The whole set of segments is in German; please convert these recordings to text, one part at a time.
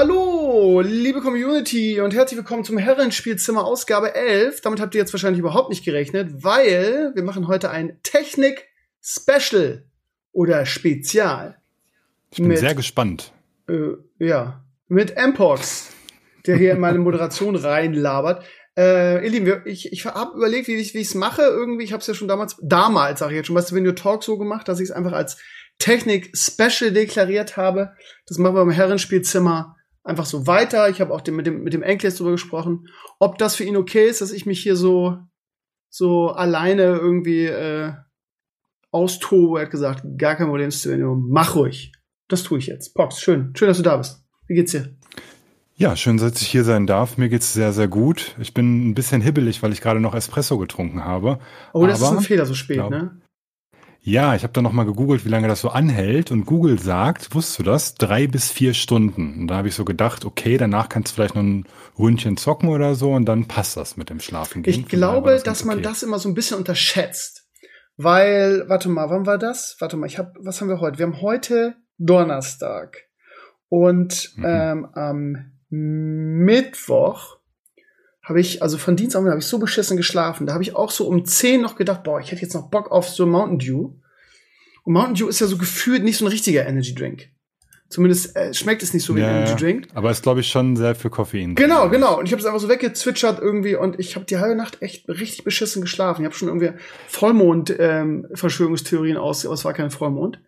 Hallo, liebe Community und herzlich willkommen zum Herrenspielzimmer Ausgabe 11. Damit habt ihr jetzt wahrscheinlich überhaupt nicht gerechnet, weil wir machen heute ein Technik-Special oder Spezial. Ich bin mit, sehr gespannt. Äh, ja, mit Mpox, der hier in meine Moderation reinlabert. Äh, ihr Lieben, ich, ich habe überlegt, wie ich es mache. Irgendwie, ich habe es ja schon damals, damals sage ich jetzt schon, weißt du, wenn du Talk so gemacht, dass ich es einfach als Technik-Special deklariert habe. Das machen wir im Herrenspielzimmer einfach so weiter. Ich habe auch mit dem, mit dem Enkel jetzt drüber gesprochen, ob das für ihn okay ist, dass ich mich hier so, so alleine irgendwie äh, austobe. Er hat gesagt, gar kein Problem, Studio, mach ruhig. Das tue ich jetzt. Pox, schön. Schön, dass du da bist. Wie geht's dir? Ja, schön, dass ich hier sein darf. Mir geht's sehr, sehr gut. Ich bin ein bisschen hibbelig, weil ich gerade noch Espresso getrunken habe. Oh, das Aber, ist ein Fehler so spät, glaub, ne? Ja, ich habe dann nochmal gegoogelt, wie lange das so anhält. Und Google sagt, wusstest du das? Drei bis vier Stunden. Und da habe ich so gedacht, okay, danach kannst du vielleicht noch ein Ründchen zocken oder so und dann passt das mit dem Schlafen. Ich glaube, das dass okay. man das immer so ein bisschen unterschätzt. Weil, warte mal, wann war das? Warte mal, ich habe, was haben wir heute? Wir haben heute Donnerstag. Und mhm. ähm, am Mittwoch habe ich, also von Dienstag habe ich so beschissen geschlafen. Da habe ich auch so um 10 noch gedacht, boah, ich hätte jetzt noch Bock auf so Mountain Dew. Und Mountain Dew ist ja so gefühlt nicht so ein richtiger Energy Drink. Zumindest äh, schmeckt es nicht so wie ja, ein Energy Drink. Aber ist, glaube ich, schon sehr für Koffein. Genau, genau. Und ich habe es einfach so weggezwitschert irgendwie und ich habe die halbe Nacht echt richtig beschissen geschlafen. Ich habe schon irgendwie Vollmond-Verschwörungstheorien ähm, aus, aber es war kein Vollmond.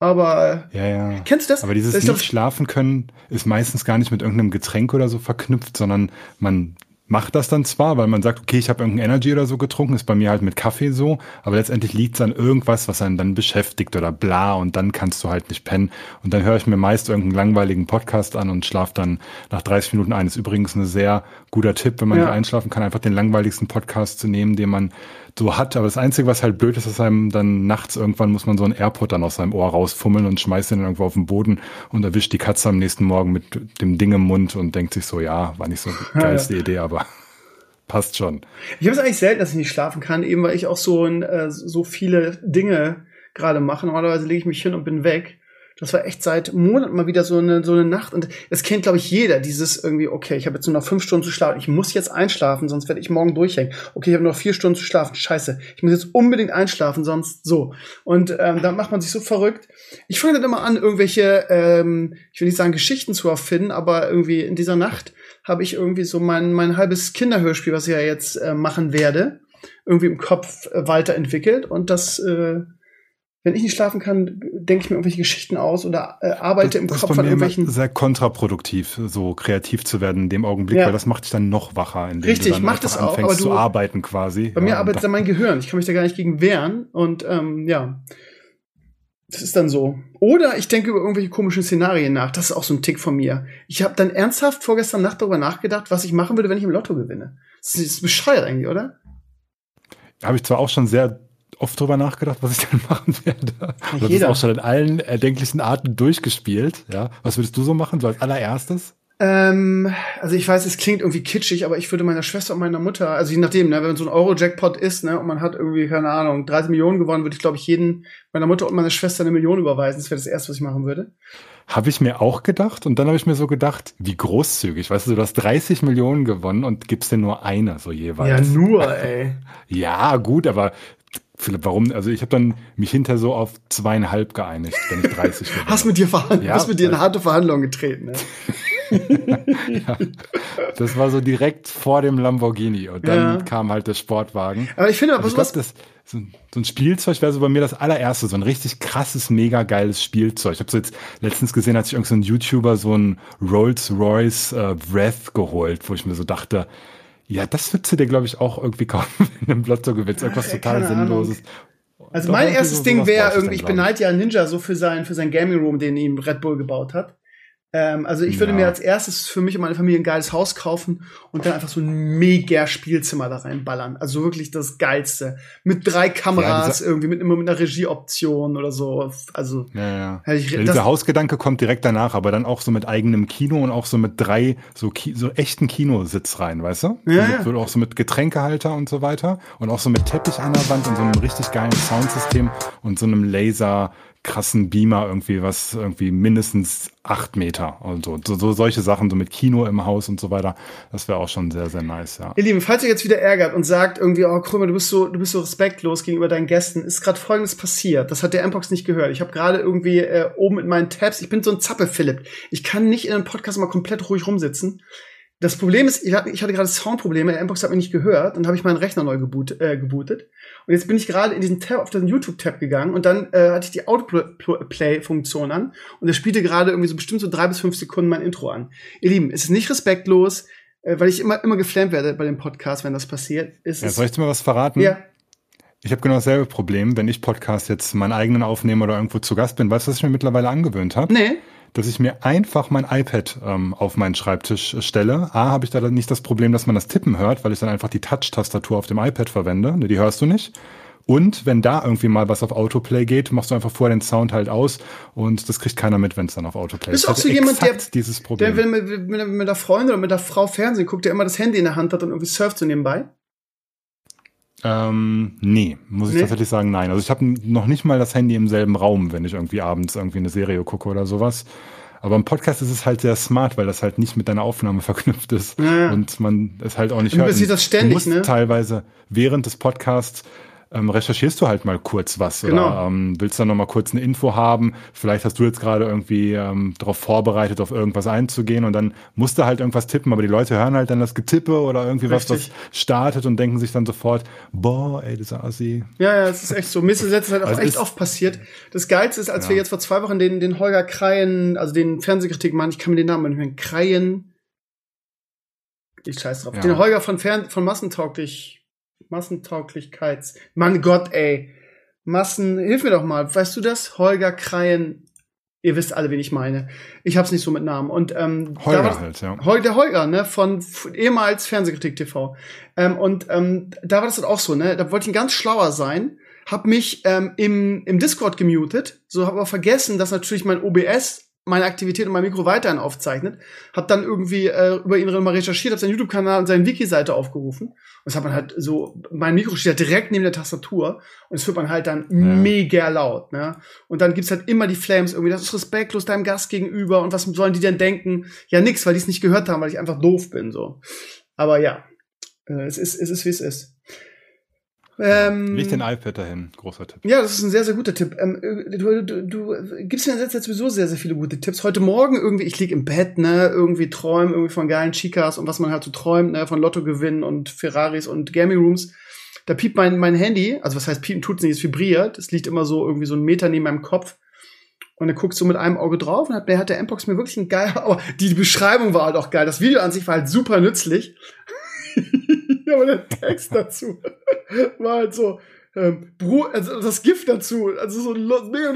Aber ja, ja. kennst du das? Aber dieses das nicht schlafen können ist meistens gar nicht mit irgendeinem Getränk oder so verknüpft, sondern man macht das dann zwar, weil man sagt, okay, ich habe irgendein Energy oder so getrunken, ist bei mir halt mit Kaffee so, aber letztendlich liegt es an irgendwas, was einen dann beschäftigt oder bla und dann kannst du halt nicht pennen. Und dann höre ich mir meist irgendeinen langweiligen Podcast an und schlaf dann nach 30 Minuten ein. ist übrigens ein sehr guter Tipp, wenn man ja. einschlafen kann, einfach den langweiligsten Podcast zu nehmen, den man so hat. Aber das Einzige, was halt blöd ist, ist einem dann nachts irgendwann muss man so ein AirPod dann aus seinem Ohr rausfummeln und schmeißt den irgendwo auf den Boden und erwischt die Katze am nächsten Morgen mit dem Ding im Mund und denkt sich so, ja, war nicht so die geilste ja. Idee, aber passt schon. Ich habe es eigentlich selten, dass ich nicht schlafen kann, eben weil ich auch so, ein, äh, so viele Dinge gerade mache. Normalerweise lege ich mich hin und bin weg. Das war echt seit Monaten mal wieder so eine, so eine Nacht. Und es kennt, glaube ich, jeder, dieses irgendwie, okay, ich habe jetzt nur noch fünf Stunden zu schlafen. Ich muss jetzt einschlafen, sonst werde ich morgen durchhängen. Okay, ich habe noch vier Stunden zu schlafen. Scheiße. Ich muss jetzt unbedingt einschlafen, sonst so. Und ähm, da macht man sich so verrückt. Ich fange dann immer an, irgendwelche, ähm, ich will nicht sagen Geschichten zu erfinden, aber irgendwie in dieser Nacht habe ich irgendwie so mein, mein halbes Kinderhörspiel, was ich ja jetzt äh, machen werde, irgendwie im Kopf äh, weiterentwickelt. Und das äh, wenn ich nicht schlafen kann, denke ich mir irgendwelche Geschichten aus oder äh, arbeite das, im das Kopf an irgendwelchen. Sehr kontraproduktiv, so kreativ zu werden in dem Augenblick, ja. weil das macht dich dann noch wacher, indem Richtig, du dann macht es auch, aber du, zu arbeiten quasi. Bei ja, mir arbeitet dann mein Gehirn. Ich kann mich da gar nicht gegen wehren und ähm, ja. Das ist dann so. Oder ich denke über irgendwelche komischen Szenarien nach. Das ist auch so ein Tick von mir. Ich habe dann ernsthaft vorgestern Nacht darüber nachgedacht, was ich machen würde, wenn ich im Lotto gewinne. Das ist bescheuert eigentlich, oder? Habe ich zwar auch schon sehr oft drüber nachgedacht, was ich dann machen werde. Ja, das ist auch schon in allen erdenklichen Arten durchgespielt. Ja, was würdest du so machen, so als allererstes? Ähm, also ich weiß, es klingt irgendwie kitschig, aber ich würde meiner Schwester und meiner Mutter, also je nachdem, ne, wenn so ein Euro-Jackpot ist, ne, und man hat irgendwie, keine Ahnung, 30 Millionen gewonnen, würde ich, glaube ich, jeden, meiner Mutter und meiner Schwester eine Million überweisen. Das wäre das Erste, was ich machen würde. Habe ich mir auch gedacht und dann habe ich mir so gedacht, wie großzügig. Weißt du, du hast 30 Millionen gewonnen und gibst dir nur eine so jeweils. Ja, nur, ey. ja, gut, aber Philipp, warum? Also ich habe dann mich hinter so auf zweieinhalb geeinigt, wenn ich 30 bin. Hast mit dir verhandelt, ja, hast mit dir eine harte Verhandlung getreten, ne? ja, das war so direkt vor dem Lamborghini und dann ja. kam halt der Sportwagen. Aber ich finde, aber also ich glaub, das, so, so ein Spielzeug wäre so bei mir das allererste, so ein richtig krasses, mega geiles Spielzeug. Ich habe so jetzt letztens gesehen, hat sich irgendein so YouTuber so ein Rolls-Royce äh, Wrath geholt, wo ich mir so dachte, ja, das würdest du dir, glaube ich, auch irgendwie kaufen, wenn du im Lotto gewinnst. Irgendwas total Sinnloses. Also mein erstes so Ding wäre irgendwie, ich beneide ja Ninja so für sein, für sein Gaming Room, den ihm Red Bull gebaut hat. Ähm, also ich würde Ja. mir als erstes für mich und meine Familie ein geiles Haus kaufen und dann einfach so ein mega Spielzimmer da reinballern. Also wirklich das Geilste. Mit drei Kameras, dieser- irgendwie mit, immer mit einer Regieoption oder so. Also Ja, ja. Ich- ja dieser Hausgedanke kommt direkt danach, aber dann auch so mit eigenem Kino und auch so mit drei so, Ki so echten Kinositz rein, weißt du? Ja, so, ja. mit, so auch so mit Getränkehalter und so weiter und auch so mit Teppich an der Wand und so einem richtig geilen Soundsystem und so einem Laser krassen Beamer irgendwie, was irgendwie mindestens acht Meter und so, so, so solche Sachen, so mit Kino im Haus und so weiter. Das wäre auch schon sehr, sehr nice, ja. Ihr Lieben, falls ihr jetzt wieder ärgert und sagt irgendwie, oh Krümmer, du bist so, du bist so respektlos gegenüber deinen Gästen, ist gerade Folgendes passiert. Das hat der Mpox nicht gehört. Ich habe gerade irgendwie äh, oben in meinen Tabs, ich bin so ein Zappel-Philipp. Ich kann nicht in einem Podcast mal komplett ruhig rumsitzen. Das Problem ist, ich hatte, ich hatte gerade Soundprobleme, der Mpox hat mich nicht gehört, dann habe ich meinen Rechner neu geboot, äh, gebootet. Und jetzt bin ich gerade in diesen Tab, auf den YouTube-Tab gegangen und dann äh, hatte ich die Autoplay-Funktion an und er spielte gerade irgendwie so bestimmt so drei bis fünf Sekunden mein Intro an. Ihr Lieben, es ist nicht respektlos, äh, weil ich immer, immer geflammt werde bei dem Podcast, wenn das passiert. Es ja ist, soll ich dir mal was verraten? ja, Ich habe genau dasselbe Problem, wenn ich Podcast jetzt meinen eigenen aufnehme oder irgendwo zu Gast bin. Weißt du, was ich mir mittlerweile angewöhnt habe? nee, Dass ich mir einfach mein iPad ähm, auf meinen Schreibtisch äh, stelle. A, habe ich da dann nicht das Problem, dass man das Tippen hört, weil ich dann einfach die Touch-Tastatur auf dem iPad verwende. Ne, Die hörst du nicht. Und wenn da irgendwie mal was auf Autoplay geht, machst du einfach vorher den Sound halt aus und das kriegt keiner mit, wenn es dann auf Autoplay Bist ist. du auch so hatte jemand, der- dieses der, Problem. wenn mit, mit, mit der Freundin oder mit der Frau Fernsehen guckt, der immer das Handy in der Hand hat und irgendwie surft so nebenbei. Ähm, nee, muss ich Nee? tatsächlich sagen, nein. Also ich habe noch nicht mal das Handy im selben Raum, wenn ich irgendwie abends irgendwie eine Serie gucke oder sowas. Aber im Podcast ist es halt sehr smart, weil das halt nicht mit deiner Aufnahme verknüpft ist Ja, und man es halt auch nicht Und hört. das ständig, du musst ne? teilweise während des Podcasts ähm, recherchierst du halt mal kurz was Genau. oder ähm, willst dann noch mal kurz eine Info haben. Vielleicht hast du jetzt gerade irgendwie ähm, darauf vorbereitet, auf irgendwas einzugehen und dann musst du halt irgendwas tippen, aber die Leute hören halt dann das Getippe oder irgendwie was, Richtig. was startet und denken sich dann sofort, boah, ey, dieser Assi. Ja, ja, es ist echt so. Mir ist das letzte Zeit auch Also echt oft passiert. Das Geilste ist, als Ja. wir jetzt vor zwei Wochen den, den Holger Kreien, also den Fernsehkritik machen, ich kann mir den Namen nicht mehr, Kreien, ich scheiß drauf, Ja. den Holger von, Fern von Massentauglich, Massentauglichkeits, Mann Gott, ey, Massen, hilf mir doch mal, weißt du das? Holger Kreien, ihr wisst alle, wen ich meine. Ich hab's nicht so mit Namen. Und ähm, war Holger das- halt, ja. Holger, der Holger, ne, von ehemals Fernsehkritik TV. Ähm, und ähm, da war das dann auch so, ne, da wollte ich ein ganz schlauer sein, hab mich ähm, im, im Discord gemutet, so hab aber vergessen, dass natürlich mein OBS meine Aktivität und mein Mikro weiterhin aufzeichnet, hab dann irgendwie äh, über ihn mal recherchiert, hab seinen YouTube-Kanal und seine Wiki-Seite aufgerufen und das hat man halt so, mein Mikro steht halt direkt neben der Tastatur und das hört man halt dann mega laut, ne? Und dann gibt's halt immer die Flames irgendwie, das ist respektlos deinem Gast gegenüber und was sollen die denn denken? Ja, nix, weil die es nicht gehört haben, weil ich einfach doof bin, so. Aber ja, äh, es ist, es ist, wie es ist. Ähm, Leg den iPad dahin, großer Tipp. ja, das ist ein sehr, sehr guter Tipp. Ähm, äh, du, du, du gibst mir in letzter Zeit sowieso sehr, sehr viele gute Tipps. Heute Morgen irgendwie, ich lieg im Bett, ne, irgendwie träumen irgendwie von geilen Chicas und was man halt so träumt, ne, von Lottogewinnen und Ferraris und Gaming Rooms. Da piept mein, mein Handy, also was heißt piepen tut's nicht, es vibriert. Es liegt immer so irgendwie so einen Meter neben meinem Kopf. Und er guckt so mit einem Auge drauf und hat, der hat der Mpox mir wirklich ein geil, aber die Beschreibung war halt auch geil. Das Video an sich war halt super nützlich. aber der Text dazu war halt so, ähm, Bru also das Gift dazu, also so mega,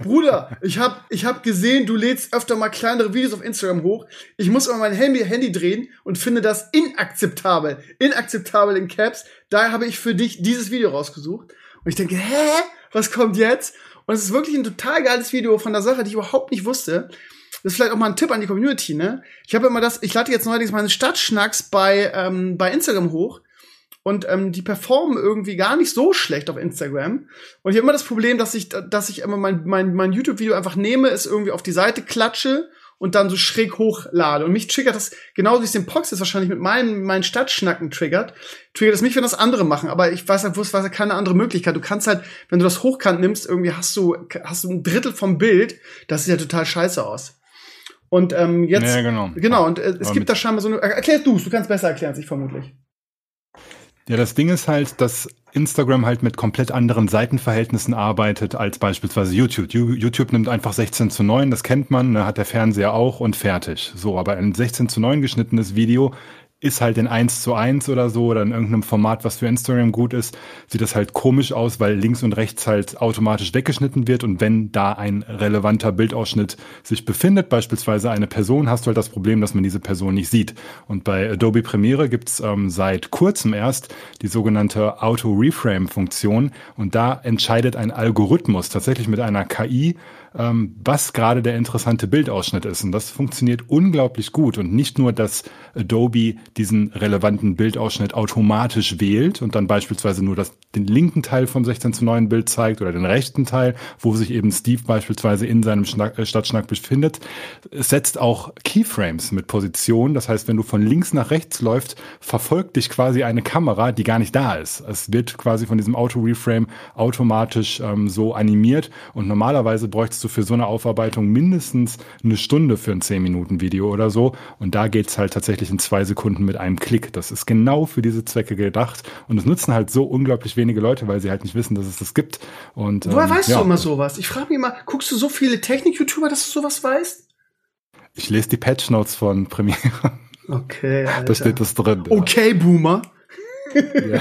Bruder, ich hab, ich hab gesehen, du lädst öfter mal kleinere Videos auf Instagram hoch. Ich muss immer mein Handy, Handy drehen und finde das inakzeptabel. Inakzeptabel in Caps. Daher habe ich für dich dieses Video rausgesucht. Und ich denke, hä? Was kommt jetzt? Und es ist wirklich ein total geiles Video von der Sache, die ich überhaupt nicht wusste. Das ist vielleicht auch mal ein Tipp an die Community, ne? Ich habe immer das, ich lade jetzt neuerdings meine Stadtschnacks bei, ähm, bei Instagram hoch und ähm, die performen irgendwie gar nicht so schlecht auf Instagram. Und ich habe immer das Problem, dass ich, dass ich immer mein, mein, mein YouTube-Video einfach nehme, es irgendwie auf die Seite klatsche und dann so schräg hochlade. Und mich triggert das, genauso wie es den Pox jetzt wahrscheinlich mit meinen, meinen Stadtschnacken triggert, triggert es mich, wenn das andere machen. Aber ich weiß halt, weiß halt keine andere Möglichkeit. Du kannst halt, wenn du das hochkant nimmst, irgendwie hast du, hast du ein Drittel vom Bild, das sieht ja total scheiße aus. Und ähm, jetzt, Ja, genau. genau, und äh, es gibt da scheinbar so eine, erklär du du kannst besser erklären, als ich vermutlich. Ja, das Ding ist halt, dass Instagram halt mit komplett anderen Seitenverhältnissen arbeitet als beispielsweise YouTube. YouTube nimmt einfach 16 zu 9, das kennt man, ne, hat der Fernseher auch und fertig. So, aber ein 16 zu 9 geschnittenes Video ist halt in 1 zu 1 oder so oder in irgendeinem Format, was für Instagram gut ist, sieht das halt komisch aus, weil links und rechts halt automatisch weggeschnitten wird und wenn da ein relevanter Bildausschnitt sich befindet, beispielsweise eine Person, hast du halt das Problem, dass man diese Person nicht sieht. Und bei Adobe Premiere gibt's ähm, seit kurzem erst die sogenannte Auto-Reframe-Funktion und da entscheidet ein Algorithmus tatsächlich mit einer KI, ähm, was gerade der interessante Bildausschnitt ist. Und das funktioniert unglaublich gut. Und nicht nur, dass Adobe diesen relevanten Bildausschnitt automatisch wählt und dann beispielsweise nur das, den linken Teil vom 16 zu 9 Bild zeigt oder den rechten Teil, wo sich eben Steve beispielsweise in seinem Schnack, äh, Stadtschnack befindet. Es setzt auch Keyframes mit Position. Das heißt, wenn du von links nach rechts läufst, verfolgt dich quasi eine Kamera, die gar nicht da ist. Es wird quasi von diesem Auto-Reframe automatisch ähm, so animiert und normalerweise bräuchtest du für so eine Aufarbeitung mindestens eine Stunde für ein 10-Minuten-Video oder so. Und da geht's halt tatsächlich in zwei Sekunden mit einem Klick. Das ist genau für diese Zwecke gedacht. Und es nutzen halt so unglaublich wenige Leute, weil sie halt nicht wissen, dass es das gibt. Und, Woher ähm, weißt ja. du immer sowas? Ich frage mich immer, guckst du so viele Technik-YouTuber, dass du sowas weißt? Ich lese die Patch Notes von Premiere. Okay. Alter. Da steht das drin. Okay, Boomer. Ja,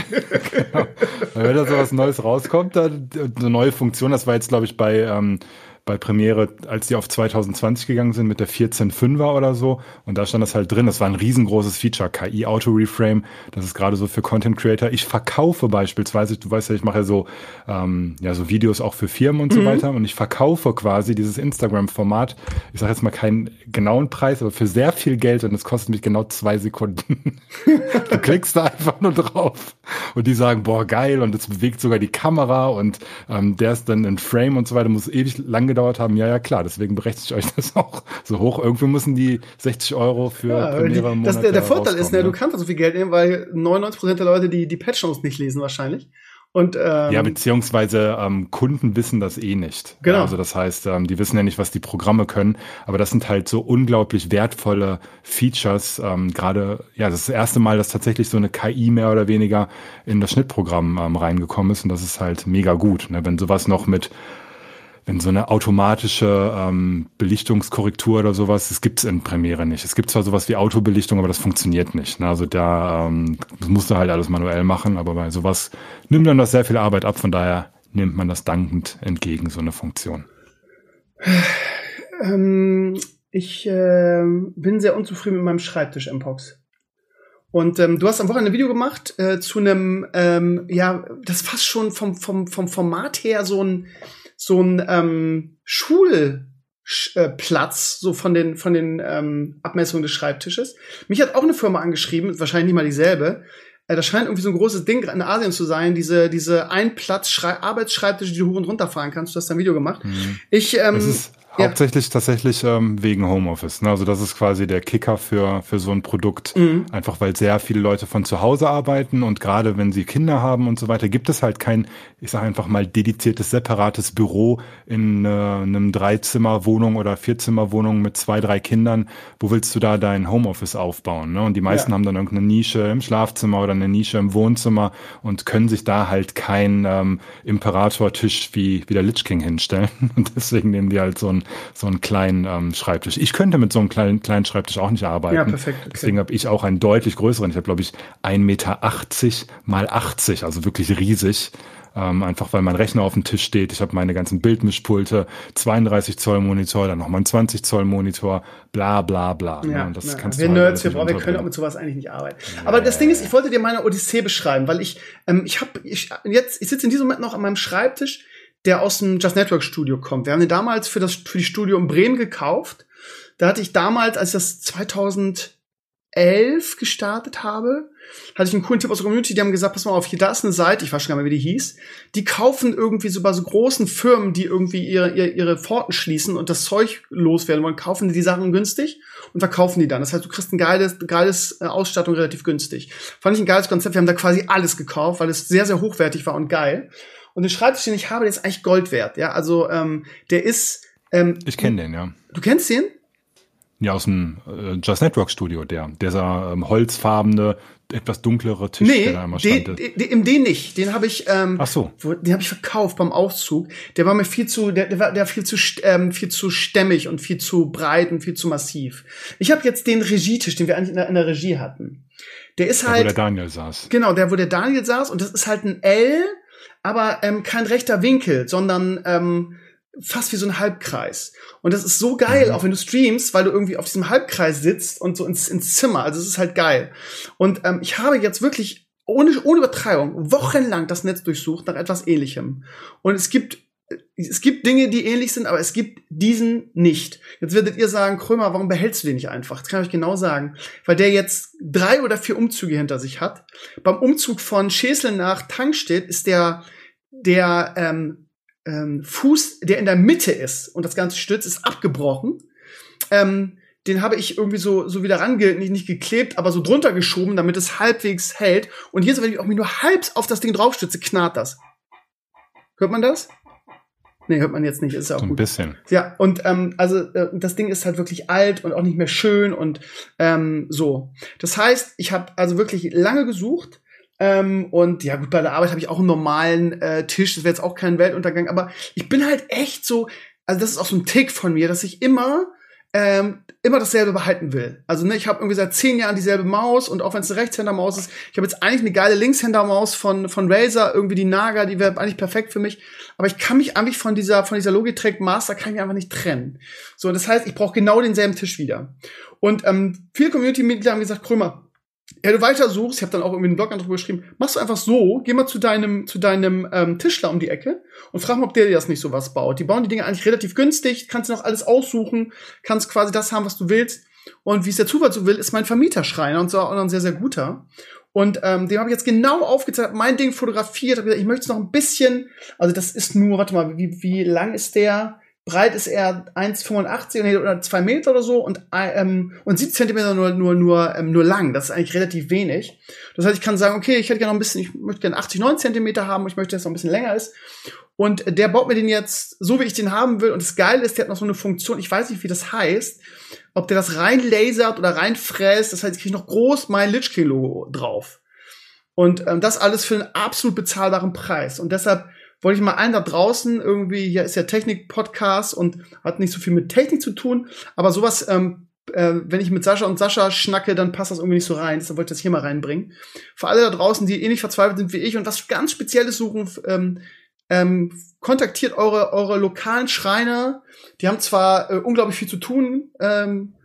genau. Wenn da sowas Neues rauskommt, dann eine neue Funktion, das war jetzt, glaube ich, bei ähm, bei Premiere, als die auf 2020 gegangen sind mit der 14.5er oder so. Und da stand das halt drin. Das war ein riesengroßes Feature, KI Auto Reframe. Das ist gerade so für Content Creator. Ich verkaufe beispielsweise, du weißt ja, ich mache ja so, ähm, ja, so Videos auch für Firmen und mhm. so weiter. Und ich verkaufe quasi dieses Instagram-Format. Ich sage jetzt mal keinen genauen Preis, aber für sehr viel Geld. Und es kostet mich genau zwei Sekunden. du klickst da einfach nur drauf. Und die sagen, boah, geil. Und es bewegt sogar die Kamera. Und ähm, der ist dann in Frame und so weiter. Muss ewig lang gedauert haben, ja, ja, klar, deswegen berechne ich euch das auch so hoch. Irgendwie müssen die 60 Euro für ja, Premiere die, das, der, der Vorteil ist, ne, ne, du kannst so viel Geld nehmen, weil 99% der Leute die, die Patch Notes nicht lesen wahrscheinlich. Und, ähm, ja, beziehungsweise ähm, Kunden wissen das eh nicht. Genau. Ja, also das heißt, ähm, die wissen ja nicht, was die Programme können, aber das sind halt so unglaublich wertvolle Features. Ähm, Gerade, ja, das ist das erste Mal, dass tatsächlich so eine KI mehr oder weniger in das Schnittprogramm ähm, reingekommen ist und das ist halt mega gut. Ne? Wenn sowas noch mit wenn so eine automatische ähm, Belichtungskorrektur oder sowas, das gibt's in Premiere nicht. Es gibt zwar sowas wie Autobelichtung, aber das funktioniert nicht. Ne? Also da ähm, das musst du halt alles manuell machen, aber bei sowas nimmt dann das sehr viel Arbeit ab. Von daher nimmt man das dankend entgegen, so eine Funktion. Ähm, ich äh, bin sehr unzufrieden mit meinem Schreibtisch, Mpox. Und ähm, du hast am Wochenende ein Video gemacht äh, zu einem, ähm, ja, das fast schon vom, vom, vom Format her so ein so ein ähm, Schulplatz, äh, so von den, von den ähm, Abmessungen des Schreibtisches. Mich hat auch eine Firma angeschrieben, wahrscheinlich nicht mal dieselbe. Äh, das scheint irgendwie so ein großes Ding in Asien zu sein, diese, diese Einplatz-Arbeitsschreibtische, die du hoch und runter fahren kannst. Du hast ein Video gemacht. Mhm. Ich, ähm, ja. Hauptsächlich tatsächlich ähm, wegen Homeoffice. Ne? Also das ist quasi der Kicker für, für so ein Produkt. Mhm. Einfach weil sehr viele Leute von zu Hause arbeiten und gerade wenn sie Kinder haben und so weiter, gibt es halt kein, ich sage einfach mal, dediziertes, separates Büro in äh, einem Dreizimmer-Wohnung oder Vierzimmer-Wohnung mit zwei, drei Kindern. Wo willst du da dein Homeoffice aufbauen? Ne? Und die meisten ja. haben dann irgendeine Nische im Schlafzimmer oder eine Nische im Wohnzimmer und können sich da halt kein ähm, Imperator-Tisch wie, wie der Lich King hinstellen. Und deswegen nehmen die halt so ein so einen kleinen ähm, Schreibtisch. Ich könnte mit so einem kleinen, kleinen Schreibtisch auch nicht arbeiten. Ja, perfekt. Okay. Deswegen habe ich auch einen deutlich größeren. Ich habe, glaube ich, 1,80 Meter mal 80, also wirklich riesig. Ähm, einfach weil mein Rechner auf dem Tisch steht. Ich habe meine ganzen Bildmischpulte, 32 Zoll Monitor, dann nochmal ein 20 Zoll Monitor, bla bla bla. Ne? Ja, ne? das ja. kannst wir du halt Nerds, wir, brauchen, wir können auch mit sowas eigentlich nicht arbeiten. Ja. Aber das Ding ist, ich wollte dir meine Odyssee beschreiben, weil ich, ähm, ich habe, ich, jetzt, ich sitze in diesem Moment noch an meinem Schreibtisch der aus dem Just Network Studio kommt. Wir haben den damals für das für die Studio in Bremen gekauft. Da hatte ich damals, als ich das 2011 gestartet habe, hatte ich einen coolen Tipp aus der Community, die haben gesagt, pass mal auf, hier da ist eine Seite, ich weiß schon gar nicht mehr, wie die hieß. Die kaufen irgendwie so bei so großen Firmen, die irgendwie ihre, ihre, ihre Pforten schließen und das Zeug loswerden wollen, kaufen die die Sachen günstig und verkaufen die dann. Das heißt, du kriegst ein geiles, geiles äh, Ausstattung relativ günstig. Fand ich ein geiles Konzept. Wir haben da quasi alles gekauft, weil es sehr, sehr hochwertig war und geil. Und den Schreibtisch, den ich habe, der ist eigentlich Gold wert. Ja, also ähm, der ist. Ähm, ich kenne den, ja. Du kennst den? Ja, aus dem äh, Just Network Studio, der. Dieser ähm, holzfarbene, etwas dunklere Tisch, Nee, der da immer stand. den, den, den, nicht. Den habe ich, ähm, Ach so. wo- den habe ich verkauft beim Auszug. Der war mir viel zu, der, der war der war viel zu, ähm, viel zu stämmig und viel zu breit und viel zu massiv. Ich habe jetzt den Regietisch, den wir eigentlich in der, in der Regie hatten. Der ist Da, wo halt, der Daniel saß. genau, der, wo der Daniel saß und das ist halt ein L, aber ähm, kein rechter Winkel, sondern ähm, fast wie so ein Halbkreis. Und das ist so geil, Mhm. auch wenn du streamst, weil du irgendwie auf diesem Halbkreis sitzt und so ins, ins Zimmer. Also es ist halt geil. Und ähm, ich habe jetzt wirklich ohne, ohne Übertreibung wochenlang das Netz durchsucht nach etwas Ähnlichem. Und es gibt es gibt Dinge, die ähnlich sind, aber es gibt diesen nicht. Jetzt werdet ihr sagen, Krömer, warum behältst du den nicht einfach? Das kann ich euch genau sagen. Weil der jetzt drei oder vier Umzüge hinter sich hat. Beim Umzug von Schesel nach Tankstedt ist der, der ähm, ähm, Fuß, der in der Mitte ist und das ganze stützt, ist abgebrochen. Ähm, den habe ich irgendwie so, so wieder range, nicht, nicht geklebt, aber so drunter geschoben, damit es halbwegs hält. Und jetzt, wenn ich auch mich nur halb auf das Ding draufstütze, knarrt das. Hört man das? Nee, hört man jetzt nicht, ist ja auch So ein gut. bisschen. Ja, und ähm, also äh, das Ding ist halt wirklich alt und auch nicht mehr schön und ähm, so. Das heißt, ich habe also wirklich lange gesucht. Ähm, und ja, gut, bei der Arbeit habe ich auch einen normalen äh, Tisch, das wäre jetzt auch kein Weltuntergang, aber ich bin halt echt so, also das ist auch so ein Tick von mir, dass ich immer ähm, immer dasselbe behalten will. Also ne, ich habe irgendwie seit zehn Jahren dieselbe Maus und auch wenn es eine Rechtshänder-Maus ist, ich habe jetzt eigentlich eine geile Linkshänder-Maus von von Razer, irgendwie die Naga, die wäre eigentlich perfekt für mich. Aber ich kann mich eigentlich von dieser von dieser Logitech Master kann ich mich einfach nicht trennen. So, das heißt, ich brauche genau denselben Tisch wieder. Und ähm, viele Community-Mitglieder haben gesagt, Krömer, ja, du weiter suchst, ich habe dann auch irgendwie einen Blog darüber geschrieben, machst du einfach so, geh mal zu deinem, zu deinem ähm, Tischler um die Ecke und frag mal, ob der dir das nicht so was baut. Die bauen die Dinge eigentlich relativ günstig, kannst du noch alles aussuchen, kannst quasi das haben, was du willst. Und wie es der Zufall so will, ist mein Vermieterschreiner und so auch noch ein sehr, sehr guter. Und ähm, dem habe ich jetzt genau aufgezeigt, mein Ding fotografiert, habe gesagt, ich möchte es noch ein bisschen, also das ist nur, warte mal, wie, wie lang ist der? Breit ist er 1,85 nee, oder 2 Meter oder so und, ähm, und 7 Zentimeter nur, nur, nur, ähm, nur lang. Das ist eigentlich relativ wenig. Das heißt, ich kann sagen, okay, ich hätte gerne noch ein bisschen, ich möchte gerne 80, 9 Zentimeter haben, ich möchte, dass es noch ein bisschen länger ist. Und der baut mir den jetzt so, wie ich den haben will. Und das Geile ist, der hat noch so eine Funktion, ich weiß nicht, wie das heißt, ob der das rein lasert oder rein fräst. Das heißt, ich kriege noch groß mein Lich King Logo drauf. Und ähm, das alles für einen absolut bezahlbaren Preis. Und deshalb wollte ich mal allen da draußen irgendwie, hier ist ja Technik-Podcast und hat nicht so viel mit Technik zu tun, aber sowas, ähm, äh, wenn ich mit Sascha und Sascha schnacke, dann passt das irgendwie nicht so rein. Deshalb wollte ich das hier mal reinbringen. Für alle da draußen, die ähnlich verzweifelt sind wie ich und was ganz Spezielles suchen, ähm, ähm, kontaktiert eure, eure lokalen Schreiner. Die haben zwar äh, unglaublich viel zu tun, ähm,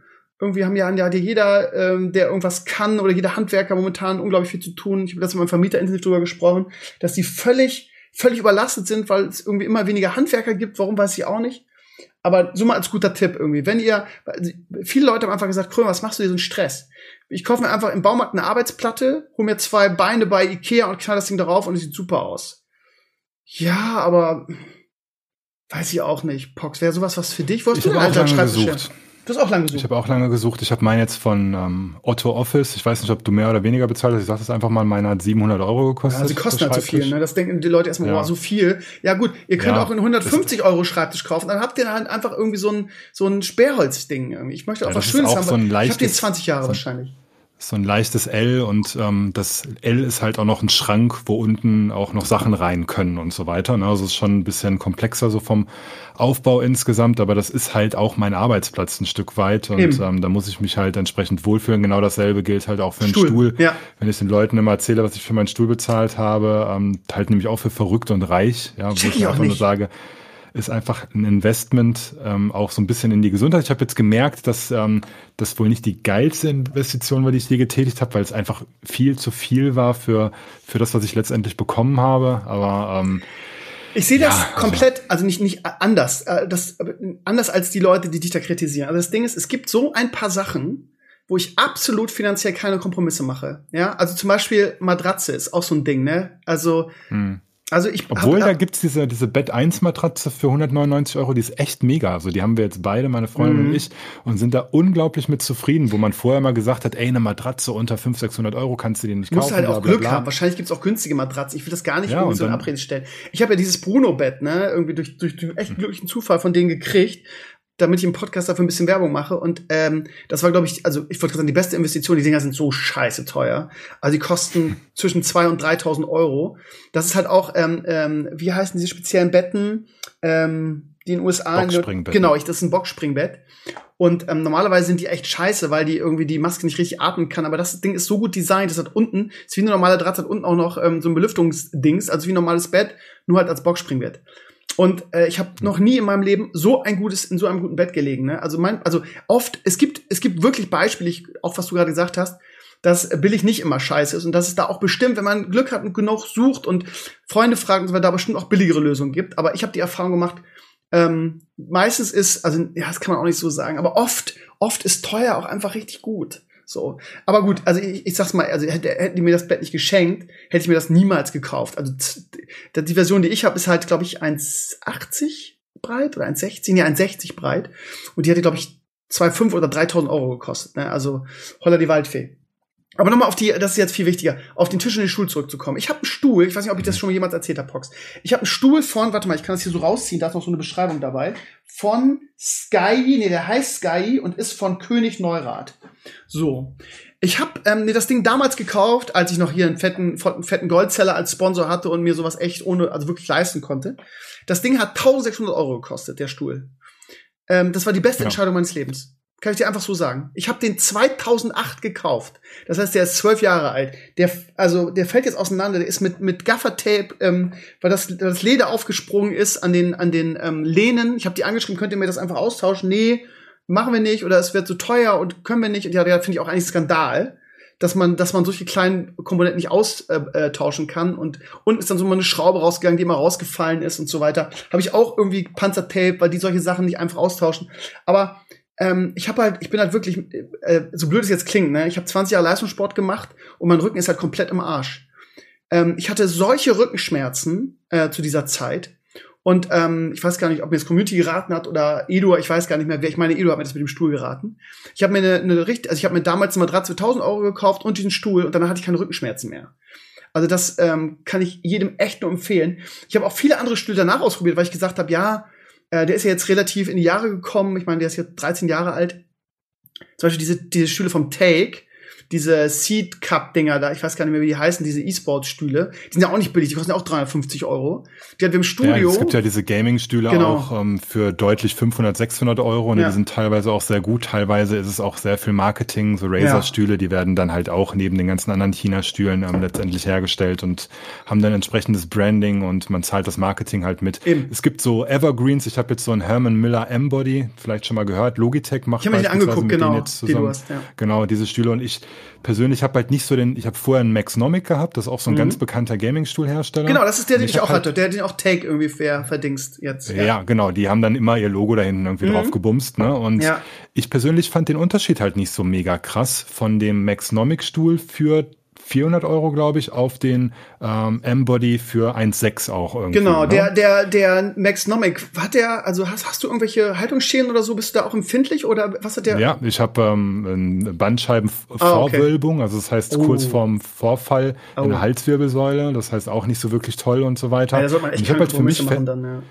irgendwie haben ja jeder, ähm, der irgendwas kann oder jeder Handwerker momentan unglaublich viel zu tun. Ich habe das mit meinem Vermieter intensiv drüber gesprochen, dass die völlig, völlig überlastet sind, weil es irgendwie immer weniger Handwerker gibt. Warum weiß ich auch nicht. Aber so mal als guter Tipp irgendwie. Wenn ihr, viele Leute haben einfach gesagt, Krömer, was machst du dir so einen Stress? Ich kaufe mir einfach im Baumarkt eine Arbeitsplatte, hole mir zwei Beine bei Ikea und knall das Ding darauf und es sieht super aus. Ja, aber weiß ich auch nicht. Pox, wäre sowas was für dich? Wo hast Ich du denn alter Schreibtisch. Du hast auch lange Ich gesucht. habe auch lange gesucht. Ich habe meinen jetzt von ähm, Otto Office. Ich weiß nicht, ob du mehr oder weniger bezahlt hast. Ich sage das einfach mal, meiner hat 700 Euro gekostet. Ja, sie kosten halt so viel, ne? Das denken die Leute erstmal, Ja. wow, so viel. Ja, gut, ihr könnt Ja, auch einen 150 Euro Schreibtisch kaufen, dann habt ihr halt einfach irgendwie so ein, so ein Sperrholzding irgendwie. Ich möchte auch Ja, was Schönes haben. so ich habe den leichtes- 20 Jahre so ein- wahrscheinlich. So ein leichtes L und ähm, das L ist halt auch noch ein Schrank, wo unten auch noch Sachen rein können und so weiter. Ne? Also es ist schon ein bisschen komplexer so vom Aufbau insgesamt, aber das ist halt auch mein Arbeitsplatz ein Stück weit und Eben. ähm, da muss ich mich halt entsprechend wohlfühlen. Genau dasselbe gilt halt auch für einen Stuhl, Stuhl. ja. Wenn ich den Leuten immer erzähle, was ich für meinen Stuhl bezahlt habe, ähm, halt nämlich auch für verrückt und reich, ja, wo ich ich einfach nur nicht. sage, ist einfach ein Investment ähm, auch so ein bisschen in die Gesundheit. Ich habe jetzt gemerkt, dass ähm, das wohl nicht die geilste Investition war, die ich je getätigt habe, weil es einfach viel zu viel war für, für das, was ich letztendlich bekommen habe. Aber ähm, Ich sehe das Ja, also- komplett, also nicht, nicht anders, äh, das, anders als die Leute, die dich da kritisieren. Also das Ding ist, es gibt so ein paar Sachen, wo ich absolut finanziell keine Kompromisse mache. Ja, also zum Beispiel Matratze ist auch so ein Ding, ne? Also, also ich obwohl hab, da gibt's diese, diese Bett 1 Matratze für 199 Euro, die ist echt mega. Also die haben wir jetzt beide, meine Freundin Mhm. und ich, und sind da unglaublich mit zufrieden, wo man vorher mal gesagt hat, ey, eine Matratze unter 500, 600 Euro kannst du dir nicht muss kaufen. halt bla, auch bla, Glück bla. haben. Wahrscheinlich gibt's auch günstige Matratzen. Ich will das gar nicht Ja, irgendwie so in Abrede stellen. Ich habe ja dieses Bruno-Bett, ne, irgendwie durch, durch, durch echt glücklichen Zufall von denen gekriegt. Damit ich im Podcast dafür ein bisschen Werbung mache. Und ähm, das war, glaube ich, also ich wollte gerade sagen, die beste Investition. Die Dinger sind so scheiße teuer. Also die kosten zwischen zwei und 3.000 Euro. Das ist halt auch, ähm, ähm, wie heißen diese speziellen Betten, ähm, die in den USA... Boxspringbett. Genau, ich, das ist ein Boxspringbett. Und ähm, normalerweise sind die echt scheiße, weil die irgendwie die Maske nicht richtig atmen kann. Aber das Ding ist so gut designt, das hat unten, ist wie eine normale Draht, hat unten auch noch ähm, so ein Belüftungsdings, also wie ein normales Bett, nur halt als Boxspringbett. Und äh, ich habe noch nie in meinem Leben so ein gutes in so einem guten Bett gelegen. Ne? Also mein, also oft es gibt es gibt wirklich Beispiele, ich, auch was du gerade gesagt hast, dass billig nicht immer scheiße ist und dass es da auch bestimmt, wenn man Glück hat und genug sucht und Freunde fragt und so weiter, da bestimmt auch billigere Lösungen gibt. Aber ich habe die Erfahrung gemacht, ähm, meistens ist, also ja, das kann man auch nicht so sagen, aber oft, oft ist teuer auch einfach richtig gut. So. Aber gut, also ich, ich sag's mal, also hätte, hätten die mir das Bett nicht geschenkt, hätte ich mir das niemals gekauft. Also die Version, die ich habe, ist halt, glaube ich, 1,80 breit oder 1,60, ja, 1,60 breit. Und die hätte, glaube ich, 2,5 oder 3.000 Euro gekostet. Ne? Also holla die Waldfee. Aber nochmal auf die, das ist jetzt viel wichtiger, auf den Tisch und den Stuhl zurückzukommen. Ich habe einen Stuhl, ich weiß nicht, ob ich das schon jemals erzählt habe, Pox. Ich habe einen Stuhl von, warte mal, ich kann das hier so rausziehen, da ist noch so eine Beschreibung dabei, von Sky, nee, der heißt Sky und ist von König Neurath. So. Ich habe ähm, mir das Ding damals gekauft, als ich noch hier einen fetten, einen fetten Goldzeller als Sponsor hatte und mir sowas echt ohne, also wirklich leisten konnte. Das Ding hat 1600 Euro gekostet, der Stuhl. Ähm, das war die beste ja. Entscheidung meines Lebens. Kann ich dir einfach so sagen. Ich habe den 2008 gekauft. Das heißt, der ist zwölf Jahre alt. Der, also, der fällt jetzt auseinander. Der ist mit mit Gaffertape, ähm, weil das, das Leder aufgesprungen ist an den an den ähm, Lehnen. Ich habe die angeschrieben, könnt ihr mir das einfach austauschen? Nee, machen wir nicht. Oder es wird zu so teuer und können wir nicht. Und ja, ja finde ich auch eigentlich Skandal, dass man dass man solche kleinen Komponenten nicht austauschen äh, kann. Und unten ist dann so mal eine Schraube rausgegangen, die immer rausgefallen ist und so weiter. Habe ich auch irgendwie Panzertape, weil die solche Sachen nicht einfach austauschen. Aber ähm, ich habe halt, ich bin halt wirklich, äh, so blöd es jetzt klingt, ne? Ich habe 20 Jahre Leistungssport gemacht und mein Rücken ist halt komplett im Arsch. Ähm, ich hatte solche Rückenschmerzen äh, zu dieser Zeit. Und ähm, ich weiß gar nicht, ob mir das Community geraten hat oder Edu, ich weiß gar nicht mehr, wer. Ich meine, Edu hat mir das mit dem Stuhl geraten. Ich habe mir eine, eine richtig, also ich habe mir damals eine Matratze für 1000 Euro gekauft und diesen Stuhl und danach hatte ich keine Rückenschmerzen mehr. Also das ähm, kann ich jedem echt nur empfehlen. Ich habe auch viele andere Stühle danach ausprobiert, weil ich gesagt habe, ja, äh, der ist ja jetzt relativ in die Jahre gekommen. Ich meine, der ist jetzt 13 Jahre alt. Zum Beispiel diese, diese Stühle vom Take, diese Seed Cup Dinger da, ich weiß gar nicht mehr, wie die heißen, diese E-Sport Stühle, die sind ja auch nicht billig, die kosten ja auch 350 Euro. Die hat wir im Studio. Ja, es gibt ja diese Gaming Stühle genau. auch ähm, für deutlich 500, 600 Euro und ja. die sind teilweise auch sehr gut. Teilweise ist es auch sehr viel Marketing, so Razer Stühle, die werden dann halt auch neben den ganzen anderen China Stühlen ähm, letztendlich hergestellt und haben dann entsprechendes Branding und man zahlt das Marketing halt mit. Eben. Es gibt so Evergreens, ich habe jetzt so einen Herman Miller M-Body, vielleicht schon mal gehört, Logitech macht ich mir angeguckt, genau, jetzt zusammen. Hast, ja. Genau, diese Stühle und ich persönlich habe halt nicht so den, ich habe vorher einen Maxnomic gehabt, das ist auch so ein mhm. ganz bekannter Gaming-Stuhlhersteller. Genau, das ist der, den ich, ich auch halt, hatte, der den auch Take irgendwie fair verdingst jetzt. Ja. ja. genau, die haben dann immer ihr Logo da hinten irgendwie mhm. drauf gebumst, ne? Und ja. ich persönlich fand den Unterschied halt nicht so mega krass von dem Maxnomic-Stuhl für 400 Euro, glaube ich, auf den ähm, M-Body für 1,6 auch irgendwie. Genau, ne? der, der, der Maxnomic, hat der, also hast, hast du irgendwelche Haltungsschäden oder so? Bist du da auch empfindlich oder was hat der? Ja, ich habe ähm, eine Bandscheibenvorwölbung, ah, okay. also das heißt oh. kurz vorm Vorfall oh. in der Halswirbelsäule, das heißt auch nicht so wirklich toll und so weiter. Ja, man echt ich habe halt für mich dann, ja.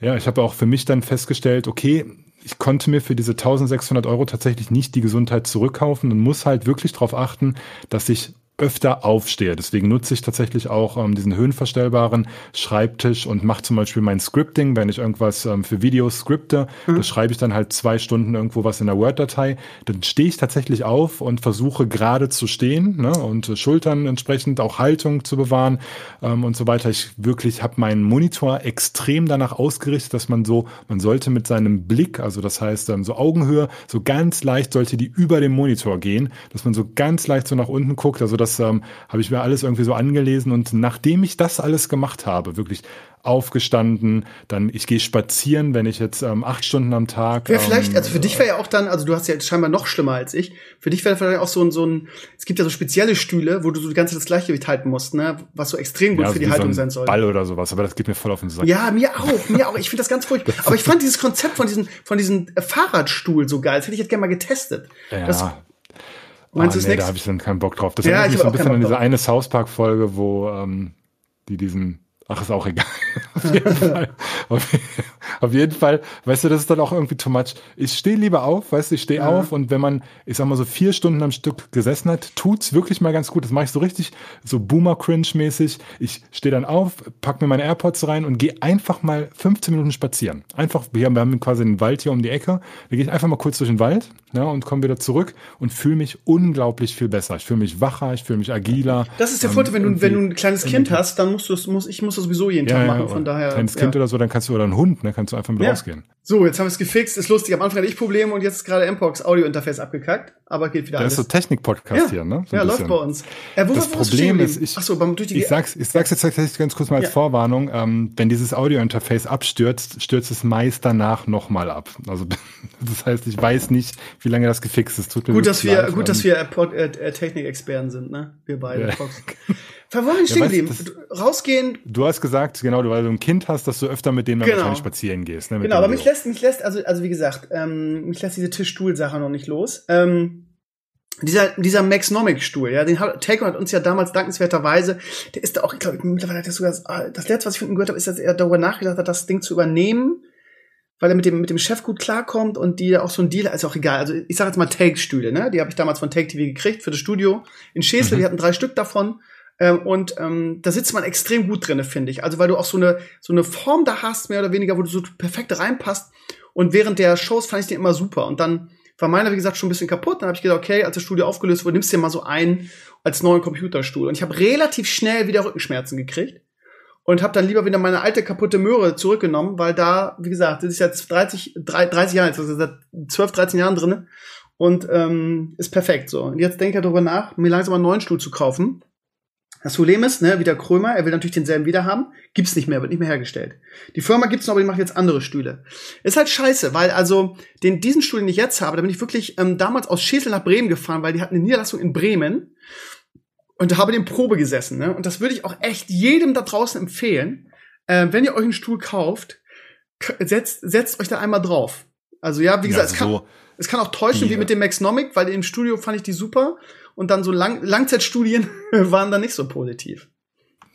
Ja, ich habe auch für mich dann festgestellt, okay, ich konnte mir für diese 1600 Euro tatsächlich nicht die Gesundheit zurückkaufen und muss halt wirklich darauf achten, dass ich öfter aufstehe. Deswegen nutze ich tatsächlich auch ähm, diesen höhenverstellbaren Schreibtisch und mache zum Beispiel mein Scripting, wenn ich irgendwas ähm, für Videos scripte, mhm. das schreibe ich dann halt zwei Stunden irgendwo was in der Word-Datei. Dann stehe ich tatsächlich auf und versuche gerade zu stehen ne, und äh, Schultern entsprechend auch Haltung zu bewahren ähm, und so weiter. Ich wirklich habe meinen Monitor extrem danach ausgerichtet, dass man so, man sollte mit seinem Blick, also das heißt ähm, so Augenhöhe, so ganz leicht sollte die über dem Monitor gehen, dass man so ganz leicht so nach unten guckt, also das das ähm, habe ich mir alles irgendwie so angelesen und nachdem ich das alles gemacht habe, wirklich aufgestanden, dann ich gehe spazieren, wenn ich jetzt ähm, acht Stunden am Tag. Ja, vielleicht, ähm, also für dich wäre ja auch dann, also du hast ja jetzt scheinbar noch schlimmer als ich. Für dich wäre vielleicht auch so ein, so ein, es gibt ja so spezielle Stühle, wo du so die ganze Zeit das Gleichgewicht halten musst, ne, was so extrem gut ja, für die Haltung so sein soll. Ball oder sowas, aber das geht mir voll auf den Sack. Ja, mir auch, mir auch. Ich finde das ganz furchtbar. aber ich fand dieses Konzept von diesem, von diesem Fahrradstuhl so geil. Das hätte ich jetzt gerne mal getestet. Ja. Das, Meinst ah, du nee, da habe ich dann keinen Bock drauf. Das ja, erinnert mich so ein bisschen an diese eine South Park Folge, wo ähm, die diesen Ach, ist auch egal. auf, jeden Fall, auf, auf, jeden Fall, weißt du, das ist dann auch irgendwie too much. Ich stehe lieber auf, weißt du, ich stehe ja. auf und wenn man, ich sag mal, so vier Stunden am Stück gesessen hat, tut's wirklich mal ganz gut. Das mache ich so richtig, so Boomer-Cringe-mäßig. Ich stehe dann auf, pack mir meine AirPods rein und gehe einfach mal 15 Minuten spazieren. Einfach, wir haben, wir haben quasi einen Wald hier um die Ecke. Da gehe ich einfach mal kurz durch den Wald ja, und komme wieder zurück und fühle mich unglaublich viel besser. Ich fühle mich wacher, ich fühle mich agiler. Das ist der Vorteil, wenn du, wenn du ein kleines Kind hast, dann musst du muss, ich muss das sowieso jeden Tag ja, machen. Von daher. Kleines Kind oder so, dann kannst du oder ein Hund, dann kannst du einfach mit rausgehen. So, jetzt haben wir es gefixt. Ist lustig. Am Anfang hatte ich Probleme und jetzt ist gerade MPOX Audio-Interface abgekackt. Aber geht wieder alles. Das ist so Technik-Podcast hier, ne? So ja, läuft bei uns. Äh, wo das Problem ist, ich, Ach so, beim, durch die ich sag's, ich sag's jetzt tatsächlich ganz kurz mal als ja. Vorwarnung. Ähm, wenn dieses Audio-Interface abstürzt, stürzt es meist danach nochmal ab. Also, das heißt, ich weiß nicht, wie lange das gefixt ist. Tut mir gut, dass wir, leid, gut, dass wir äh, äh, Technikexperten sind, ne? Wir beide. Ja. Waren wir stehen geblieben? Rausgehen. Du hast gesagt, genau, weil du ein Kind hast, dass du öfter mit dem dann genau. wahrscheinlich spazieren gehst. Ne, genau, aber mich lässt, mich lässt, also, also wie gesagt, ähm, mich lässt diese Tischstuhl-Sache noch nicht los. Ähm, dieser, dieser Maxnomic-Stuhl, ja, den hat, Taco hat uns ja damals dankenswerterweise, der ist da auch, ich glaube, mittlerweile hat er sogar, das, das letzte, was ich von ihm gehört habe, ist, dass er darüber nachgedacht hat, das Ding zu übernehmen, weil er mit dem, mit dem Chef gut klarkommt und die auch so ein Deal, ist auch egal. Also ich sage jetzt mal Take-Stühle, ne? Die habe ich damals von Take TV gekriegt für das Studio in Schesel, mhm. die hatten drei Stück davon. Ähm, und ähm, da sitzt man extrem gut drinne, finde ich. Also weil du auch so eine so eine Form da hast, mehr oder weniger, wo du so perfekt reinpasst. Und während der Shows fand ich den immer super. Und dann war meiner, wie gesagt, schon ein bisschen kaputt. Dann habe ich gedacht, okay, als das Studio aufgelöst wurde, nimmst du dir mal so einen als neuen Computerstuhl. Und ich habe relativ schnell wieder Rückenschmerzen gekriegt. Und habe dann lieber wieder meine alte kaputte Möhre zurückgenommen, weil da, wie gesagt, das ist jetzt 30, 30 Jahre, jetzt seit 12, 13 Jahren drinne und ähm, ist perfekt so. Und jetzt denke ich darüber nach, mir langsam einen neuen Stuhl zu kaufen. Das Problem ist, ne, wieder Krömer, er will natürlich denselben wieder haben, gibt's nicht mehr, wird nicht mehr hergestellt. Die Firma gibt's noch, aber die macht jetzt andere Stühle. Ist halt scheiße, weil also den, diesen Stuhl, den ich jetzt habe, da bin ich wirklich ähm, damals aus Schesel nach Bremen gefahren, weil die hatten eine Niederlassung in Bremen und habe den Probe gesessen. Ne? Und das würde ich auch echt jedem da draußen empfehlen. Äh, wenn ihr euch einen Stuhl kauft, setzt, setzt euch da einmal drauf. Also ja, wie gesagt, ja, also es, kann, es kann auch täuschen, wie mit dem Maxnomic, weil im Studio fand ich die super und dann so Lang Langzeitstudien waren dann nicht so positiv.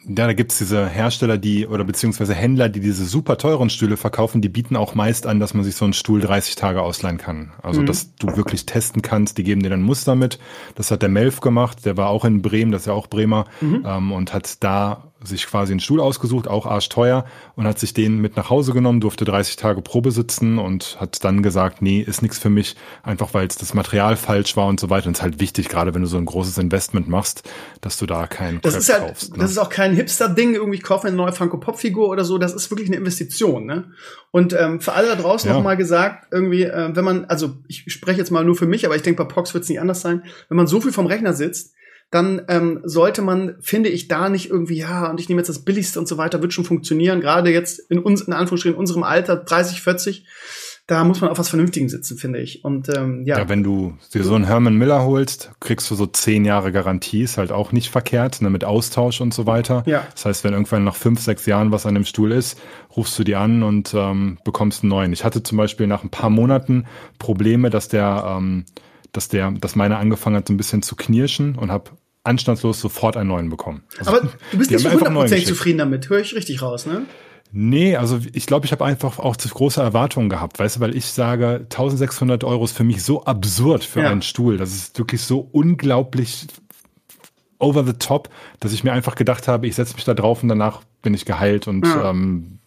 Ja, da gibt's diese Hersteller, die oder beziehungsweise Händler, die diese super teuren Stühle verkaufen, die bieten auch meist an, dass man sich so einen Stuhl 30 Tage ausleihen kann. Also, mhm. dass du wirklich testen kannst, die geben dir dann Muster mit. Das hat der Melf gemacht, der war auch in Bremen, das ist ja auch Bremer, mhm. ähm, und hat da sich quasi einen Stuhl ausgesucht, auch arschteuer, und hat sich den mit nach Hause genommen, durfte 30 Tage Probe sitzen und hat dann gesagt, nee, ist nichts für mich, einfach weil es das Material falsch war und so weiter. Und es ist halt wichtig, gerade wenn du so ein großes Investment machst, dass du da keinen das ist halt, kaufst. Ne? Das ist auch kein Hipster-Ding, irgendwie ich kaufe eine neue Funko-Pop-Figur oder so, das ist wirklich eine Investition. Ne? Und ähm, für alle da draußen ja. nochmal gesagt, irgendwie, äh, wenn man, also ich spreche jetzt mal nur für mich, aber ich denke, bei Pox wird es nicht anders sein, wenn man so viel vom Rechner sitzt, dann ähm, sollte man, finde ich, da nicht irgendwie, ja, und ich nehme jetzt das Billigste und so weiter, wird schon funktionieren. Gerade jetzt in uns, in Anführungsstrichen, in unserem Alter, 30, 40, da muss man auf was Vernünftigen sitzen, finde ich. Und ähm, ja. ja, wenn du dir so einen Herman Miller holst, kriegst du so zehn Jahre Garantie, ist halt auch nicht verkehrt, ne, mit Austausch und so weiter. Ja. Das heißt, wenn irgendwann nach fünf, sechs Jahren was an dem Stuhl ist, rufst du die an und ähm, bekommst einen neuen. Ich hatte zum Beispiel nach ein paar Monaten Probleme, dass der ähm, dass der, dass meine angefangen hat, so ein bisschen zu knirschen und habe anstandslos sofort einen neuen bekommen. Also, Aber du bist nicht so hundertprozentig zufrieden damit, höre ich richtig raus, ne? Nee, also ich glaube, ich habe einfach auch zu große Erwartungen gehabt, weißt du, weil ich sage, 1600 Euro ist für mich so absurd für ja. einen Stuhl. Das ist wirklich so unglaublich over the top, dass ich mir einfach gedacht habe, ich setze mich da drauf und danach bin ich geheilt und ja. ähm,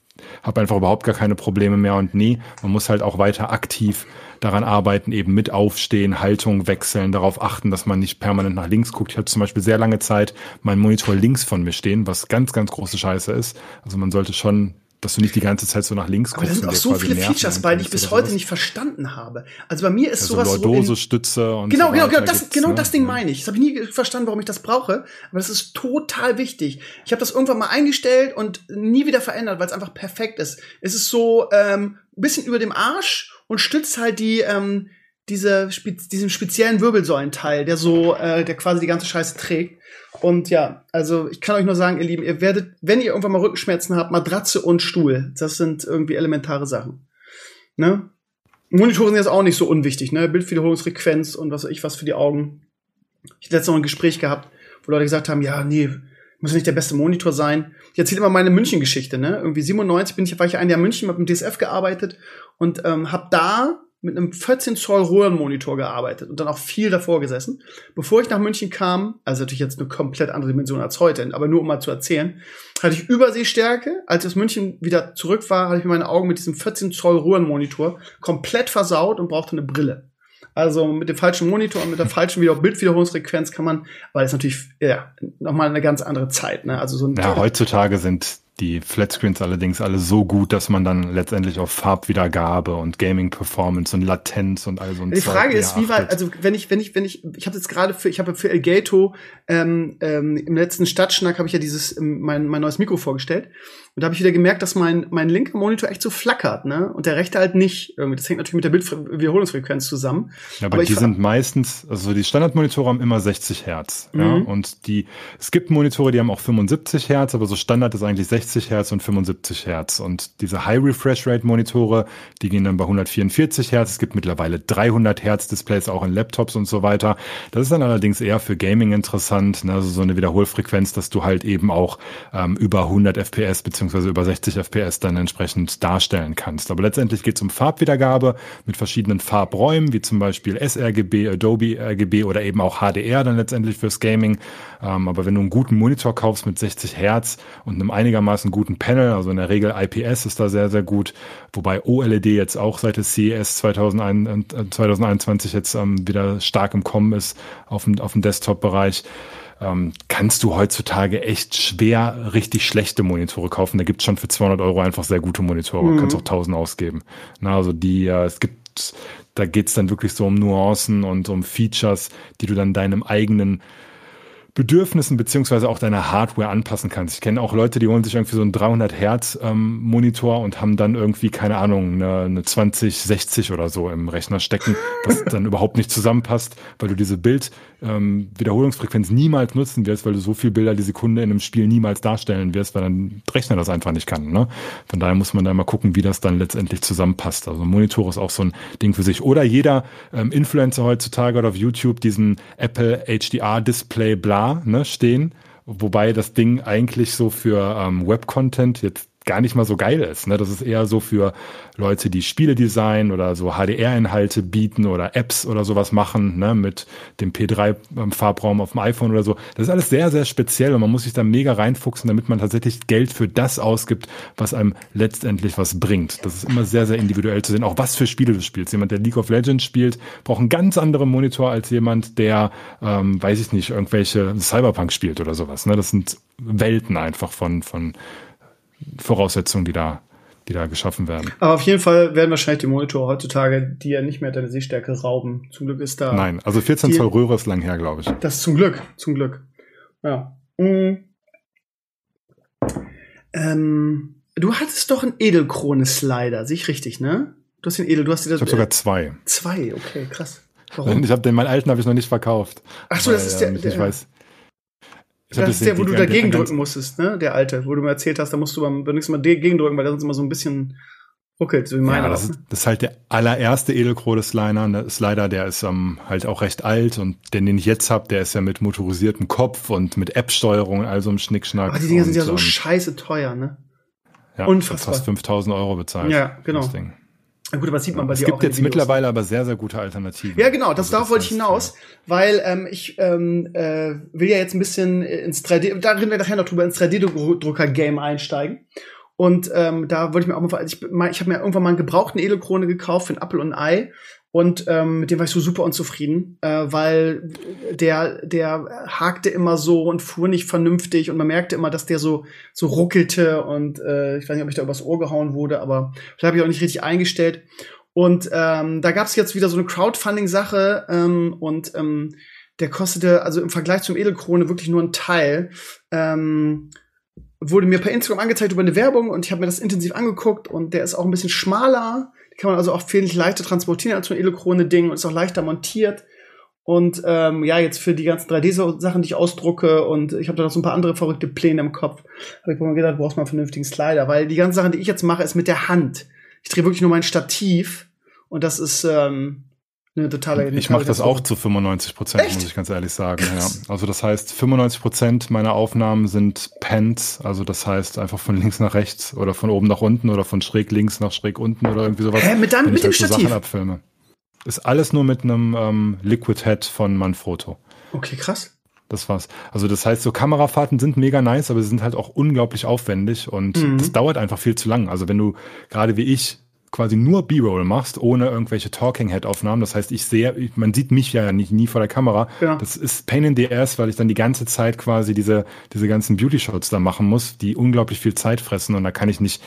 habe einfach überhaupt gar keine Probleme mehr. Und nee, man muss halt auch weiter aktiv daran arbeiten, eben mit aufstehen, Haltung wechseln, darauf achten, dass man nicht permanent nach links guckt. Ich hatte zum Beispiel sehr lange Zeit meinen Monitor links von mir stehen, was ganz, ganz große Scheiße ist. Also man sollte schon dass du nicht die ganze Zeit so nach links guckst. Aber da sind auch so viele Features bei, die ich bis heute nicht verstanden habe. Also bei mir ist ja, sowas so Lordose-Stütze und genau, so genau, genau, das, genau ne? das Ding meine ich. Das habe ich nie verstanden, warum ich das brauche, aber das ist total wichtig. Ich habe das irgendwann mal eingestellt und nie wieder verändert, weil es einfach perfekt ist. Es ist so ähm, ein bisschen über dem Arsch und stützt halt die ähm, diese diesen speziellen Wirbelsäulenteil, der so äh, der quasi die ganze Scheiße trägt. Und ja, also ich kann euch nur sagen, ihr Lieben, ihr werdet, wenn ihr irgendwann mal Rückenschmerzen habt, Matratze und Stuhl, das sind irgendwie elementare Sachen. Ne? Monitoren sind jetzt auch nicht so unwichtig, ne? Bildwiederholungsfrequenz und was weiß ich was für die Augen. Ich hatte letztens noch ein Gespräch gehabt, wo Leute gesagt haben, ja, nee, muss nicht der beste Monitor sein. Ich erzähle immer meine München-Geschichte, ne? Irgendwie 97 bin ich, war ich ein Jahr in München, hab im DSF gearbeitet und ähm, habe da mit einem 14 Zoll Röhrenmonitor gearbeitet und dann auch viel davor gesessen. Bevor ich nach München kam, also natürlich jetzt eine komplett andere Dimension als heute, aber nur um mal zu erzählen, hatte ich Übersehstärke. Als ich aus München wieder zurück war, hatte ich mir meine Augen mit diesem 14 Zoll Röhrenmonitor komplett versaut und brauchte eine Brille. Also mit dem falschen Monitor und mit der falschen Wieder Bildwiederholungsfrequenz kann man, weil es natürlich ja nochmal eine ganz andere Zeit. Ne? Also so ein ja, heutzutage sind die Flatscreens allerdings alle so gut, dass man dann letztendlich auf Farbwiedergabe und Gaming Performance und Latenz und all so ein Die Frage Zeug ist, wie weit, also wenn ich, wenn ich, wenn ich, ich habe jetzt gerade für, ich habe für Elgato ähm, ähm, im letzten Stadtschnack habe ich ja dieses ähm, mein mein neues Mikro vorgestellt und da habe ich wieder gemerkt, dass mein mein linker Monitor echt so flackert, ne, und der rechte halt nicht. Irgendwie, das hängt natürlich mit der Bildwiederholungsfrequenz zusammen. Ja, aber, aber die sind meistens, also die Standardmonitore haben immer 60 Hertz, mhm. ja, und die es gibt Monitore, die haben auch 75 Hertz, aber so Standard ist eigentlich 60 60 Hertz und 75 Hertz. Und diese High Refresh Rate Monitore, die gehen dann bei 144 Hertz. Es gibt mittlerweile 300 Hertz Displays auch in Laptops und so weiter. Das ist dann allerdings eher für Gaming interessant, ne? also so eine Wiederholfrequenz, dass du halt eben auch ähm, über 100 FPS beziehungsweise über 60 FPS dann entsprechend darstellen kannst. Aber letztendlich geht es um Farbwiedergabe mit verschiedenen Farbräumen, wie zum Beispiel sRGB, Adobe RGB oder eben auch HDR dann letztendlich fürs Gaming. Ähm, aber wenn du einen guten Monitor kaufst mit 60 Hertz und einem einigermaßen guten Panel, also in der Regel IPS ist da sehr, sehr gut, wobei OLED jetzt auch seit des CES 2021 jetzt ähm, wieder stark im Kommen ist auf dem, auf dem Desktop-Bereich. Ähm, kannst du heutzutage echt schwer richtig schlechte Monitore kaufen. Da gibt's schon für 200 Euro einfach sehr gute Monitore. Mhm. Kannst auch 1000 ausgeben. Na, also die, äh, es gibt, da geht's dann wirklich so um Nuancen und um Features, die du dann deinem eigenen Bedürfnissen beziehungsweise auch deiner Hardware anpassen kannst. Ich kenne auch Leute, die holen sich irgendwie so einen 300 Hertz ähm, Monitor und haben dann irgendwie keine Ahnung eine, eine 2060 oder so im Rechner stecken, was dann überhaupt nicht zusammenpasst, weil du diese Bild ähm, Wiederholungsfrequenz niemals nutzen wirst, weil du so viel Bilder die Sekunde in einem Spiel niemals darstellen wirst, weil dann Rechner das einfach nicht kann. Ne? Von daher muss man da mal gucken, wie das dann letztendlich zusammenpasst. Also Monitor ist auch so ein Ding für sich. Oder jeder ähm, Influencer heutzutage oder auf YouTube diesen Apple HDR Display bla ne, stehen, wobei das Ding eigentlich so für ähm, Web-Content jetzt gar nicht mal so geil ist. Ne? Das ist eher so für Leute, die Spiele designen oder so HDR-Inhalte bieten oder Apps oder sowas machen, ne? mit dem P3-Farbraum auf dem iPhone oder so. Das ist alles sehr, sehr speziell und man muss sich da mega reinfuchsen, damit man tatsächlich Geld für das ausgibt, was einem letztendlich was bringt. Das ist immer sehr, sehr individuell zu sehen, auch was für Spiele du spielst. Jemand, der League of Legends spielt, braucht einen ganz anderen Monitor als jemand, der, ähm, weiß ich nicht, irgendwelche Cyberpunk spielt oder sowas. Ne? Das sind Welten einfach von, von Voraussetzungen, die da, die da geschaffen werden. Aber auf jeden Fall werden wahrscheinlich die Monitore heutzutage, die ja nicht mehr deine Sehstärke rauben. Zum Glück ist da. Nein, also 14 Zoll Röhre ist lang her, glaube ich. Das ist zum Glück, zum Glück. Ja. Mhm. Ähm, du hattest doch einen Edelkrone-Slider, sehe ich richtig, ne? Du hast den Edel, du hast den. Ich habe sogar zwei. Zwei, okay, krass. Warum? Ich habe den, meinen alten habe ich noch nicht verkauft. Ach so, das ist der. Ähm, ich weiß. Ich das ist der, wo du dagegen drücken musstest, ne? Der alte, wo du mir erzählt hast, da musst du beim, beim nächsten Mal dagegen drücken, weil der sonst immer so ein bisschen ruckelt, so wie meiner. Ja, das, ist, das ist halt der allererste Edelkrone Slider. Der Slider, der ist ähm, halt auch recht alt und den, den ich jetzt habe, der ist ja mit motorisiertem Kopf und mit App-Steuerung, also im Schnickschnack. Aber die Dinger sind ja so ähm, scheiße teuer, ne? Ja, Unfassbar. fast 5000 Euro bezahlt. Ja, genau. Na gut, aber sieht man bei es dir gibt auch jetzt mittlerweile aber sehr, sehr gute Alternativen. Ja, genau, das also, darauf wollte ich hinaus, weil ähm, ich ähm, äh, will ja jetzt ein bisschen ins 3D, da reden wir nachher noch drüber, ins 3D-Drucker-Game einsteigen. Und ähm, da wollte ich mir auch mal, ich, ich habe mir irgendwann mal einen gebrauchten Edelkrone gekauft für ein Apple und ein Ei und ähm, mit dem war ich so super unzufrieden, äh, weil der, der hakte immer so und fuhr nicht vernünftig und man merkte immer, dass der so, so ruckelte und äh, ich weiß nicht, ob ich da übers Ohr gehauen wurde, aber vielleicht habe ich auch nicht richtig eingestellt. Und ähm, da gab es jetzt wieder so eine Crowdfunding-Sache ähm, und ähm, der kostete also im Vergleich zum Edelkrone wirklich nur ein Teil. Ähm, wurde mir per Instagram angezeigt über eine Werbung und ich habe mir das intensiv angeguckt und der ist auch ein bisschen schmaler kann man also auch viel leichter transportieren als so ein Elokrone-Ding und ist auch leichter montiert. Und ähm, ja, jetzt für die ganzen 3D-Sachen, die ich ausdrucke und ich habe da noch so ein paar andere verrückte Pläne im Kopf, habe ich mir gedacht, brauchst mal einen vernünftigen Slider, weil die ganzen Sachen, die ich jetzt mache, ist mit der Hand. Ich drehe wirklich nur mein Stativ und das ist, ähm, Eine totale, ich mache das auch zu 95 Prozent, muss ich ganz ehrlich sagen. Ja. Also das heißt, 95 Prozent meiner Aufnahmen sind Pens, also das heißt einfach von links nach rechts oder von oben nach unten oder von schräg links nach schräg unten oder irgendwie sowas. Hä, mit, deinem, mit dem halt so Stativ? Sachen abfilme. Ist alles nur mit einem ähm, Liquid Head von Manfrotto. Okay, krass. Das war's. Also das heißt, so Kamerafahrten sind mega nice, aber sie sind halt auch unglaublich aufwendig und Mhm. das dauert einfach viel zu lang. Also wenn du gerade wie ich quasi nur B-Roll machst, ohne irgendwelche Talking-Head-Aufnahmen, das heißt, ich sehe, man sieht mich ja nicht nie vor der Kamera. Ja. Das ist Pain in the Ass, weil ich dann die ganze Zeit quasi diese, diese ganzen Beauty-Shots da machen muss, die unglaublich viel Zeit fressen und da kann ich nicht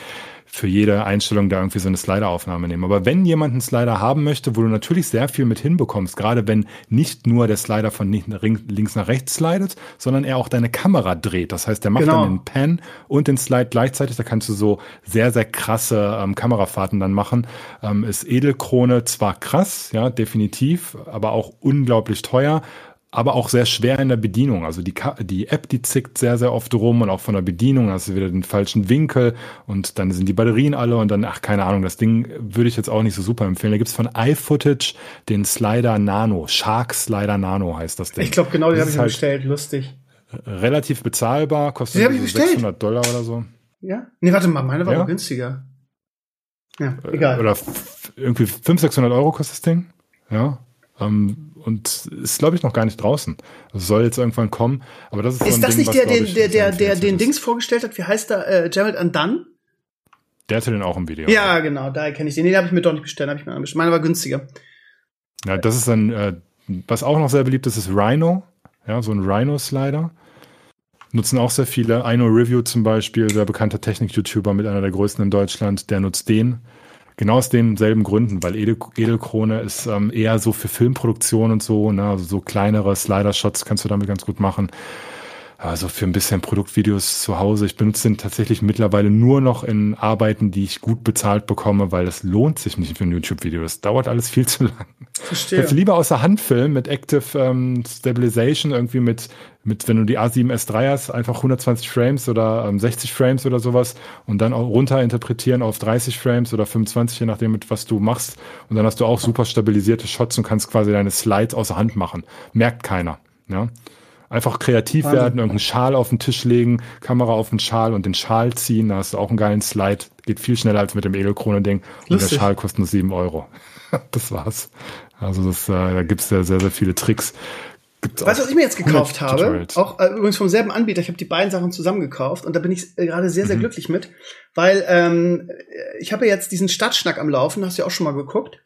für jede Einstellung da irgendwie so eine Slider-Aufnahme nehmen. Aber wenn jemand einen Slider haben möchte, wo du natürlich sehr viel mit hinbekommst, gerade wenn nicht nur der Slider von links nach rechts slidet, sondern er auch deine Kamera dreht. Das heißt, der macht Genau. dann den Pan und den Slide gleichzeitig. Da kannst du so sehr, sehr krasse ähm, Kamerafahrten dann machen. Ähm, ist Edelkrone zwar krass, ja, definitiv, aber auch unglaublich teuer. Aber auch sehr schwer in der Bedienung. Also die, die App, die zickt sehr, sehr oft rum und auch von der Bedienung hast du wieder den falschen Winkel und dann sind die Batterien alle und dann, ach, keine Ahnung, das Ding würde ich jetzt auch nicht so super empfehlen. Da gibt's von iFootage den Slider Nano, Shark Slider Nano heißt das Ding. Ich glaube, genau, den habe ich halt bestellt. Lustig. Relativ bezahlbar, kostet so bestellt. 600 Dollar oder so. Ja? Nee, warte mal, meine war Ja? günstiger. Ja, egal. Oder f- irgendwie 500, 600 Euro kostet das Ding. Ja. Ähm, und ist, glaube ich, noch gar nicht draußen. Also soll jetzt irgendwann kommen. Aber das ist, so ist ein das Ding, nicht der, ich, der, der, der den. Dings vorgestellt hat? Wie heißt der? Äh, Gerald Undone? Der hatte den auch im Video. Ja, genau, daher kenne ich den. Den habe ich mir doch nicht bestellt, habe ich mir angestellt. Meine war günstiger. Ja, das ist dann, äh, was auch noch sehr beliebt ist, ist Rhino. Ja, so ein Rhino-Slider. Nutzen auch sehr viele. Ino Review zum Beispiel, sehr bekannter Technik-YouTuber mit einer der größten in Deutschland, der nutzt den. Genau aus denselben Gründen, weil Edel, Edelkrone ist ähm, eher so für Filmproduktion und so, ne? also so kleinere Slider-Shots kannst du damit ganz gut machen. Also für ein bisschen Produktvideos zu Hause. Ich benutze den tatsächlich mittlerweile nur noch in Arbeiten, die ich gut bezahlt bekomme, weil das lohnt sich nicht für ein YouTube-Video. Das dauert alles viel zu lang. Ich Verstehe. hätte lieber außer Hand filmen mit Active ähm, Stabilization, irgendwie mit, mit, wenn du die A7S3 hast, einfach 120 Frames oder ähm, 60 Frames oder sowas und dann auch runter interpretieren auf 30 Frames oder 25, je nachdem, mit was du machst. Und dann hast du auch super stabilisierte Shots und kannst quasi deine Slides außer Hand machen. Merkt keiner. Ja. Einfach kreativ Wahnsinn. werden, irgendeinen Schal auf den Tisch legen, Kamera auf den Schal und den Schal ziehen. Da hast du auch einen geilen Slide. Geht viel schneller als mit dem Edelkrone-Ding. Und der Schal kostet nur 7 Euro. das war's. Also das, äh, da gibt's ja sehr, sehr viele Tricks. Gibt's Weißt du, was ich mir jetzt gekauft 100 habe? Auch äh, übrigens vom selben Anbieter. Ich habe die beiden Sachen zusammen gekauft und da bin ich äh, gerade sehr, sehr Mhm. glücklich mit, weil ähm, ich habe ja jetzt diesen Stadtschnack am Laufen, hast du ja auch schon mal geguckt.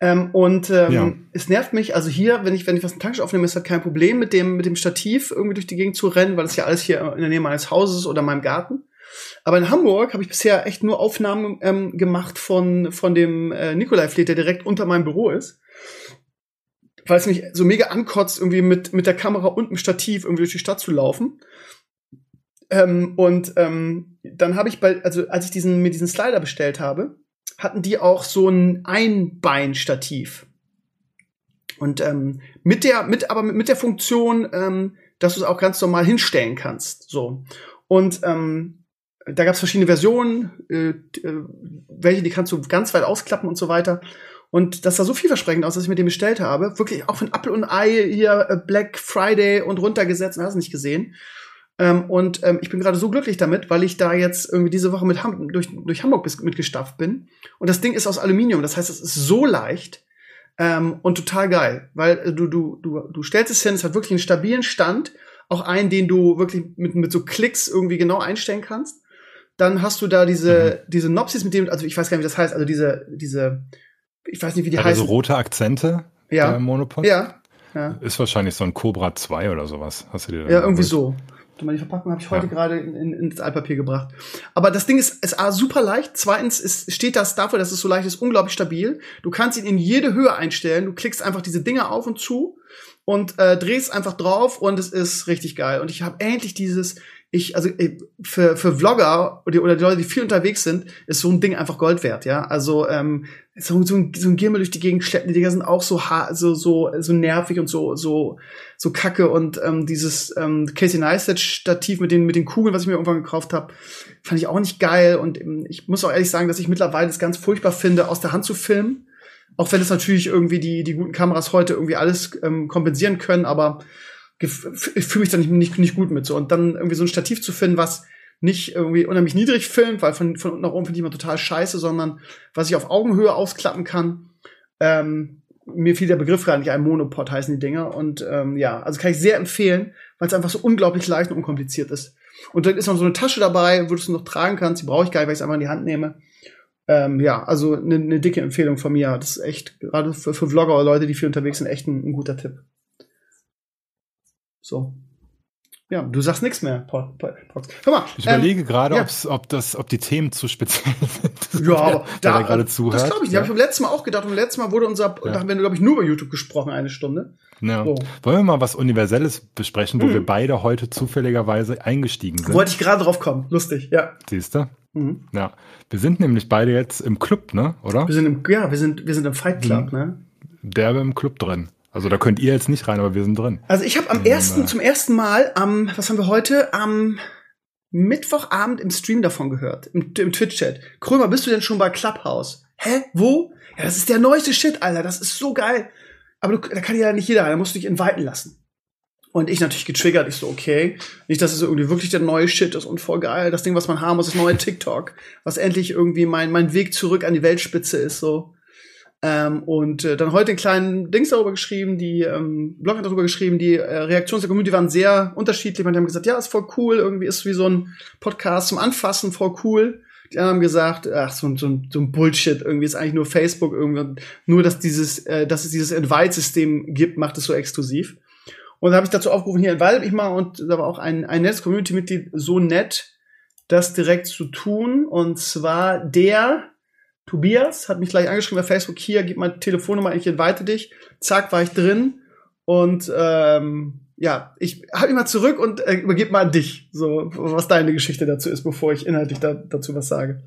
Ähm, und ähm, Ja. es nervt mich, also hier, wenn ich, wenn ich was in Tankstelle aufnehme, ist halt kein Problem, mit dem, mit dem Stativ irgendwie durch die Gegend zu rennen, weil es ja alles hier in der Nähe meines Hauses ist oder meinem Garten. Aber in Hamburg habe ich bisher echt nur Aufnahmen ähm, gemacht von, von dem äh, Nikolai-Fleet, der direkt unter meinem Büro ist. Weil es mich so mega ankotzt, irgendwie mit, mit der Kamera und dem Stativ irgendwie durch die Stadt zu laufen. Ähm, und ähm, dann habe ich bei, also als ich diesen, mir diesen Slider bestellt habe, hatten die auch so ein Einbeinstativ. Und ähm, mit der, mit, aber mit, mit der Funktion, ähm, dass du es auch ganz normal hinstellen kannst. So. Und ähm, da gab es verschiedene Versionen, äh, äh, welche, die kannst du ganz weit ausklappen und so weiter. Und das sah so vielversprechend aus, dass ich mir den bestellt habe. Wirklich auch von Apple und Ei hier äh, Black Friday und runtergesetzt, hast du nicht gesehen. Ähm, und ähm, ich bin gerade so glücklich damit, weil ich da jetzt irgendwie diese Woche mit Ham durch, durch Hamburg bis, mitgestafft bin. Und das Ding ist aus Aluminium. Das heißt, es ist so leicht ähm, und total geil. Weil äh, du, du, du, du stellst es hin, es hat wirklich einen stabilen Stand. Auch einen, den du wirklich mit, mit so Klicks irgendwie genau einstellen kannst. Dann hast du da diese, diese Nopsis, mit dem, also ich weiß gar nicht, wie das heißt, also diese, diese, ich weiß nicht, wie die Hat er so heißen. rote Akzente Ja. der Monopod? Ja, ja. Ist wahrscheinlich so ein Cobra 2 oder sowas. Hast du dir da Ja, irgendwie so. Die Verpackung habe ich heute Ja. gerade in, in, ins Altpapier gebracht. Aber das Ding ist, ist A, super leicht. Zweitens ist, steht das dafür, dass es so leicht ist, unglaublich stabil. Du kannst ihn in jede Höhe einstellen. Du klickst einfach diese Dinger auf und zu und äh, drehst einfach drauf und es ist richtig geil. Und ich habe endlich dieses, ich, also äh, für, für Vlogger oder, oder die Leute, die viel unterwegs sind, ist so ein Ding einfach Gold wert, ja. Also ähm, so, so, ein, so ein Gimbal durch die Gegend schleppen, die Dinger sind auch so so, so, so nervig und so, so, so kacke. Und ähm, dieses ähm, Casey Neistat Stativ mit den, mit den Kugeln, was ich mir irgendwann gekauft habe, fand ich auch nicht geil. Und ähm, ich muss auch ehrlich sagen, dass ich mittlerweile es ganz furchtbar finde, aus der Hand zu filmen. Auch wenn es natürlich irgendwie die, die guten Kameras heute irgendwie alles ähm, kompensieren können, aber ich fühle mich da nicht, nicht, nicht gut mit so. Und dann irgendwie so ein Stativ zu finden, was nicht irgendwie unheimlich niedrig filmt, weil von, von unten nach oben finde ich immer total scheiße, sondern was ich auf Augenhöhe ausklappen kann. Ähm, mir fiel der Begriff gar nicht ein, Monopod heißen die Dinger. Und ähm, ja, also kann ich sehr empfehlen, weil es einfach so unglaublich leicht und unkompliziert ist. Und dann ist noch so eine Tasche dabei, wo du es noch tragen kannst. Die brauche ich gar nicht, weil ich es einfach in die Hand nehme. Ähm, ja, also eine ne dicke Empfehlung von mir. Das ist echt, gerade für, für Vlogger oder Leute, die viel unterwegs sind, echt ein, ein guter Tipp. So. Ja, du sagst nichts mehr, Pox. Hör mal, ich ähm, überlege gerade, ja. ob das, ob die Themen zu speziell sind. Ja, aber da, gerade zuhört. Das glaube ich. Ja. habe ich beim letzten Mal auch gedacht. Und letztes Mal wurde unser, ja. da haben wir, glaube ich, nur über YouTube gesprochen, eine Stunde. Ja. So. Wollen wir mal was Universelles besprechen, wo mhm. wir beide heute zufälligerweise eingestiegen sind? Wollte ich gerade drauf kommen. Lustig, ja. Siehst du? Mhm. Ja. Wir sind nämlich beide jetzt im Club, ne? Oder? Wir sind im, ja, wir sind, wir sind im Fight Club, mhm. ne? Derbe im Club drin. Also da könnt ihr jetzt nicht rein, aber wir sind drin. Also ich habe am ersten, äh, zum ersten Mal am, was haben wir heute? Am Mittwochabend im Stream davon gehört, im, im Twitch-Chat. Krömer, bist du denn schon bei Clubhouse? Hä? Wo? Ja, das ist der neueste Shit, Alter. Das ist so geil. Aber du, da kann ja nicht jeder rein, da musst du dich inviten lassen. Und ich natürlich getriggert, ich so, okay, nicht, dass es irgendwie wirklich der neue Shit ist und voll geil, das Ding, was man haben muss, das neue TikTok, was endlich irgendwie mein, mein Weg zurück an die Weltspitze ist, so. Ähm, und äh, dann heute einen kleinen Dings darüber geschrieben, die ähm, Blog hat darüber geschrieben, die äh, Reaktionen der Community waren sehr unterschiedlich. Manche haben gesagt, ja, ist voll cool, irgendwie ist wie so ein Podcast zum Anfassen, voll cool. Die anderen haben gesagt, ach, so, so, so ein Bullshit, irgendwie ist eigentlich nur Facebook, irgendwie, nur dass dieses, äh, dass es dieses Invite-System gibt, macht es so exklusiv. Und da habe ich dazu aufgerufen, hier invite mich mal und da war auch ein, ein nettes Community-Mitglied so nett, das direkt zu tun. Und zwar der, Tobias hat mich gleich angeschrieben bei Facebook, hier, gib mal Telefonnummer, ich invite dich. Zack, war ich drin. Und ähm, ja, ich hab ihn mal zurück und äh, übergebe mal an dich, so was deine Geschichte dazu ist, bevor ich inhaltlich da, dazu was sage.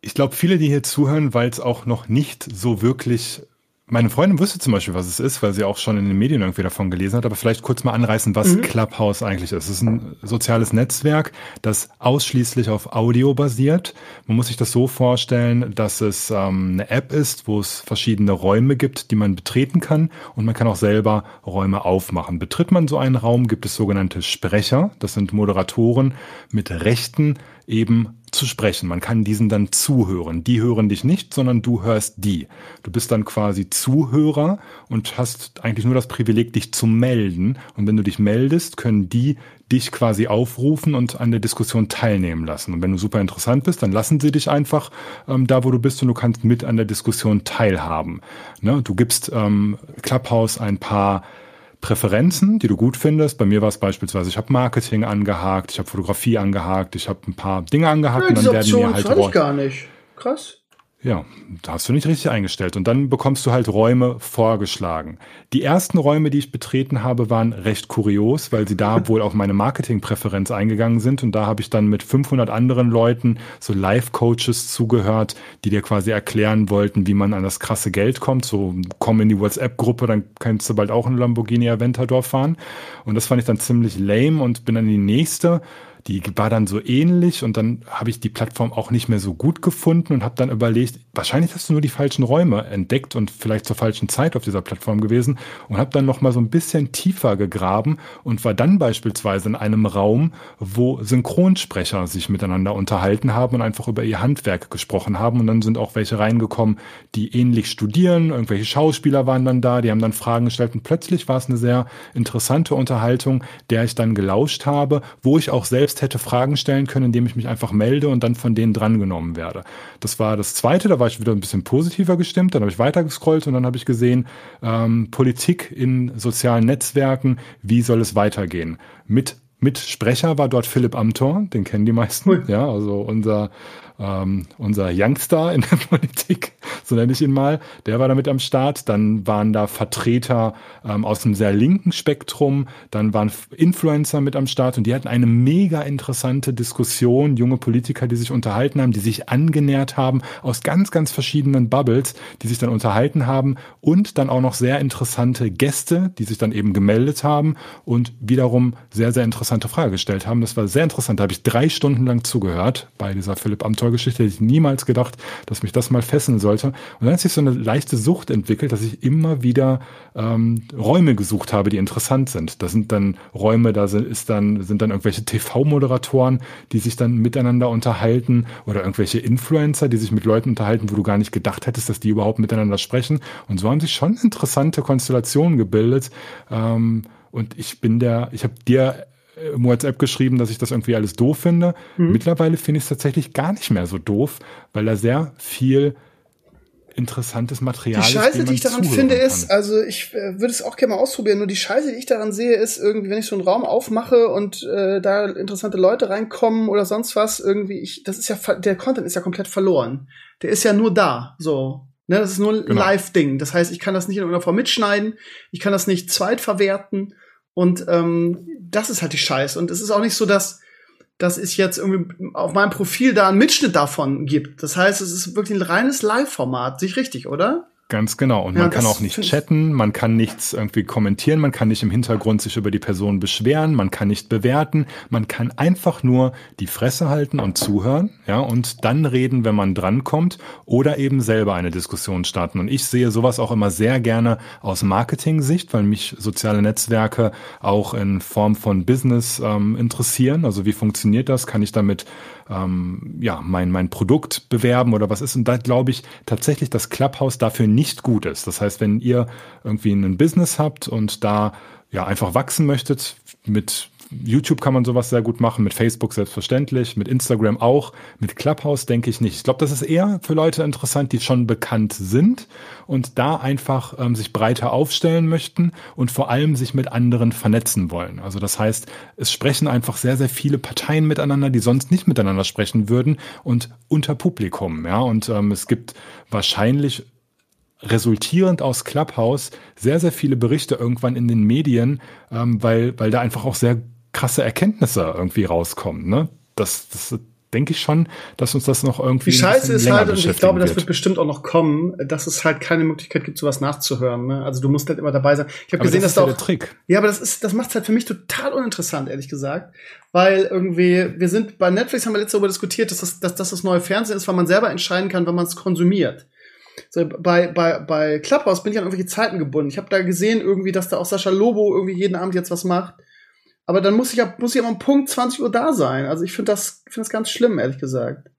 Ich glaube, viele, die hier zuhören, weil es auch noch nicht so wirklich meine Freundin wusste zum Beispiel, was es ist, weil sie auch schon in den Medien irgendwie davon gelesen hat, aber vielleicht kurz mal anreißen, was mhm. Clubhouse eigentlich ist. Es ist ein soziales Netzwerk, das ausschließlich auf Audio basiert. Man muss sich das so vorstellen, dass es ähm, eine App ist, wo es verschiedene Räume gibt, die man betreten kann und man kann auch selber Räume aufmachen. Betritt man so einen Raum, gibt es sogenannte Sprecher. Das sind Moderatoren mit Rechten eben zu sprechen. Man kann diesen dann zuhören. Die hören dich nicht, sondern du hörst die. Du bist dann quasi Zuhörer und hast eigentlich nur das Privileg, dich zu melden. Und wenn du dich meldest, können die dich quasi aufrufen und an der Diskussion teilnehmen lassen. Und wenn du super interessant bist, dann lassen sie dich einfach ähm, da, wo du bist und du kannst mit an der Diskussion teilhaben. Ne? Du gibst ähm, Clubhouse ein paar Präferenzen, die du gut findest. Bei mir war es beispielsweise, ich habe Marketing angehakt, ich habe Fotografie angehakt, ich habe ein paar Dinge angehakt ja, und dann werden mir halt ich gar nicht. Krass. Ja, da hast du nicht richtig eingestellt. Und dann bekommst du halt Räume vorgeschlagen. Die ersten Räume, die ich betreten habe, waren recht kurios, weil sie da wohl auf meine Marketingpräferenz eingegangen sind. Und da habe ich dann mit 500 anderen Leuten, so Live-Coaches zugehört, die dir quasi erklären wollten, wie man an das krasse Geld kommt. So, komm in die WhatsApp-Gruppe, dann kannst du bald auch einen Lamborghini Aventador fahren. Und das fand ich dann ziemlich lame und bin dann in die nächste die war dann so ähnlich und dann habe ich die Plattform auch nicht mehr so gut gefunden und habe dann überlegt, wahrscheinlich hast du nur die falschen Räume entdeckt und vielleicht zur falschen Zeit auf dieser Plattform gewesen und habe dann noch mal so ein bisschen tiefer gegraben und war dann beispielsweise in einem Raum, wo Synchronsprecher sich miteinander unterhalten haben und einfach über ihr Handwerk gesprochen haben und dann sind auch welche reingekommen, die ähnlich studieren, irgendwelche Schauspieler waren dann da, die haben dann Fragen gestellt und plötzlich war es eine sehr interessante Unterhaltung, der ich dann gelauscht habe, wo ich auch selbst selbst hätte Fragen stellen können, indem ich mich einfach melde und dann von denen drangenommen werde. Das war das Zweite, da war ich wieder ein bisschen positiver gestimmt, dann habe ich weitergescrollt und dann habe ich gesehen, ähm, Politik in sozialen Netzwerken, wie soll es weitergehen? Mit Mitsprecher war dort Philipp Amthor, den kennen die meisten, ja, also unser ähm, unser Youngster in der Politik, so nenne ich ihn mal, der war damit am Start. Dann waren da Vertreter ähm, aus dem sehr linken Spektrum, dann waren Influencer mit am Start und die hatten eine mega interessante Diskussion, junge Politiker, die sich unterhalten haben, die sich angenähert haben aus ganz, ganz verschiedenen Bubbles, die sich dann unterhalten haben und dann auch noch sehr interessante Gäste, die sich dann eben gemeldet haben und wiederum sehr, sehr interessante Fragen gestellt haben. Das war sehr interessant. Da habe ich drei Stunden lang zugehört bei dieser Philipp Amthor Abenteuergeschichte hätte ich niemals gedacht, dass mich das mal fesseln sollte. Und dann hat sich so eine leichte Sucht entwickelt, dass ich immer wieder ähm, Räume gesucht habe, die interessant sind. Das sind dann Räume, da sind, ist dann, sind dann irgendwelche TV-Moderatoren, die sich dann miteinander unterhalten oder irgendwelche Influencer, die sich mit Leuten unterhalten, wo du gar nicht gedacht hättest, dass die überhaupt miteinander sprechen. Und so haben sich schon interessante Konstellationen gebildet. Ähm, und ich bin der, ich habe dir im WhatsApp geschrieben, dass ich das irgendwie alles doof finde. Mhm. Mittlerweile finde ich es tatsächlich gar nicht mehr so doof, weil da sehr viel interessantes Material ist. Die Scheiße, ist, die ich daran finde, kann. ist, also ich äh, würde es auch gerne mal ausprobieren, nur die Scheiße, die ich daran sehe, ist irgendwie, wenn ich so einen Raum aufmache und äh, da interessante Leute reinkommen oder sonst was, irgendwie, ich, das ist ja, der Content ist ja komplett verloren. Der ist ja nur da, so. Ne, das ist nur ein genau. Live-Ding. Das heißt, ich kann das nicht in irgendeiner Form mitschneiden, ich kann das nicht zweitverwerten und ähm, das ist halt die Scheiße. Und es ist auch nicht so, dass dass es jetzt irgendwie auf meinem Profil da einen Mitschnitt davon gibt. Das heißt, es ist wirklich ein reines Live-Format. Sich richtig, oder? Ganz genau. Und ja, man kann auch nicht chatten, man kann nichts irgendwie kommentieren, man kann nicht im Hintergrund sich über die Person beschweren, man kann nicht bewerten, man kann einfach nur die Fresse halten und zuhören, ja, und dann reden, wenn man drankommt oder eben selber eine Diskussion starten. Und ich sehe sowas auch immer sehr gerne aus Marketing-Sicht, weil mich soziale Netzwerke auch in Form von Business ähm, interessieren. Also wie funktioniert das? Kann ich damit ähm, ja, mein, mein Produkt bewerben oder was ist. Und da glaube ich tatsächlich, dass Clubhouse dafür nicht gut ist. Das heißt, wenn ihr irgendwie ein Business habt und da ja einfach wachsen möchtet mit YouTube kann man sowas sehr gut machen, mit Facebook selbstverständlich, mit Instagram auch, mit Clubhouse denke ich nicht. Ich glaube, das ist eher für Leute interessant, die schon bekannt sind und da einfach ähm, sich breiter aufstellen möchten und vor allem sich mit anderen vernetzen wollen. Also das heißt, es sprechen einfach sehr, sehr viele Parteien miteinander, die sonst nicht miteinander sprechen würden und unter Publikum. Ja, und ähm, es gibt wahrscheinlich resultierend aus Clubhouse sehr, sehr viele Berichte irgendwann in den Medien, ähm, weil, weil da einfach auch sehr krasse Erkenntnisse irgendwie rauskommen. Ne? Das, das denke ich schon, dass uns das noch irgendwie. Die Scheiße ist halt, und ich glaube, das wird bestimmt auch noch kommen, dass es halt keine Möglichkeit gibt, sowas nachzuhören. Ne? Also du musst halt immer dabei sein. Ich habe gesehen, das dass da auch. Trick. Ja, aber das ist, das macht es halt für mich total uninteressant, ehrlich gesagt. Weil irgendwie, wir sind bei Netflix haben wir letzte Woche diskutiert, dass das, dass das das neue Fernsehen ist, weil man selber entscheiden kann, wann man es konsumiert. So, bei, bei, bei Clubhouse bin ich an irgendwelche Zeiten gebunden. Ich habe da gesehen, irgendwie, dass da auch Sascha Lobo irgendwie jeden Abend jetzt was macht. Aber dann muss ich ja, muss ich aber um Punkt 20 Uhr da sein. Also ich finde das, finde das ganz schlimm, ehrlich gesagt.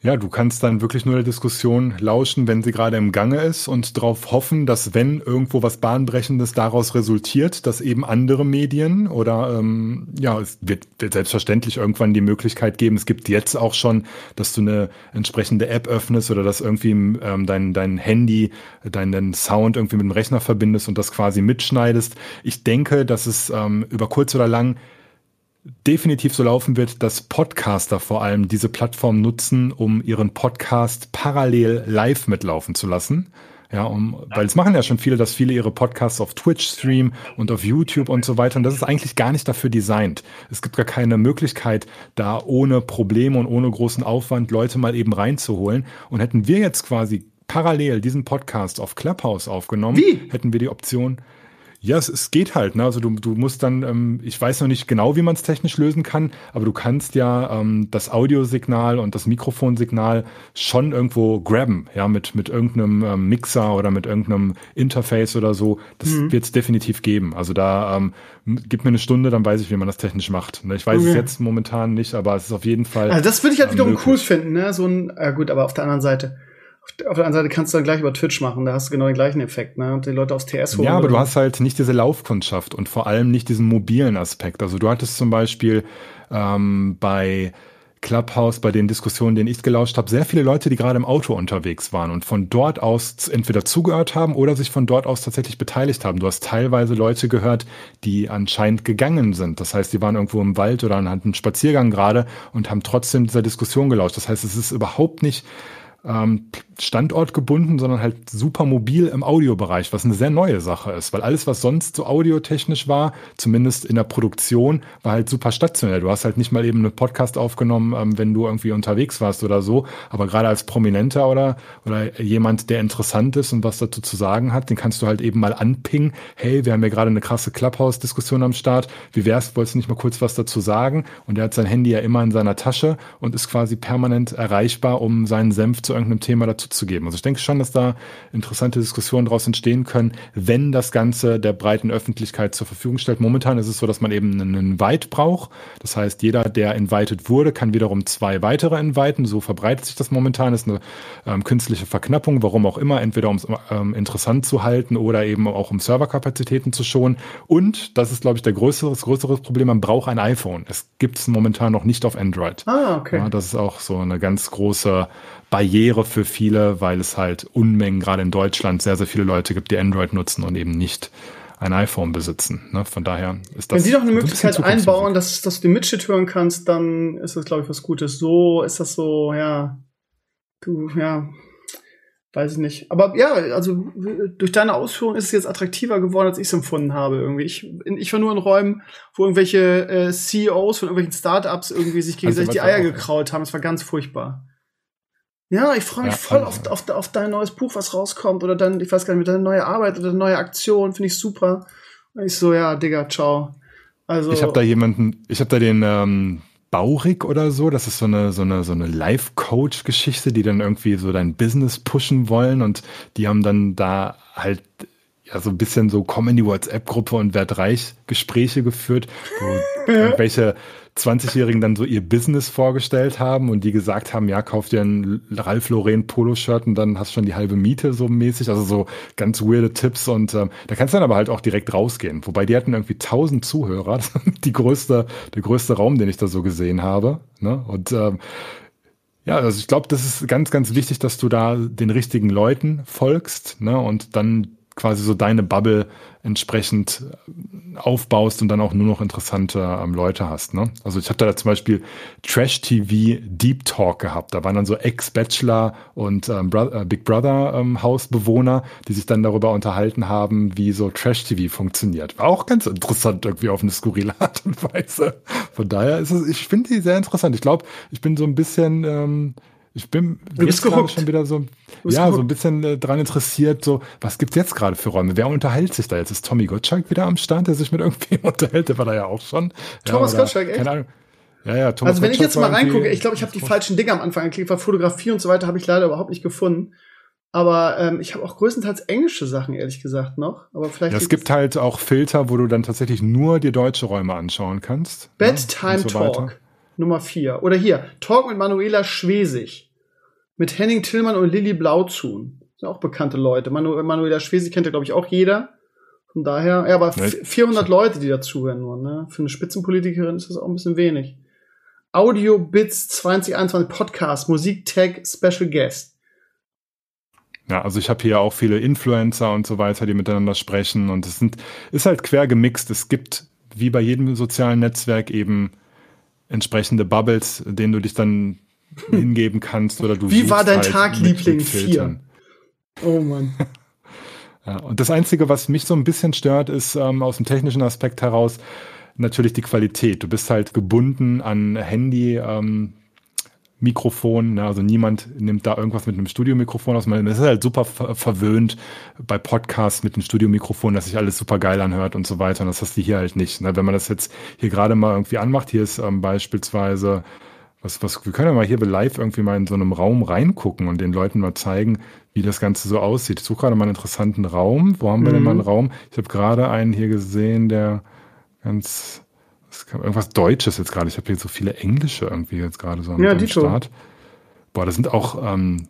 Ja, du kannst dann wirklich nur der Diskussion lauschen, wenn sie gerade im Gange ist und darauf hoffen, dass wenn irgendwo was Bahnbrechendes daraus resultiert, dass eben andere Medien oder ähm, ja, es wird, selbstverständlich irgendwann die Möglichkeit geben, es gibt jetzt auch schon, dass du eine entsprechende App öffnest oder dass irgendwie ähm, dein, dein Handy, deinen Sound irgendwie mit dem Rechner verbindest und das quasi mitschneidest. Ich denke, dass es ähm, über kurz oder lang definitiv so laufen wird, dass Podcaster vor allem diese Plattform nutzen, um ihren Podcast parallel live mitlaufen zu lassen. Ja, um, weil es machen ja schon viele, dass viele ihre Podcasts auf Twitch streamen und auf YouTube und so weiter. Und das ist eigentlich gar nicht dafür designt. Es gibt gar keine Möglichkeit, da ohne Probleme und ohne großen Aufwand Leute mal eben reinzuholen. Und hätten wir jetzt quasi parallel diesen Podcast auf Clubhouse aufgenommen, Wie? hätten wir die Option, ja, es, es geht halt. Ne? Also du, du musst dann, ähm, ich weiß noch nicht genau, wie man es technisch lösen kann, aber du kannst ja ähm, das Audiosignal und das Mikrofonsignal schon irgendwo grabben, ja, mit, mit irgendeinem ähm, Mixer oder mit irgendeinem Interface oder so. Das mhm. wird es definitiv geben. Also da ähm, gib mir eine Stunde, dann weiß ich, wie man das technisch macht. Ne? Ich weiß okay. es jetzt momentan nicht, aber es ist auf jeden Fall. Also das würde ich halt wiederum möglich. cool finden, ne? So ein, äh, gut, aber auf der anderen Seite auf der anderen Seite kannst du dann gleich über Twitch machen, da hast du genau den gleichen Effekt, ne? Und die Leute aufs TS holen. Ja, aber du hast halt nicht diese Laufkundschaft und vor allem nicht diesen mobilen Aspekt. Also du hattest zum Beispiel ähm, bei Clubhouse, bei den Diskussionen, denen ich gelauscht habe, sehr viele Leute, die gerade im Auto unterwegs waren und von dort aus entweder zugehört haben oder sich von dort aus tatsächlich beteiligt haben. Du hast teilweise Leute gehört, die anscheinend gegangen sind. Das heißt, die waren irgendwo im Wald oder hatten einen Spaziergang gerade und haben trotzdem dieser Diskussion gelauscht. Das heißt, es ist überhaupt nicht ähm, standortgebunden, sondern halt super mobil im Audiobereich, was eine sehr neue Sache ist, weil alles, was sonst so audiotechnisch war, zumindest in der Produktion, war halt super stationär. Du hast halt nicht mal eben einen Podcast aufgenommen, ähm, wenn du irgendwie unterwegs warst oder so, aber gerade als Prominenter oder, oder jemand, der interessant ist und was dazu zu sagen hat, den kannst du halt eben mal anpingen. Hey, wir haben ja gerade eine krasse Clubhouse-Diskussion am Start. Wie wär's, wolltest du nicht mal kurz was dazu sagen? Und er hat sein Handy ja immer in seiner Tasche und ist quasi permanent erreichbar, um seinen Senf zu irgendeinem Thema dazuzugeben. Also ich denke schon, dass da interessante Diskussionen daraus entstehen können, wenn das Ganze der breiten Öffentlichkeit zur Verfügung stellt. Momentan ist es so, dass man eben einen Invite braucht. Das heißt, jeder, der invited wurde, kann wiederum zwei weitere inviten. So verbreitet sich das momentan. Das ist eine ähm, künstliche Verknappung, warum auch immer, entweder um es ähm, interessant zu halten oder eben auch um Serverkapazitäten zu schonen. Und das ist, glaube ich, der größere, das größere Problem, man braucht ein iPhone. Es gibt es momentan noch nicht auf Android. Ah, okay. Ja, das ist auch so eine ganz große Barriere für viele, weil es halt Unmengen, gerade in Deutschland, sehr, sehr viele Leute gibt, die Android nutzen und eben nicht ein iPhone besitzen. Ne? Von daher ist das. Wenn sie doch eine Möglichkeit einbauen, dass, dass du Mitschnitt hören kannst, dann ist das, glaube ich, was Gutes. So ist das so, ja. Du, ja. Weiß ich nicht. Aber ja, also durch deine Ausführung ist es jetzt attraktiver geworden, als ich es empfunden habe irgendwie. Ich, ich war nur in Räumen, wo irgendwelche äh, CEOs von irgendwelchen Startups irgendwie sich gegenseitig die was Eier gekraut haben. Das war ganz furchtbar. Ja, ich freue mich Ja, voll also- auf, auf, auf dein neues Buch, was rauskommt. Oder dann, ich weiß gar nicht, deine neue Arbeit oder neue Aktion. Finde ich super. Und ich so, ja, Digga, ciao. Also, Ich habe da jemanden, ich habe da den ähm, Baurig oder so, das ist so eine so eine so eine Life-Coach-Geschichte, die dann irgendwie so dein Business pushen wollen und die haben dann da halt ja so ein bisschen so komm in die WhatsApp-Gruppe und werd reich Gespräche geführt, wo irgendwelche 20-Jährigen dann so ihr Business vorgestellt haben und die gesagt haben, ja, kauf dir ein Ralph Lauren Poloshirt und dann hast schon die halbe Miete so mäßig, also so ganz weirde Tipps und ähm, da kannst du dann aber halt auch direkt rausgehen. Wobei die hatten irgendwie 1000 Zuhörer, die größte, der größte Raum, den ich da so gesehen habe. Ne? Und ähm, ja, also ich glaube, das ist ganz, ganz wichtig, dass du da den richtigen Leuten folgst ne? und dann quasi so deine Bubble entsprechend aufbaust und dann auch nur noch interessante ähm, Leute hast. Ne? Also ich hatte da zum Beispiel Trash-TV Deep Talk gehabt. Da waren dann so Ex-Bachelor und ähm, Bro äh, Big Brother ähm, Hausbewohner, die sich dann darüber unterhalten haben, wie so Trash-TV funktioniert. War auch ganz interessant irgendwie auf eine skurrile Art und Weise. Von daher ist es, ich finde die sehr interessant. Ich glaube, ich bin so ein bisschen ähm, ich bin jetzt gerade schon wieder so, ja, so ein bisschen äh, dran interessiert, so, was gibt's jetzt gerade für Räume? Wer unterhält sich da jetzt? Ist Tommy Gottschalk wieder am Start, der sich mit irgendwem unterhält? Der war da ja auch schon. Thomas ja, Gottschalk, echt? Keine Ahnung. Ja, ja, Thomas also wenn ich Gottschalk jetzt mal reingucke, ich glaube, ich habe die falschen Dinge am Anfang geklickt, weil Fotografie und so weiter habe ich leider überhaupt nicht gefunden. Aber ähm, ich habe auch größtenteils englische Sachen, ehrlich gesagt, noch. Aber vielleicht Ja, es gibt halt auch Filter, wo du dann tatsächlich nur dir deutsche Räume anschauen kannst. ne? Bedtime Und so weiter. Nummer vier Oder hier, Talk mit Manuela Schwesig. Mit Henning Tillmann und Lilly Blauzun. Das sind auch bekannte Leute. Manu Manuela Schwesig kennt ja, glaube ich, auch jeder. Von daher, ja, aber Ja, v- 400 Leute, die dazuhören nur, ne? Für eine Spitzenpolitikerin ist das auch ein bisschen wenig. Audio Bits 2021 Podcast, Musik Tag Special Guest. Ja, also ich habe hier auch viele Influencer und so weiter, die miteinander sprechen und es sind, ist halt quer gemixt. Es gibt, wie bei jedem sozialen Netzwerk, eben entsprechende Bubbles, denen du dich dann hingeben kannst oder du Wie war dein halt Tag, Liebling? mit Filtern. Oh Mann. Ja, und das Einzige, was mich so ein bisschen stört, ist ähm, aus dem technischen Aspekt heraus natürlich die Qualität. Du bist halt gebunden an Handy, ähm, Mikrofon, ne? also niemand nimmt da irgendwas mit einem Studiomikrofon aus. Man- Das ist halt super ver verwöhnt bei Podcasts mit einem Studiomikrofon, dass sich alles super geil anhört und so weiter. Und das hast du hier halt nicht. Ne? Wenn man das jetzt hier gerade mal irgendwie anmacht, hier ist ähm, beispielsweise was, was, wir können ja mal hier live irgendwie mal in so einem Raum reingucken und den Leuten mal zeigen, wie das Ganze so aussieht. Ich suche gerade mal einen interessanten Raum. Wo haben wir denn mal einen Raum? Ich habe gerade einen hier gesehen, der ganz, irgendwas Deutsches jetzt gerade. Ich habe hier so viele Englische irgendwie jetzt gerade so am, Ja, am. Start. Boah, das sind auch ähm,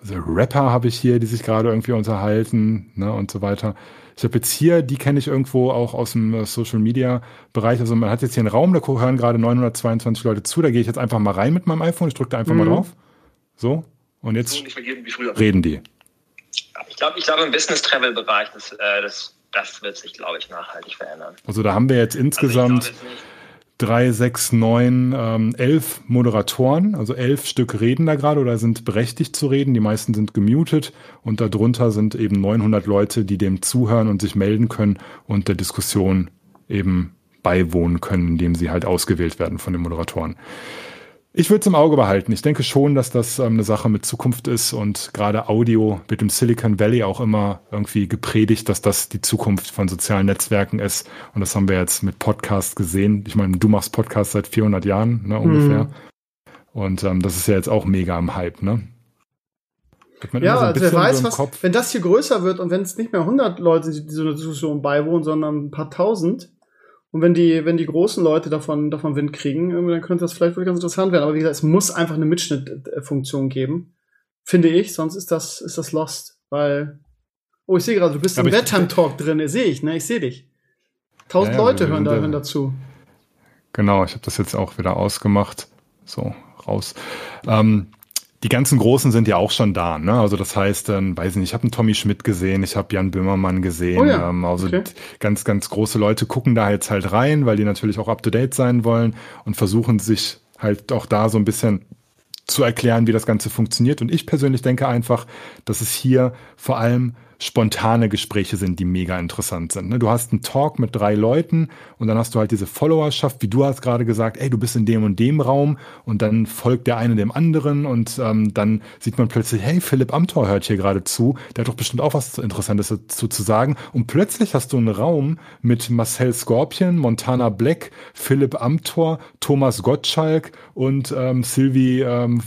also Rapper habe ich hier, die sich gerade irgendwie unterhalten ne, und so weiter. Ich habe jetzt hier, die kenne ich irgendwo auch aus dem äh, Social Media Bereich. Also man hat jetzt hier einen Raum, da hören gerade 922 Leute zu. Da gehe ich jetzt einfach mal rein mit meinem iPhone. Ich drücke da einfach mal Mhm. drauf. So. Und jetzt so nicht mehr geben wie früher. reden die. Ich glaube, ich glaube im Business-Travel-Bereich, das, äh, das, das wird sich, glaube ich, nachhaltig verändern. Also da haben wir jetzt Also insgesamt nicht- drei, sechs, neun, ähm, elf Moderatoren, also elf Stück reden da gerade oder sind berechtigt zu reden. Die meisten sind gemutet und darunter sind eben 900 Leute, die dem zuhören und sich melden können und der Diskussion eben beiwohnen können, indem sie halt ausgewählt werden von den Moderatoren. Ich würde es im Auge behalten. Ich denke schon, dass das ähm, eine Sache mit Zukunft ist und gerade Audio wird im Silicon Valley auch immer irgendwie gepredigt, dass das die Zukunft von sozialen Netzwerken ist. Und das haben wir jetzt mit Podcast gesehen. Ich meine, du machst Podcast seit 400 Jahren ne, ungefähr. Und ähm, das ist ja jetzt auch mega am Hype. Ne? Ja, so also wer weiß, so im was, Kopf. wenn das hier größer wird und wenn es nicht mehr 100 Leute sind, die so eine Diskussion beiwohnen, sondern ein paar tausend, und wenn die, wenn die großen Leute davon, davon Wind kriegen, irgendwie, dann könnte das vielleicht wirklich ganz interessant werden. Aber wie gesagt, es muss einfach eine Mitschnittfunktion geben, finde ich, sonst ist das, ist das lost, weil, oh, ich sehe gerade, du bist Aber im ich- Bedtime Talk drin, sehe ich, ne, ich sehe dich. Tausend Ja, ja, Leute hören, da, hören dazu. Genau, ich habe das jetzt auch wieder ausgemacht. So, raus. Ähm, die ganzen Großen sind ja auch schon da, ne? Also das heißt, dann weiß ich nicht, ich habe einen Tommy Schmidt gesehen, ich habe Jan Böhmermann gesehen. Oh ja, ähm, also okay. ganz, ganz große Leute gucken da jetzt halt rein, weil die natürlich auch up to date sein wollen und versuchen sich halt auch da so ein bisschen zu erklären, wie das Ganze funktioniert. Und ich persönlich denke einfach, dass es hier vor allem spontane Gespräche sind, die mega interessant sind. ne? Du hast einen Talk mit drei Leuten und dann hast du halt diese Followerschaft, wie du hast gerade gesagt, ey, du bist in dem und dem Raum und dann folgt der eine dem anderen und ähm, dann sieht man plötzlich, hey, Philipp Amthor hört hier gerade zu, der hat doch bestimmt auch was Interessantes dazu zu sagen und plötzlich hast du einen Raum mit Marcel Scorpion, Montana Black, Philipp Amthor, Thomas Gottschalk und ähm, Sylvie, ähm,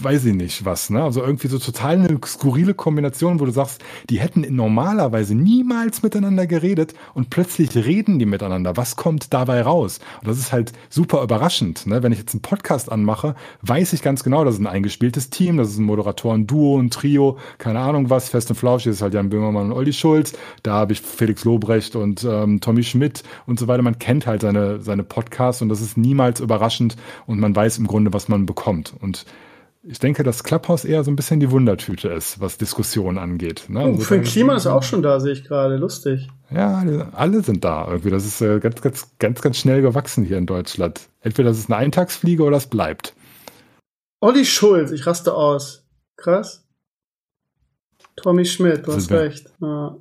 weiß ich nicht was, ne? Also irgendwie so total eine skurrile Kombination, wo du sagst, die hätten normalerweise niemals miteinander geredet und plötzlich reden die miteinander. Was kommt dabei raus? Und das ist halt super überraschend. Ne? Wenn ich jetzt einen Podcast anmache, weiß ich ganz genau, das ist ein eingespieltes Team, das ist ein Moderatoren-Duo, ein Trio, keine Ahnung was. Fest und Flauschig ist halt Jan Böhmermann und Olli Schulz. Da habe ich Felix Lobrecht und ähm, Tommy Schmidt und so weiter. Man kennt halt seine, seine Podcasts und das ist niemals überraschend und man weiß im Grunde, was man bekommt. Und ich denke, dass Clubhouse eher so ein bisschen die Wundertüte ist, was Diskussionen angeht. Ne? Also für ein Klima ist er auch schon da, sehe ich gerade. Lustig. ja, alle- sind da irgendwie. Das ist äh, ganz, ganz, ganz, ganz schnell gewachsen hier in Deutschland. Entweder das ist eine Eintagsfliege oder es bleibt. Olli Schulz, ich raste aus. Krass. Tommy Schmidt, du hast Sind wir- recht. Ja,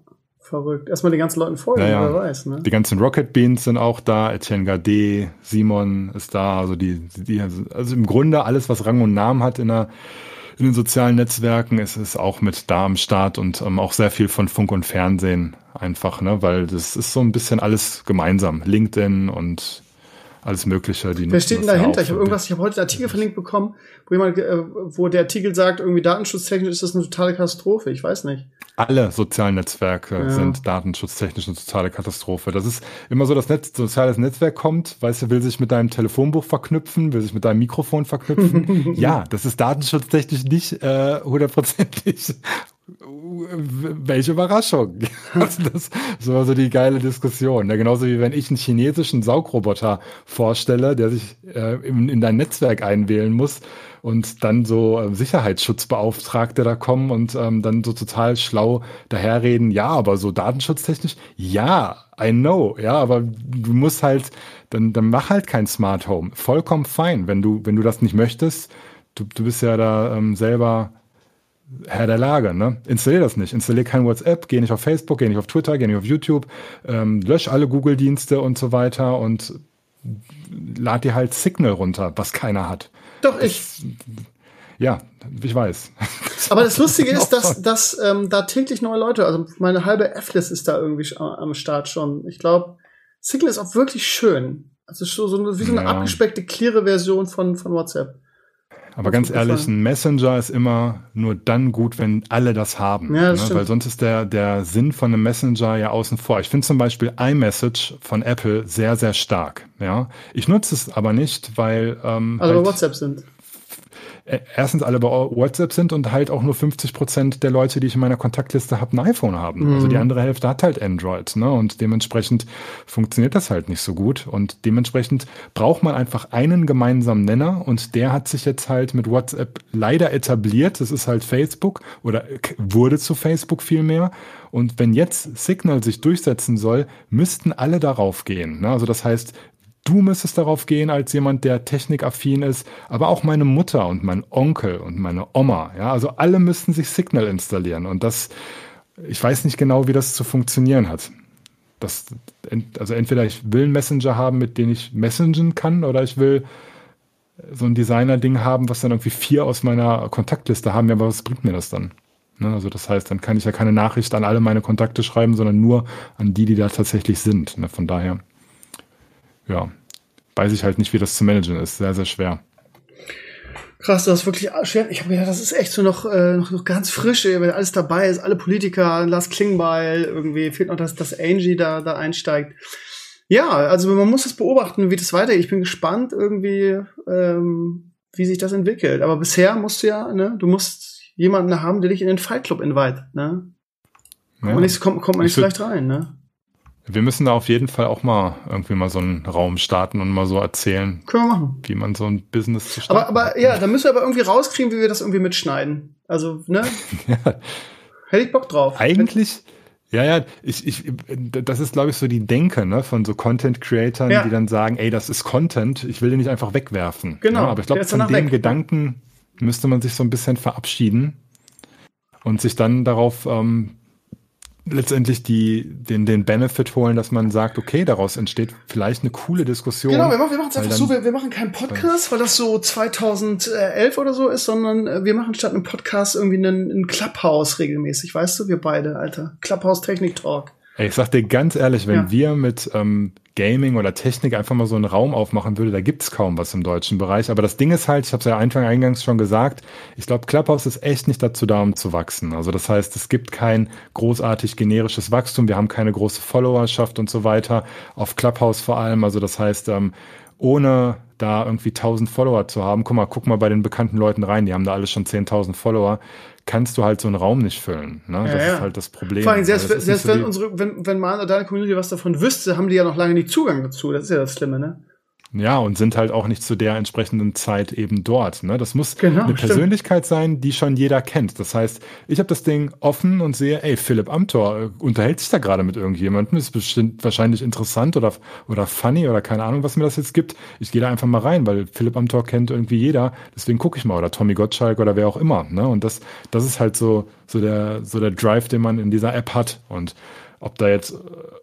verrückt. Erstmal den ganzen Leuten folgen, Ja, ja. wer weiß, ne? Die ganzen Rocket Beans sind auch da. Etienne Gade, Simon ist da. Also die, die, also im Grunde alles, was Rang und Namen hat in der in den sozialen Netzwerken ist es auch mit da am Start und ähm, auch sehr viel von Funk und Fernsehen einfach, ne, weil das ist so ein bisschen alles gemeinsam. LinkedIn und alles Mögliche. Die Wer steht denn ja dahinter? auch Ich habe irgendwas, ich habe heute einen Artikel verlinkt bekommen, wo jemand, äh, wo der Artikel sagt, irgendwie datenschutztechnisch ist das eine totale Katastrophe. Ich weiß nicht. Alle sozialen Netzwerke Ja. sind datenschutztechnisch eine totale Katastrophe. Das ist immer so, das Netz, soziales Netzwerk kommt, weißt du, will sich mit deinem Telefonbuch verknüpfen, will sich mit deinem Mikrofon verknüpfen. ja, das ist datenschutztechnisch nicht äh, hundertprozentig. Welche Überraschung. Also das, das war so die geile Diskussion. Ja, genauso wie wenn ich einen chinesischen Saugroboter vorstelle, der sich äh, in, in dein Netzwerk einwählen muss und dann so äh, Sicherheitsschutzbeauftragte da kommen und ähm, dann so total schlau daherreden, ja, aber so datenschutztechnisch, ja, I know, ja, aber du musst halt, dann, dann mach halt kein Smart Home. Vollkommen fein, wenn du, wenn du das nicht möchtest. Du, du bist ja da ähm, selber Herr der Lage, ne? Installier das nicht. Installier kein WhatsApp, geh nicht auf Facebook, geh nicht auf Twitter, geh nicht auf YouTube, ähm, lösch alle Google-Dienste und so weiter und lad dir halt Signal runter, was keiner hat. Doch, ich. Ja, ich weiß. Aber das Lustige ist, Genau. dass, dass ähm, da täglich neue Leute, also meine halbe F-List ist da irgendwie am Start schon. Ich glaube, Signal ist auch wirklich schön. Also so, so eine, wie so eine Ja. abgespeckte, cleare Version von, von WhatsApp. Aber ganz ehrlich, gefallen. ein Messenger ist immer nur dann gut, wenn alle das haben. Ja, das ne? Weil sonst ist der, der Sinn von einem Messenger ja außen vor. Ich finde zum Beispiel iMessage von Apple sehr, sehr stark. Ja, Ich nutze es aber nicht, weil ähm, Also halt, WhatsApp sind. Äh, erstens alle bei WhatsApp sind und halt auch nur 50 Prozent der Leute, die ich in meiner Kontaktliste habe, ein iPhone haben. Also Mhm. die andere Hälfte hat halt Android, ne? Und dementsprechend funktioniert das halt nicht so gut. Und dementsprechend braucht man einfach einen gemeinsamen Nenner und der hat sich jetzt halt mit WhatsApp leider etabliert. Das ist halt Facebook oder wurde zu Facebook vielmehr. Und wenn jetzt Signal sich durchsetzen soll, müssten alle darauf gehen. Ne? Also das heißt, Du müsstest darauf gehen als jemand, der technikaffin ist, aber auch meine Mutter und mein Onkel und meine Oma. Ja, also alle müssten sich Signal installieren und das, ich weiß nicht genau, wie das zu funktionieren hat. Das, also entweder ich will einen Messenger haben, mit dem ich messengen kann, oder ich will so ein Designer-Ding haben, was dann irgendwie vier aus meiner Kontaktliste haben. Ja, aber was bringt mir das dann? Ne, also das heißt, dann kann ich ja keine Nachricht an alle meine Kontakte schreiben, sondern nur an die, die da tatsächlich sind. Ne, von daher ja, weiß ich halt nicht, wie das zu managen ist. Sehr, sehr schwer. Krass, das ist wirklich schwer. Ich habe gedacht, das ist echt so noch, äh, noch, noch ganz frisch, wenn alles dabei ist, alle Politiker, Lars Klingbeil, irgendwie fehlt noch, dass, dass Angie da, da einsteigt. Ja, also man muss das beobachten, wie das weitergeht. Ich bin gespannt irgendwie, ähm, wie sich das entwickelt. Aber bisher musst du ja, ne, du musst jemanden haben, der dich in den Fight Club invite, ne? Ja. Und nicht, kommt, kommt man nicht so leicht rein, ne? Wir müssen da auf jeden Fall auch mal irgendwie mal so einen Raum starten und mal so erzählen, wie man so ein Business zu starten. Aber, aber ja, da müssen wir aber irgendwie rauskriegen, wie wir das irgendwie mitschneiden. Also, ne? ja. Hätte ich Bock drauf. Eigentlich, ja, ja, ich, ich, das ist, glaube ich, so die Denke ne, von so Content-Creatern, ja. die dann sagen, ey, das ist Content, ich will den nicht einfach wegwerfen. Genau. Ja, aber ich glaube, von dem weg. Gedanken müsste man sich so ein bisschen verabschieden und sich dann darauf ähm, letztendlich die, den, den Benefit holen, dass man sagt, okay, daraus entsteht vielleicht eine coole Diskussion. Genau, wir machen wir machen es einfach so, wir, wir machen keinen Podcast, weil das so 2011 oder so ist, sondern äh, wir machen statt einem Podcast irgendwie einen, einen Clubhouse regelmäßig, weißt du, wir beide, Alter. Clubhouse Technik Talk. Ey, ich sag dir ganz ehrlich, wenn ja. wir mit ähm, Gaming oder Technik einfach mal so einen Raum aufmachen würde, da gibt's kaum was im deutschen Bereich. Aber das Ding ist halt, ich habe es ja Anfang eingangs schon gesagt, ich glaube, Clubhouse ist echt nicht dazu da, um zu wachsen. Also das heißt, es gibt kein großartig generisches Wachstum, wir haben keine große Followerschaft und so weiter, auf Clubhouse vor allem. Also das heißt, ähm, ohne da irgendwie 1000 Follower zu haben, guck mal, guck mal bei den bekannten Leuten rein, die haben da alle schon 10.000 Follower kannst du halt so einen Raum nicht füllen. Ne? Ja, das ja. ist halt das Problem. Vor allem, selbst, also selbst so wenn unsere, wenn, wenn man oder deine Community was davon wüsste, haben die ja noch lange nicht Zugang dazu. Das ist ja das Schlimme, ne? Ja, und sind halt auch nicht zu der entsprechenden Zeit eben dort. Ne? Das muss genau, eine stimmt. Persönlichkeit sein, die schon jeder kennt. Das heißt, ich habe das Ding offen und sehe, ey, Philipp Amthor äh, unterhält sich da gerade mit irgendjemandem, ist bestimmt wahrscheinlich interessant oder, oder funny oder keine Ahnung, was mir das jetzt gibt. Ich gehe da einfach mal rein, weil Philipp Amthor kennt irgendwie jeder. Deswegen gucke ich mal. Oder Tommy Gottschalk oder wer auch immer. Ne? Und das, das ist halt so, so, der, so der Drive, den man in dieser App hat. Und ob da jetzt äh,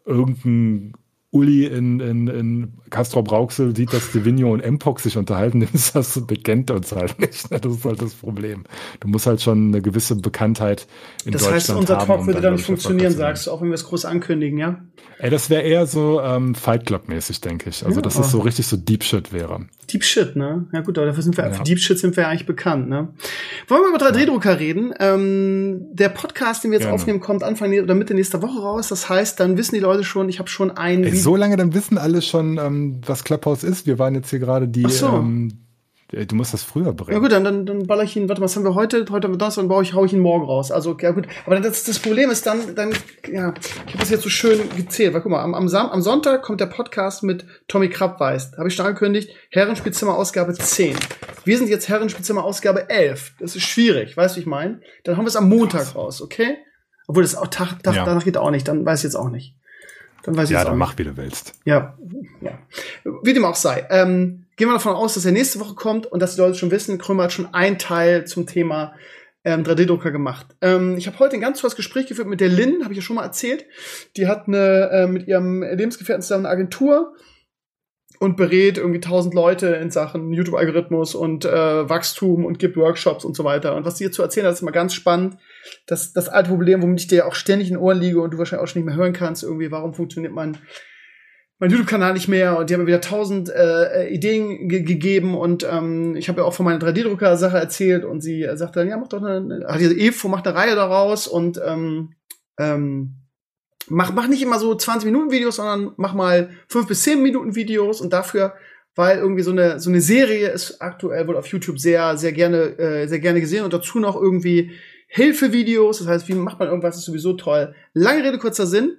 irgendein Uli in, in, in Castro Brauxel sieht, dass Divigno und Mpox sich unterhalten, dann ist das bekennt uns halt nicht. Das ist halt das Problem. Du musst halt schon eine gewisse Bekanntheit in das Deutschland haben. Das heißt, unser Talk würde dann nicht funktionieren, sagst du, auch wenn wir es groß ankündigen, ja? Ey, das wäre eher so ähm, Fight Club-mäßig, denke ich. Also, ja, dass es so richtig so Deep Shit wäre. Deep Shit, ne? Ja gut, aber dafür sind wir, ja. für Deep Shit sind wir eigentlich bekannt, ne? Wollen wir über 3D-Drucker reden? Ähm, der Podcast, den wir jetzt Gerne. aufnehmen, kommt Anfang oder Mitte nächster Woche raus. Das heißt, dann wissen die Leute schon, ich habe schon ein Ey, so lange, dann wissen alle schon, ähm, was Clubhouse ist. Wir waren jetzt hier gerade die so. ähm, Du musst das früher bringen. Ja gut, dann, dann, dann baller ich ihn, warte, was haben wir heute? Heute haben wir das, dann baue ich, hau ich ihn morgen raus. Also, ja gut. Aber das, das Problem ist dann, dann, ja, ich habe das jetzt so schön gezählt. Weil guck mal, am, am, Sam am Sonntag kommt der Podcast mit Tommy Krabweist. Habe ich schon angekündigt. Herrenspielzimmer Ausgabe 10. Wir sind jetzt Herrenspielzimmer Ausgabe 11. Das ist schwierig, weißt du, wie ich meine? Dann haben wir es am Montag raus, okay? Obwohl das auch Tag, Tag ja. danach geht auch nicht, dann weiß ich jetzt auch nicht. Dann weiß ich ja, dann mach, wie du willst. Ja, ja. Wie dem auch sei. Ähm, gehen wir davon aus, dass er nächste Woche kommt und dass die Leute schon wissen, Krömer hat schon einen Teil zum Thema ähm, 3D-Drucker gemacht. Ähm, ich habe heute ein ganz tolles Gespräch geführt mit der Lynn, habe ich ja schon mal erzählt. Die hat eine, äh, mit ihrem Lebensgefährten zusammen eine Agentur und berät irgendwie tausend Leute in Sachen YouTube-Algorithmus und äh, Wachstum und gibt Workshops und so weiter. Und was sie hier zu erzählen hat, ist mal ganz spannend. Das, das alte Problem, womit ich dir auch ständig in den Ohren liege und du wahrscheinlich auch schon nicht mehr hören kannst, irgendwie, warum funktioniert mein mein YouTube-Kanal nicht mehr und die haben mir wieder tausend äh, Ideen ge gegeben und ähm, ich habe ja auch von meiner 3D-Drucker-Sache erzählt und sie äh, sagte dann, ja, mach doch eine, hat diese Evo macht eine Reihe daraus und ähm, ähm, mach, mach nicht immer so 20 Minuten Videos, sondern mach mal fünf bis zehn Minuten Videos und dafür, weil irgendwie so eine so eine Serie ist aktuell wohl auf YouTube sehr sehr gerne äh, sehr gerne gesehen und dazu noch irgendwie Hilfevideos, das heißt, wie macht man irgendwas, ist sowieso toll. Lange Rede kurzer Sinn.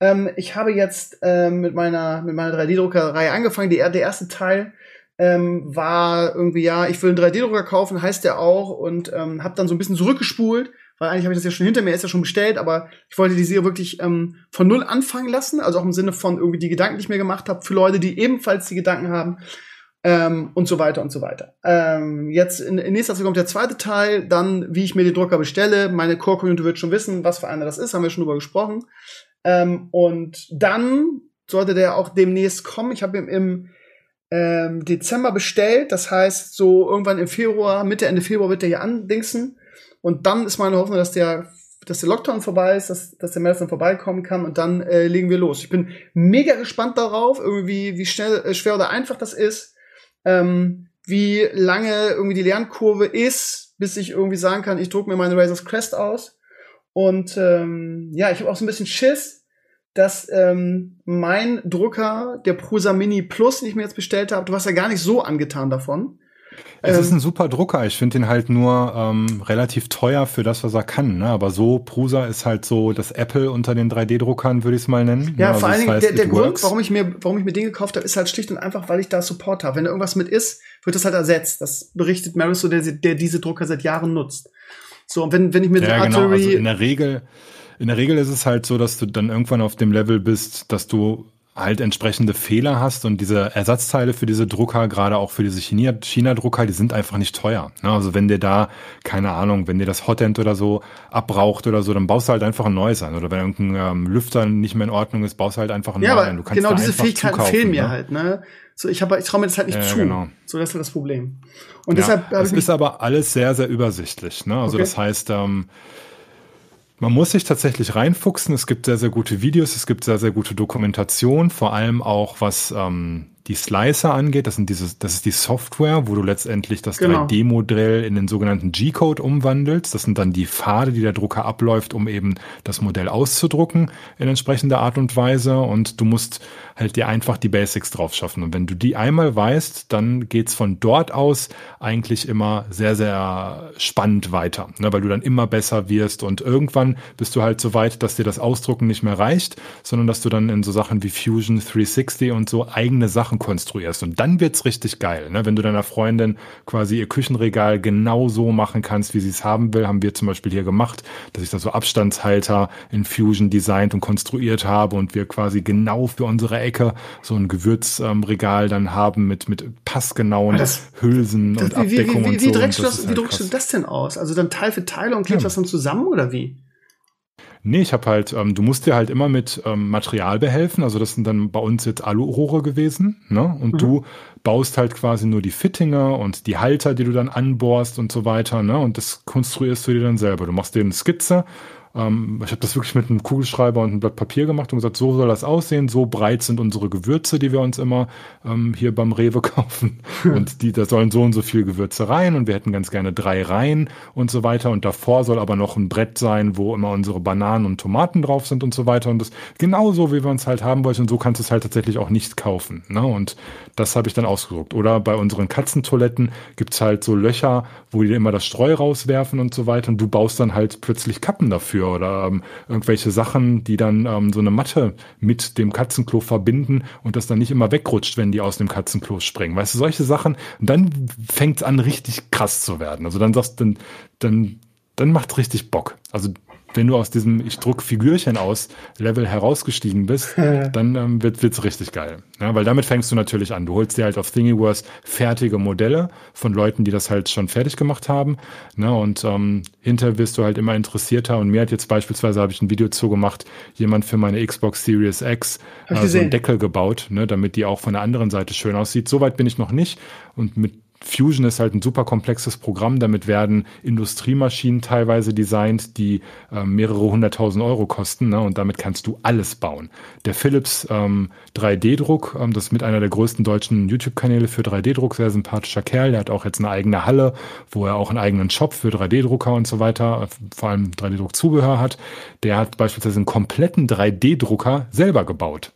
Ähm, ich habe jetzt ähm, mit meiner, mit meiner 3D-Druckerei angefangen. Die, der erste Teil ähm, war irgendwie, ja, ich will einen 3D-Drucker kaufen, heißt der auch, und ähm, habe dann so ein bisschen zurückgespult, weil eigentlich habe ich das ja schon hinter mir, ist ja schon bestellt, aber ich wollte die Serie wirklich ähm, von null anfangen lassen, also auch im Sinne von irgendwie die Gedanken, die ich mir gemacht habe, für Leute, die ebenfalls die Gedanken haben. Ähm, und so weiter und so weiter. Ähm, jetzt in, in nächster Zeit kommt der zweite Teil, dann wie ich mir den Drucker bestelle. Meine Core-Community wird schon wissen, was für einer das ist, haben wir schon drüber gesprochen. Ähm, und dann sollte der auch demnächst kommen. Ich habe ihn im ähm, Dezember bestellt. Das heißt, so irgendwann im Februar, Mitte, Ende Februar wird der hier andingsen. Und dann ist meine Hoffnung, dass der, dass der Lockdown vorbei ist, dass, dass der dann vorbeikommen kann und dann äh, legen wir los. Ich bin mega gespannt darauf, irgendwie, wie schnell, äh, schwer oder einfach das ist. Ähm, wie lange irgendwie die Lernkurve ist, bis ich irgendwie sagen kann, ich drucke mir meine Razor's Crest aus. Und ähm, ja, ich habe auch so ein bisschen Schiss, dass ähm, mein Drucker, der Prusa Mini Plus, den ich mir jetzt bestellt habe, du warst ja gar nicht so angetan davon. Es ähm, ist ein super Drucker. Ich finde ihn halt nur ähm, relativ teuer für das, was er kann. Ne? Aber so, Prusa ist halt so das Apple unter den 3D-Druckern, würde ich es mal nennen. Ja, also vor allen Dingen, der, der Grund, warum ich, mir, warum ich mir den gekauft habe, ist halt schlicht und einfach, weil ich da Support habe. Wenn da irgendwas mit ist, wird das halt ersetzt. Das berichtet Mariso, der, der diese Drucker seit Jahren nutzt. So, und wenn, wenn ich mir ja, genau. Also in der Regel, in der Regel ist es halt so, dass du dann irgendwann auf dem Level bist, dass du halt entsprechende Fehler hast und diese Ersatzteile für diese Drucker, gerade auch für diese China-Drucker, die sind einfach nicht teuer. Ne? Also wenn dir da, keine Ahnung, wenn dir das Hotend oder so abbraucht oder so, dann baust du halt einfach ein neues an. Oder wenn irgendein ähm, Lüfter nicht mehr in Ordnung ist, baust du halt einfach ein ja, neues an. Du kannst genau diese Fähigkeiten zukaufen, fehlen mir ne? halt. Ne? So, ich, hab, ich traue mir das halt nicht ja, zu. Genau. So, das ist halt das Problem. Und ja, deshalb Es ist aber alles sehr, sehr übersichtlich. Ne? Also okay. das heißt, ähm, man muss sich tatsächlich reinfuchsen. Es gibt sehr, sehr gute Videos, es gibt sehr, sehr gute Dokumentation, vor allem auch was ähm, die Slicer angeht. Das, sind diese, das ist die Software, wo du letztendlich das genau. 3D-Modell in den sogenannten G-Code umwandelst. Das sind dann die Pfade, die der Drucker abläuft, um eben das Modell auszudrucken in entsprechender Art und Weise. Und du musst halt dir einfach die Basics drauf schaffen. Und wenn du die einmal weißt, dann geht's von dort aus eigentlich immer sehr, sehr spannend weiter, ne? weil du dann immer besser wirst und irgendwann bist du halt so weit, dass dir das Ausdrucken nicht mehr reicht, sondern dass du dann in so Sachen wie Fusion 360 und so eigene Sachen konstruierst. Und dann wird's richtig geil, ne? wenn du deiner Freundin quasi ihr Küchenregal genau so machen kannst, wie sie es haben will, haben wir zum Beispiel hier gemacht, dass ich da so Abstandshalter in Fusion designt und konstruiert habe und wir quasi genau für unsere Ecke so ein Gewürzregal ähm, dann haben mit, mit passgenauen das, Hülsen das, und wie, Abdeckung wie, wie, und so. Wie, du, das, halt wie druckst du das denn aus? Also dann Teil für Teil und klebst ja. das dann zusammen oder wie? Nee, ich habe halt, ähm, du musst dir halt immer mit ähm, Material behelfen. Also das sind dann bei uns jetzt Alurohre gewesen. Ne? Und mhm. du baust halt quasi nur die Fittinger und die Halter, die du dann anbohrst und so weiter. Ne? Und das konstruierst du dir dann selber. Du machst dir eine Skizze ähm, ich habe das wirklich mit einem Kugelschreiber und einem Blatt Papier gemacht und gesagt, so soll das aussehen, so breit sind unsere Gewürze, die wir uns immer ähm, hier beim Rewe kaufen. und die, da sollen so und so viel Gewürze rein und wir hätten ganz gerne drei Reihen und so weiter. Und davor soll aber noch ein Brett sein, wo immer unsere Bananen und Tomaten drauf sind und so weiter. Und das genauso, wie wir uns halt haben wollten. Und so kannst du es halt tatsächlich auch nicht kaufen. Ne? Und das habe ich dann ausgedruckt. Oder bei unseren Katzentoiletten gibt's halt so Löcher, wo die immer das Streu rauswerfen und so weiter. Und du baust dann halt plötzlich Kappen dafür dafür oder ähm, irgendwelche Sachen, die dann ähm, so eine Matte mit dem Katzenklo verbinden und das dann nicht immer wegrutscht, wenn die aus dem Katzenklo springen. Weißt du, solche Sachen. Und dann fängt es an, richtig krass zu werden. Also dann sagst dann, dann, dann macht richtig Bock. Also wenn du aus diesem ich druck Figürchen aus Level herausgestiegen bist, dann ähm, wird wird's richtig geil. Ja, weil damit fängst du natürlich an. Du holst dir halt auf Thingiverse fertige Modelle von Leuten, die das halt schon fertig gemacht haben. Ne, und ähm, hinter wirst du halt immer interessierter. Und mir hat jetzt beispielsweise habe ich ein Video zugemacht, jemand für meine Xbox Series X äh, so einen Deckel gebaut, ne, damit die auch von der anderen Seite schön aussieht. Soweit bin ich noch nicht. Und mit Fusion ist halt ein super komplexes Programm. Damit werden Industriemaschinen teilweise designt, die äh, mehrere hunderttausend Euro kosten. Ne? Und damit kannst du alles bauen. Der Philips ähm, 3D-Druck, ähm, das ist mit einer der größten deutschen YouTube-Kanäle für 3D-Druck, sehr sympathischer Kerl. Der hat auch jetzt eine eigene Halle, wo er auch einen eigenen Shop für 3D-Drucker und so weiter, äh, vor allem 3D-Druck-Zubehör hat. Der hat beispielsweise einen kompletten 3D-Drucker selber gebaut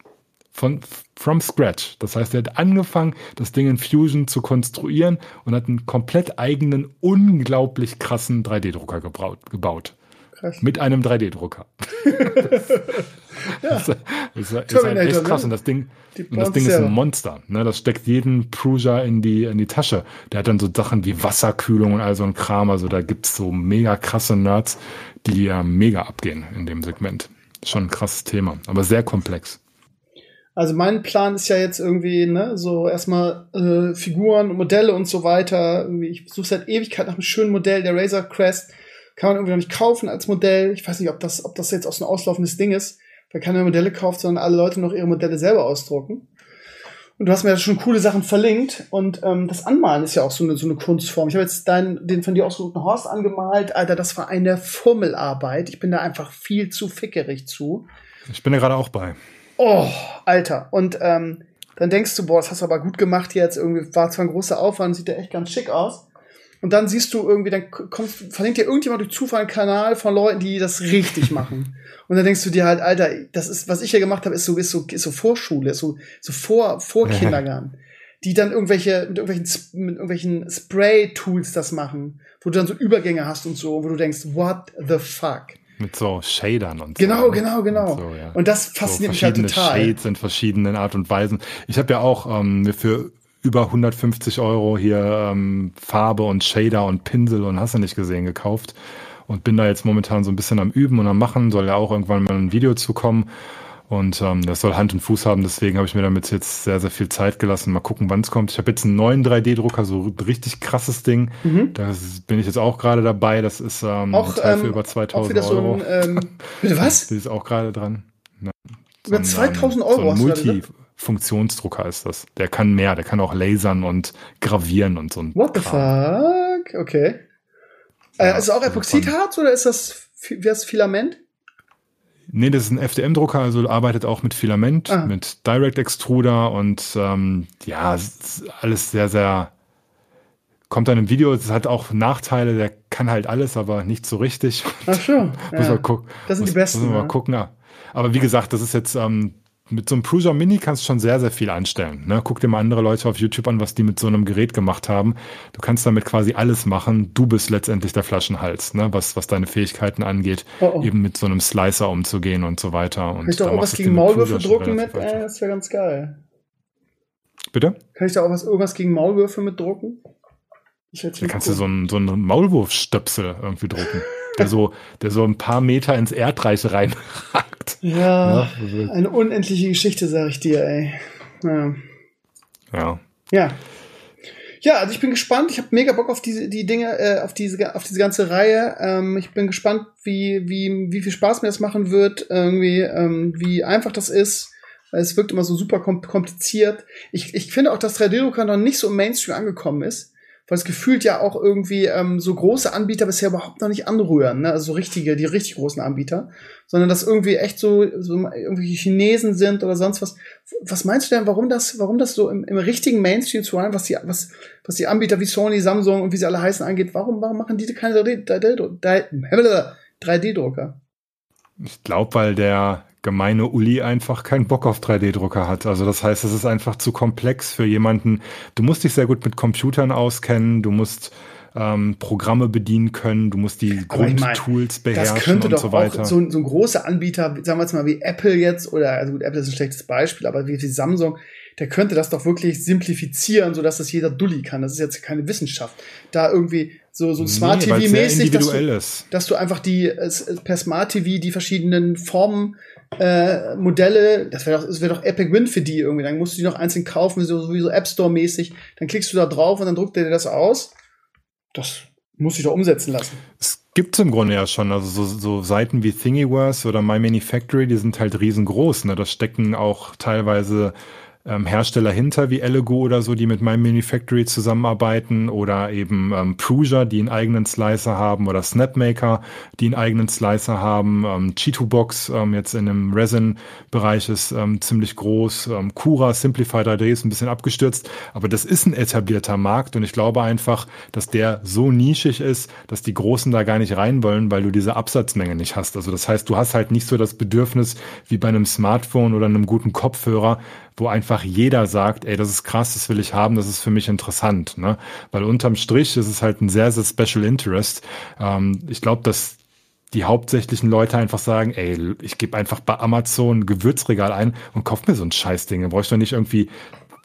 von from scratch. Das heißt, er hat angefangen, das Ding in Fusion zu konstruieren und hat einen komplett eigenen, unglaublich krassen 3D-Drucker gebaut. Krass. Mit einem 3D-Drucker. ja. Das, ist, ist, ist halt echt krass. Ne? Und das Ding, und das Ding ist ein Monster. Ne? Das steckt jeden Prusa in die, in die Tasche. Der hat dann so Sachen wie Wasserkühlung und all so ein Kram. Also da gibt's so mega krasse Nerds, die ja mega abgehen in dem Segment. Schon ein krasses Thema, aber sehr komplex. Also mein Plan ist ja jetzt irgendwie, ne, so erstmal äh, Figuren Modelle und so weiter. Irgendwie, ich suche seit Ewigkeit nach einem schönen Modell. Der Razor Crest kann man irgendwie noch nicht kaufen als Modell. Ich weiß nicht, ob das, ob das jetzt auch so ein auslaufendes Ding ist, weil keiner Modelle kauft, sondern alle Leute noch ihre Modelle selber ausdrucken. Und du hast mir ja schon coole Sachen verlinkt. Und ähm, das Anmalen ist ja auch so eine, so eine Kunstform. Ich habe jetzt deinen, den von dir ausgedruckten Horst angemalt. Alter, das war eine Fummelarbeit. Ich bin da einfach viel zu fickerig zu. Ich bin da gerade auch bei. Oh, Alter. Und ähm, dann denkst du, boah, das hast du aber gut gemacht jetzt, irgendwie war zwar ein großer Aufwand, sieht ja echt ganz schick aus. Und dann siehst du irgendwie, dann kommt, verlinkt dir irgendjemand durch Zufall einen Kanal von Leuten, die das richtig machen. Und dann denkst du dir halt, Alter, das ist, was ich hier gemacht habe, ist so, ist so, ist so Vorschule, ist so, so vor, vor Kindergarten. Die dann irgendwelche, mit irgendwelchen, mit irgendwelchen Spray-Tools das machen, wo du dann so Übergänge hast und so, wo du denkst, what the fuck? Mit so Shadern und Genau, so. genau, genau. Und, so, ja. Und das fasziniert mich so halt verschiedene total. Shades in verschiedenen Art und Weisen. Ich habe ja auch ähm, mir für über 150 Euro hier ähm, Farbe und Shader und Pinsel und hast du nicht gesehen gekauft und bin da jetzt momentan so ein bisschen am Üben und am Machen. Soll ja auch irgendwann mal ein Video zukommen. Und ähm, das soll Hand und Fuß haben, deswegen habe ich mir damit jetzt sehr, sehr viel Zeit gelassen. Mal gucken, wann es kommt. Ich habe jetzt einen neuen 3D-Drucker, so richtig krasses Ding. Da bin ich jetzt auch gerade dabei. Das ist ähm, Mhm. Auch, ein Teil für ähm, über auch 2000 wieder so Euro. ein, ähm, bitte was? Die ist auch gerade dran. Ja. Über ein, 2000 ähm, Euro So ein hast du gerade gesagt? Multifunktionsdrucker ist das. Der kann mehr, der kann auch lasern und gravieren und so ein What the Kram. fuck? Okay. Äh, Ja, ist es auch Epoxidharz oder ist das, heißt das, Filament? Nee, das ist ein FDM-Drucker, also arbeitet auch mit Filament, Ah. mit Direct Extruder und ähm, ja, alles sehr, sehr kommt dann im Video, es hat auch Nachteile, der kann halt alles, aber nicht so richtig. Ach so. Muss Ja. man gucken. Das sind muss, die besten, Muss man ja. mal gucken. ja. Aber wie gesagt, das ist jetzt ähm, mit so einem Prusa Mini kannst du schon sehr, sehr viel anstellen. Ne? Guck dir mal andere Leute auf YouTube an, was die mit so einem Gerät gemacht haben. Du kannst damit quasi alles machen. Du bist letztendlich der Flaschenhals, ne? was, was deine Fähigkeiten angeht, Oh, oh. eben mit so einem Slicer umzugehen und so weiter. Und Kann ich da auch was gegen Maulwürfe drucken mit? Äh, das wäre ganz geil. Bitte? Kann ich da auch was, irgendwas gegen Maulwürfe mit drucken? Da kannst du so einen, so einen Maulwurfstöpsel irgendwie drucken, der so, der so ein paar Meter ins Erdreich reinragt. Ja, Ja, eine unendliche Geschichte, sag ich dir, ey. Ja. Ja. Ja. Ja, also ich bin gespannt. Ich habe mega Bock auf diese die Dinge, äh, auf diese auf diese ganze Reihe. Ähm, ich bin gespannt, wie wie wie viel Spaß mir das machen wird, irgendwie ähm, wie einfach das ist. Es wirkt immer so super kom kompliziert. Ich, ich finde auch, dass 3D-Drucker noch nicht so im Mainstream angekommen ist, weil es gefühlt ja auch irgendwie ähm, so große Anbieter bisher überhaupt noch nicht anrühren, ne? also so richtige, die richtig großen Anbieter, sondern dass irgendwie echt so, so irgendwelche Chinesen sind oder sonst was. Was meinst du denn, warum das, warum das so im, im richtigen Mainstream zu rein, was die, was, was die Anbieter wie Sony, Samsung und wie sie alle heißen angeht, warum, warum machen die keine 3D-Drucker? 3D-Drucker. Ich glaube, weil der gemeine Uli einfach keinen Bock auf 3D-Drucker hat. Also das heißt, es ist einfach zu komplex für jemanden. Du musst dich sehr gut mit Computern auskennen, du musst ähm, Programme bedienen können, du musst die Grundtools beherrschen Das könnte und doch so weiter. auch so, ein- so ein großer Anbieter, sagen wir jetzt mal wie Apple jetzt, oder also gut, Apple ist ein schlechtes Beispiel, aber wie, wie Samsung, der könnte das doch wirklich simplifizieren, sodass das jeder Dulli kann. Das ist jetzt keine Wissenschaft. Da irgendwie so, so Smart Nee, TV-mäßig, dass du, ist. dass du einfach die per Smart TV die verschiedenen Formen äh, Modelle, das wäre doch, das wäre doch Epic Win für die irgendwie. Dann musst du die noch einzeln kaufen, so, wie so App Store mäßig. Dann klickst du da drauf und dann druckt er dir das aus. Das muss ich doch umsetzen lassen. Es gibt's im Grunde ja schon, also so, so Seiten wie Thingiverse oder My Manufactory, die sind halt riesengroß. Ne? Da stecken auch teilweise ähm, Hersteller hinter, wie Elegoo oder so, die mit My Manufactory zusammenarbeiten oder eben ähm, Prusa, die einen eigenen Slicer haben oder Snapmaker, die einen eigenen Slicer haben. Ähm, Cheeto-Box ähm, jetzt in dem Resin-Bereich ist ähm, ziemlich groß. Ähm, Cura, Simplify 3D ist ein bisschen abgestürzt, aber das ist ein etablierter Markt und ich glaube einfach, dass der so nischig ist, dass die Großen da gar nicht rein wollen, weil du diese Absatzmenge nicht hast. Also das heißt, du hast halt nicht so das Bedürfnis wie bei einem Smartphone oder einem guten Kopfhörer, wo einfach jeder sagt, ey, das ist krass, das will ich haben, das ist für mich interessant. Ne? Weil unterm Strich ist es halt ein sehr, sehr Special Interest. Ähm, ich glaube, dass die hauptsächlichen Leute einfach sagen, ey, ich gebe einfach bei Amazon ein Gewürzregal ein und kauf mir so ein Scheißding. Da brauche ich doch nicht irgendwie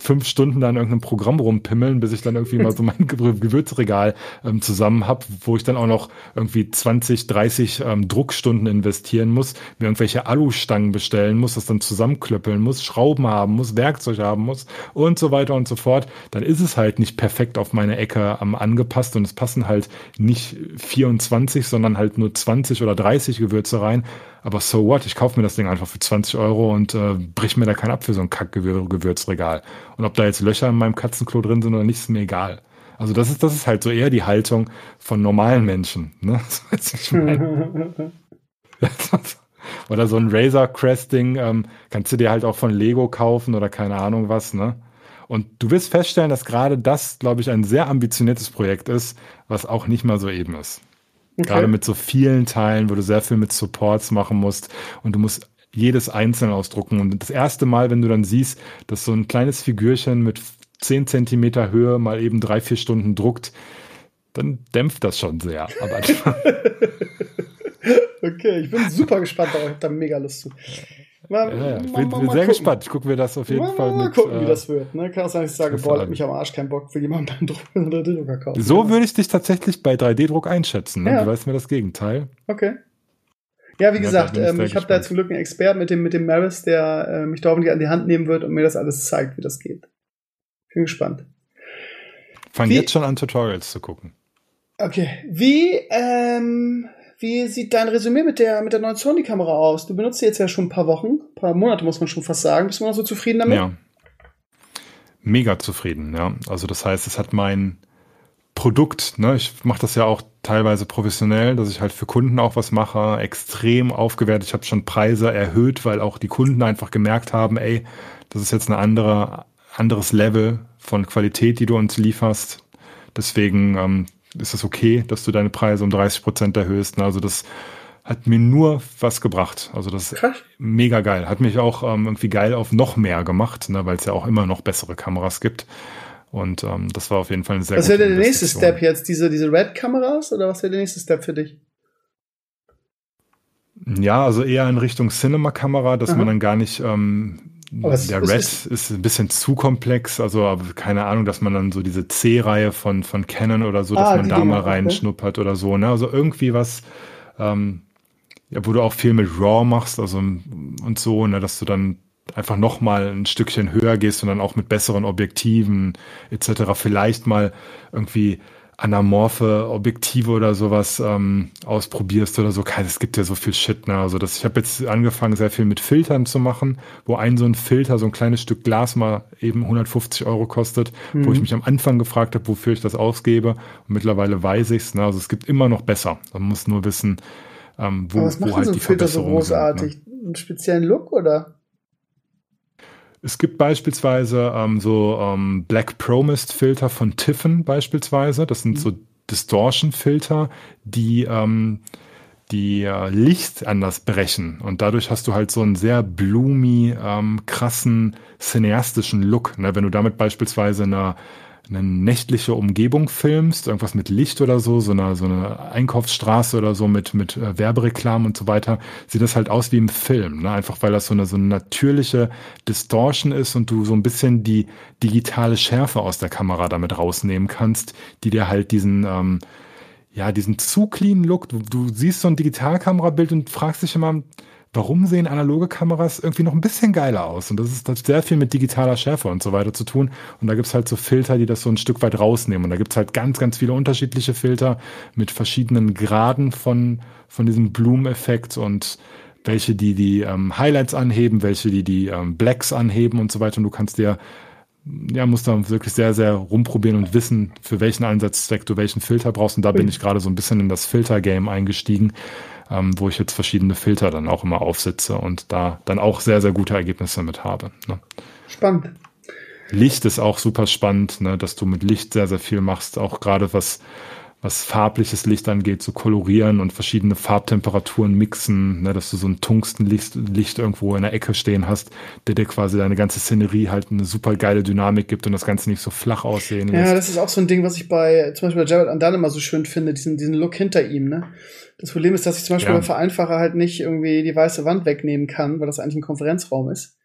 fünf Stunden da in irgendeinem Programm rumpimmeln, bis ich dann irgendwie mal so mein Ge- Gewürzregal ähm, zusammen habe, wo ich dann auch noch irgendwie 20, 30 ähm, Druckstunden investieren muss, mir irgendwelche Alustangen bestellen muss, das dann zusammenklöppeln muss, Schrauben haben muss, Werkzeug haben muss und so weiter und so fort, dann ist es halt nicht perfekt auf meine Ecke ähm, angepasst und es passen halt nicht 24, sondern halt nur 20 oder 30 Gewürze rein. Aber so what? Ich kaufe mir das Ding einfach für 20 Euro und äh, brich mir da keinen ab für so ein Kack-Gewürzregal. Und ob da jetzt Löcher in meinem Katzenklo drin sind oder nicht, ist mir egal. Also das ist, das ist halt so eher die Haltung von normalen Menschen. Ne? Oder so ein Razer Crest Ding, ähm, kannst du dir halt auch von Lego kaufen oder keine Ahnung was, ne? Und du wirst feststellen, dass gerade das, glaube ich, ein sehr ambitioniertes Projekt ist, was auch nicht mal so eben ist. Okay. Gerade mit so vielen Teilen, wo du sehr viel mit Supports machen musst und du musst jedes einzeln ausdrucken. Und das erste Mal, wenn du dann siehst, dass so ein kleines Figürchen mit 10 Zentimeter Höhe mal eben drei, vier Stunden druckt, dann dämpft das schon sehr. okay, ich bin super gespannt, aber ich habe da mega Lust zu. Mal, ja, ja. Ich bin, bin sehr gespannt. Ich gucke mir das auf jeden mal, Fall mal mit. Mal gucken, äh, wie das wird. Ne? Kann auch sein, dass ich sage, boah, mich am Arsch keinen Bock für jemanden beim Drucken oder Drucker kaufen. So würde ich dich tatsächlich bei 3D-Druck einschätzen. Ne? Ja. Du weißt mir das Gegenteil. Okay. Ja, wie gesagt, ähm, ich habe da zum Glück einen Experten mit dem, mit dem Maris, der äh, mich da hoffentlich an die Hand nehmen wird und mir das alles zeigt, wie das geht. Bin gespannt. Fang wie, jetzt schon an, Tutorials zu gucken. Okay. Wie, ähm, wie sieht dein Resümee mit der, mit der neuen Sony-Kamera aus? Du benutzt sie jetzt ja schon ein paar Wochen, ein paar Monate muss man schon fast sagen. Bist du noch so zufrieden damit? Ja. Mega zufrieden, ja. Also das heißt, es hat mein Produkt, ne? Ich mache das ja auch teilweise professionell, dass ich halt für Kunden auch was mache, extrem aufgewertet. Ich habe schon Preise erhöht, weil auch die Kunden einfach gemerkt haben, ey, das ist jetzt ein andere, anderes Level von Qualität, die du uns lieferst. Deswegen ähm, ist es okay, dass du deine Preise um 30 Prozent erhöhst. Ne? Also das hat mir nur was gebracht. Also das ist mega geil. Hat mich auch ähm, irgendwie geil auf noch mehr gemacht, ne? weil es ja auch immer noch bessere Kameras gibt. Und ähm, das war auf jeden Fall eine sehr Was wäre der nächste Step jetzt? Diese, diese Red-Kameras oder was wäre der nächste Step für dich? Ja, also eher in Richtung Cinema-Kamera, dass Aha. man dann gar nicht ähm, der Red ist, ist, ein bisschen zu komplex, also keine Ahnung, dass man dann so diese C-Reihe von, von Canon oder so, dass ah, man da mal reinschnuppert okay. oder so, ne? Also irgendwie was, ähm, ja, wo du auch viel mit RAW machst, also und so, ne, dass du dann einfach noch mal ein Stückchen höher gehst und dann auch mit besseren Objektiven etc. vielleicht mal irgendwie anamorphe Objektive oder sowas ähm, ausprobierst oder so. Es gibt ja so viel Shit. Ne? Also das, ich habe jetzt angefangen, sehr viel mit Filtern zu machen, wo ein so ein Filter, so ein kleines Stück Glas mal eben 150 Euro kostet, mhm. wo ich mich am Anfang gefragt habe, wofür ich das ausgebe. Und mittlerweile weiß ich's. Ne? Also es gibt immer noch besser. Man muss nur wissen, ähm, wo, was wo halt so die Filter so großartig? Sind, ne? Einen speziellen Look oder? Es gibt beispielsweise ähm, so ähm, Black Promised Filter von Tiffen beispielsweise. Das sind mhm. so Distortion-Filter, die ähm, die äh, Licht anders brechen. Und dadurch hast du halt so einen sehr bloomy, ähm, krassen, cineastischen Look. Ne? Wenn du damit beispielsweise eine eine nächtliche Umgebung filmst, irgendwas mit Licht oder so, so eine, so eine Einkaufsstraße oder so mit, mit äh, Werbereklamen und so weiter, sieht das halt aus wie im Film. Ne? Einfach weil das so eine, so eine natürliche Distortion ist und du so ein bisschen die digitale Schärfe aus der Kamera damit rausnehmen kannst, die dir halt diesen, ähm, ja, diesen zu clean Look, du, du siehst so ein Digitalkamerabild und fragst dich immer, warum sehen analoge Kameras irgendwie noch ein bisschen geiler aus? Und das ist das sehr viel mit digitaler Schärfe und so weiter zu tun. Und da gibt's halt so Filter, die das so ein Stück weit rausnehmen. Und da gibt's halt ganz, ganz viele unterschiedliche Filter mit verschiedenen Graden von, von diesem Bloom-Effekt und welche die die ähm, Highlights anheben, welche die die ähm, Blacks anheben und so weiter. Und du kannst dir ja, musst da wirklich sehr, sehr rumprobieren und wissen, für welchen Einsatzzweck du welchen Filter brauchst. Und da bin ich gerade so ein bisschen in das Filter-Game eingestiegen, ähm, wo ich jetzt verschiedene Filter dann auch immer aufsitze und da dann auch sehr, sehr gute Ergebnisse mit habe. Ne? Spannend. Licht ist auch super spannend, ne, dass du mit Licht sehr, sehr viel machst, auch gerade was was farbliches Licht angeht, zu kolorieren und verschiedene Farbtemperaturen mixen, ne, dass du so ein Tungstenlicht Licht irgendwo in der Ecke stehen hast, der dir quasi deine ganze Szenerie halt eine super geile Dynamik gibt und das Ganze nicht so flach aussehen lässt. Ja, das ist auch so ein Ding, was ich bei zum Beispiel bei Jared Andan immer so schön finde, diesen, diesen Look hinter ihm. Ne? Das Problem ist, dass ich zum Beispiel ja. beim Vereinfacher halt nicht irgendwie die weiße Wand wegnehmen kann, weil das eigentlich ein Konferenzraum ist.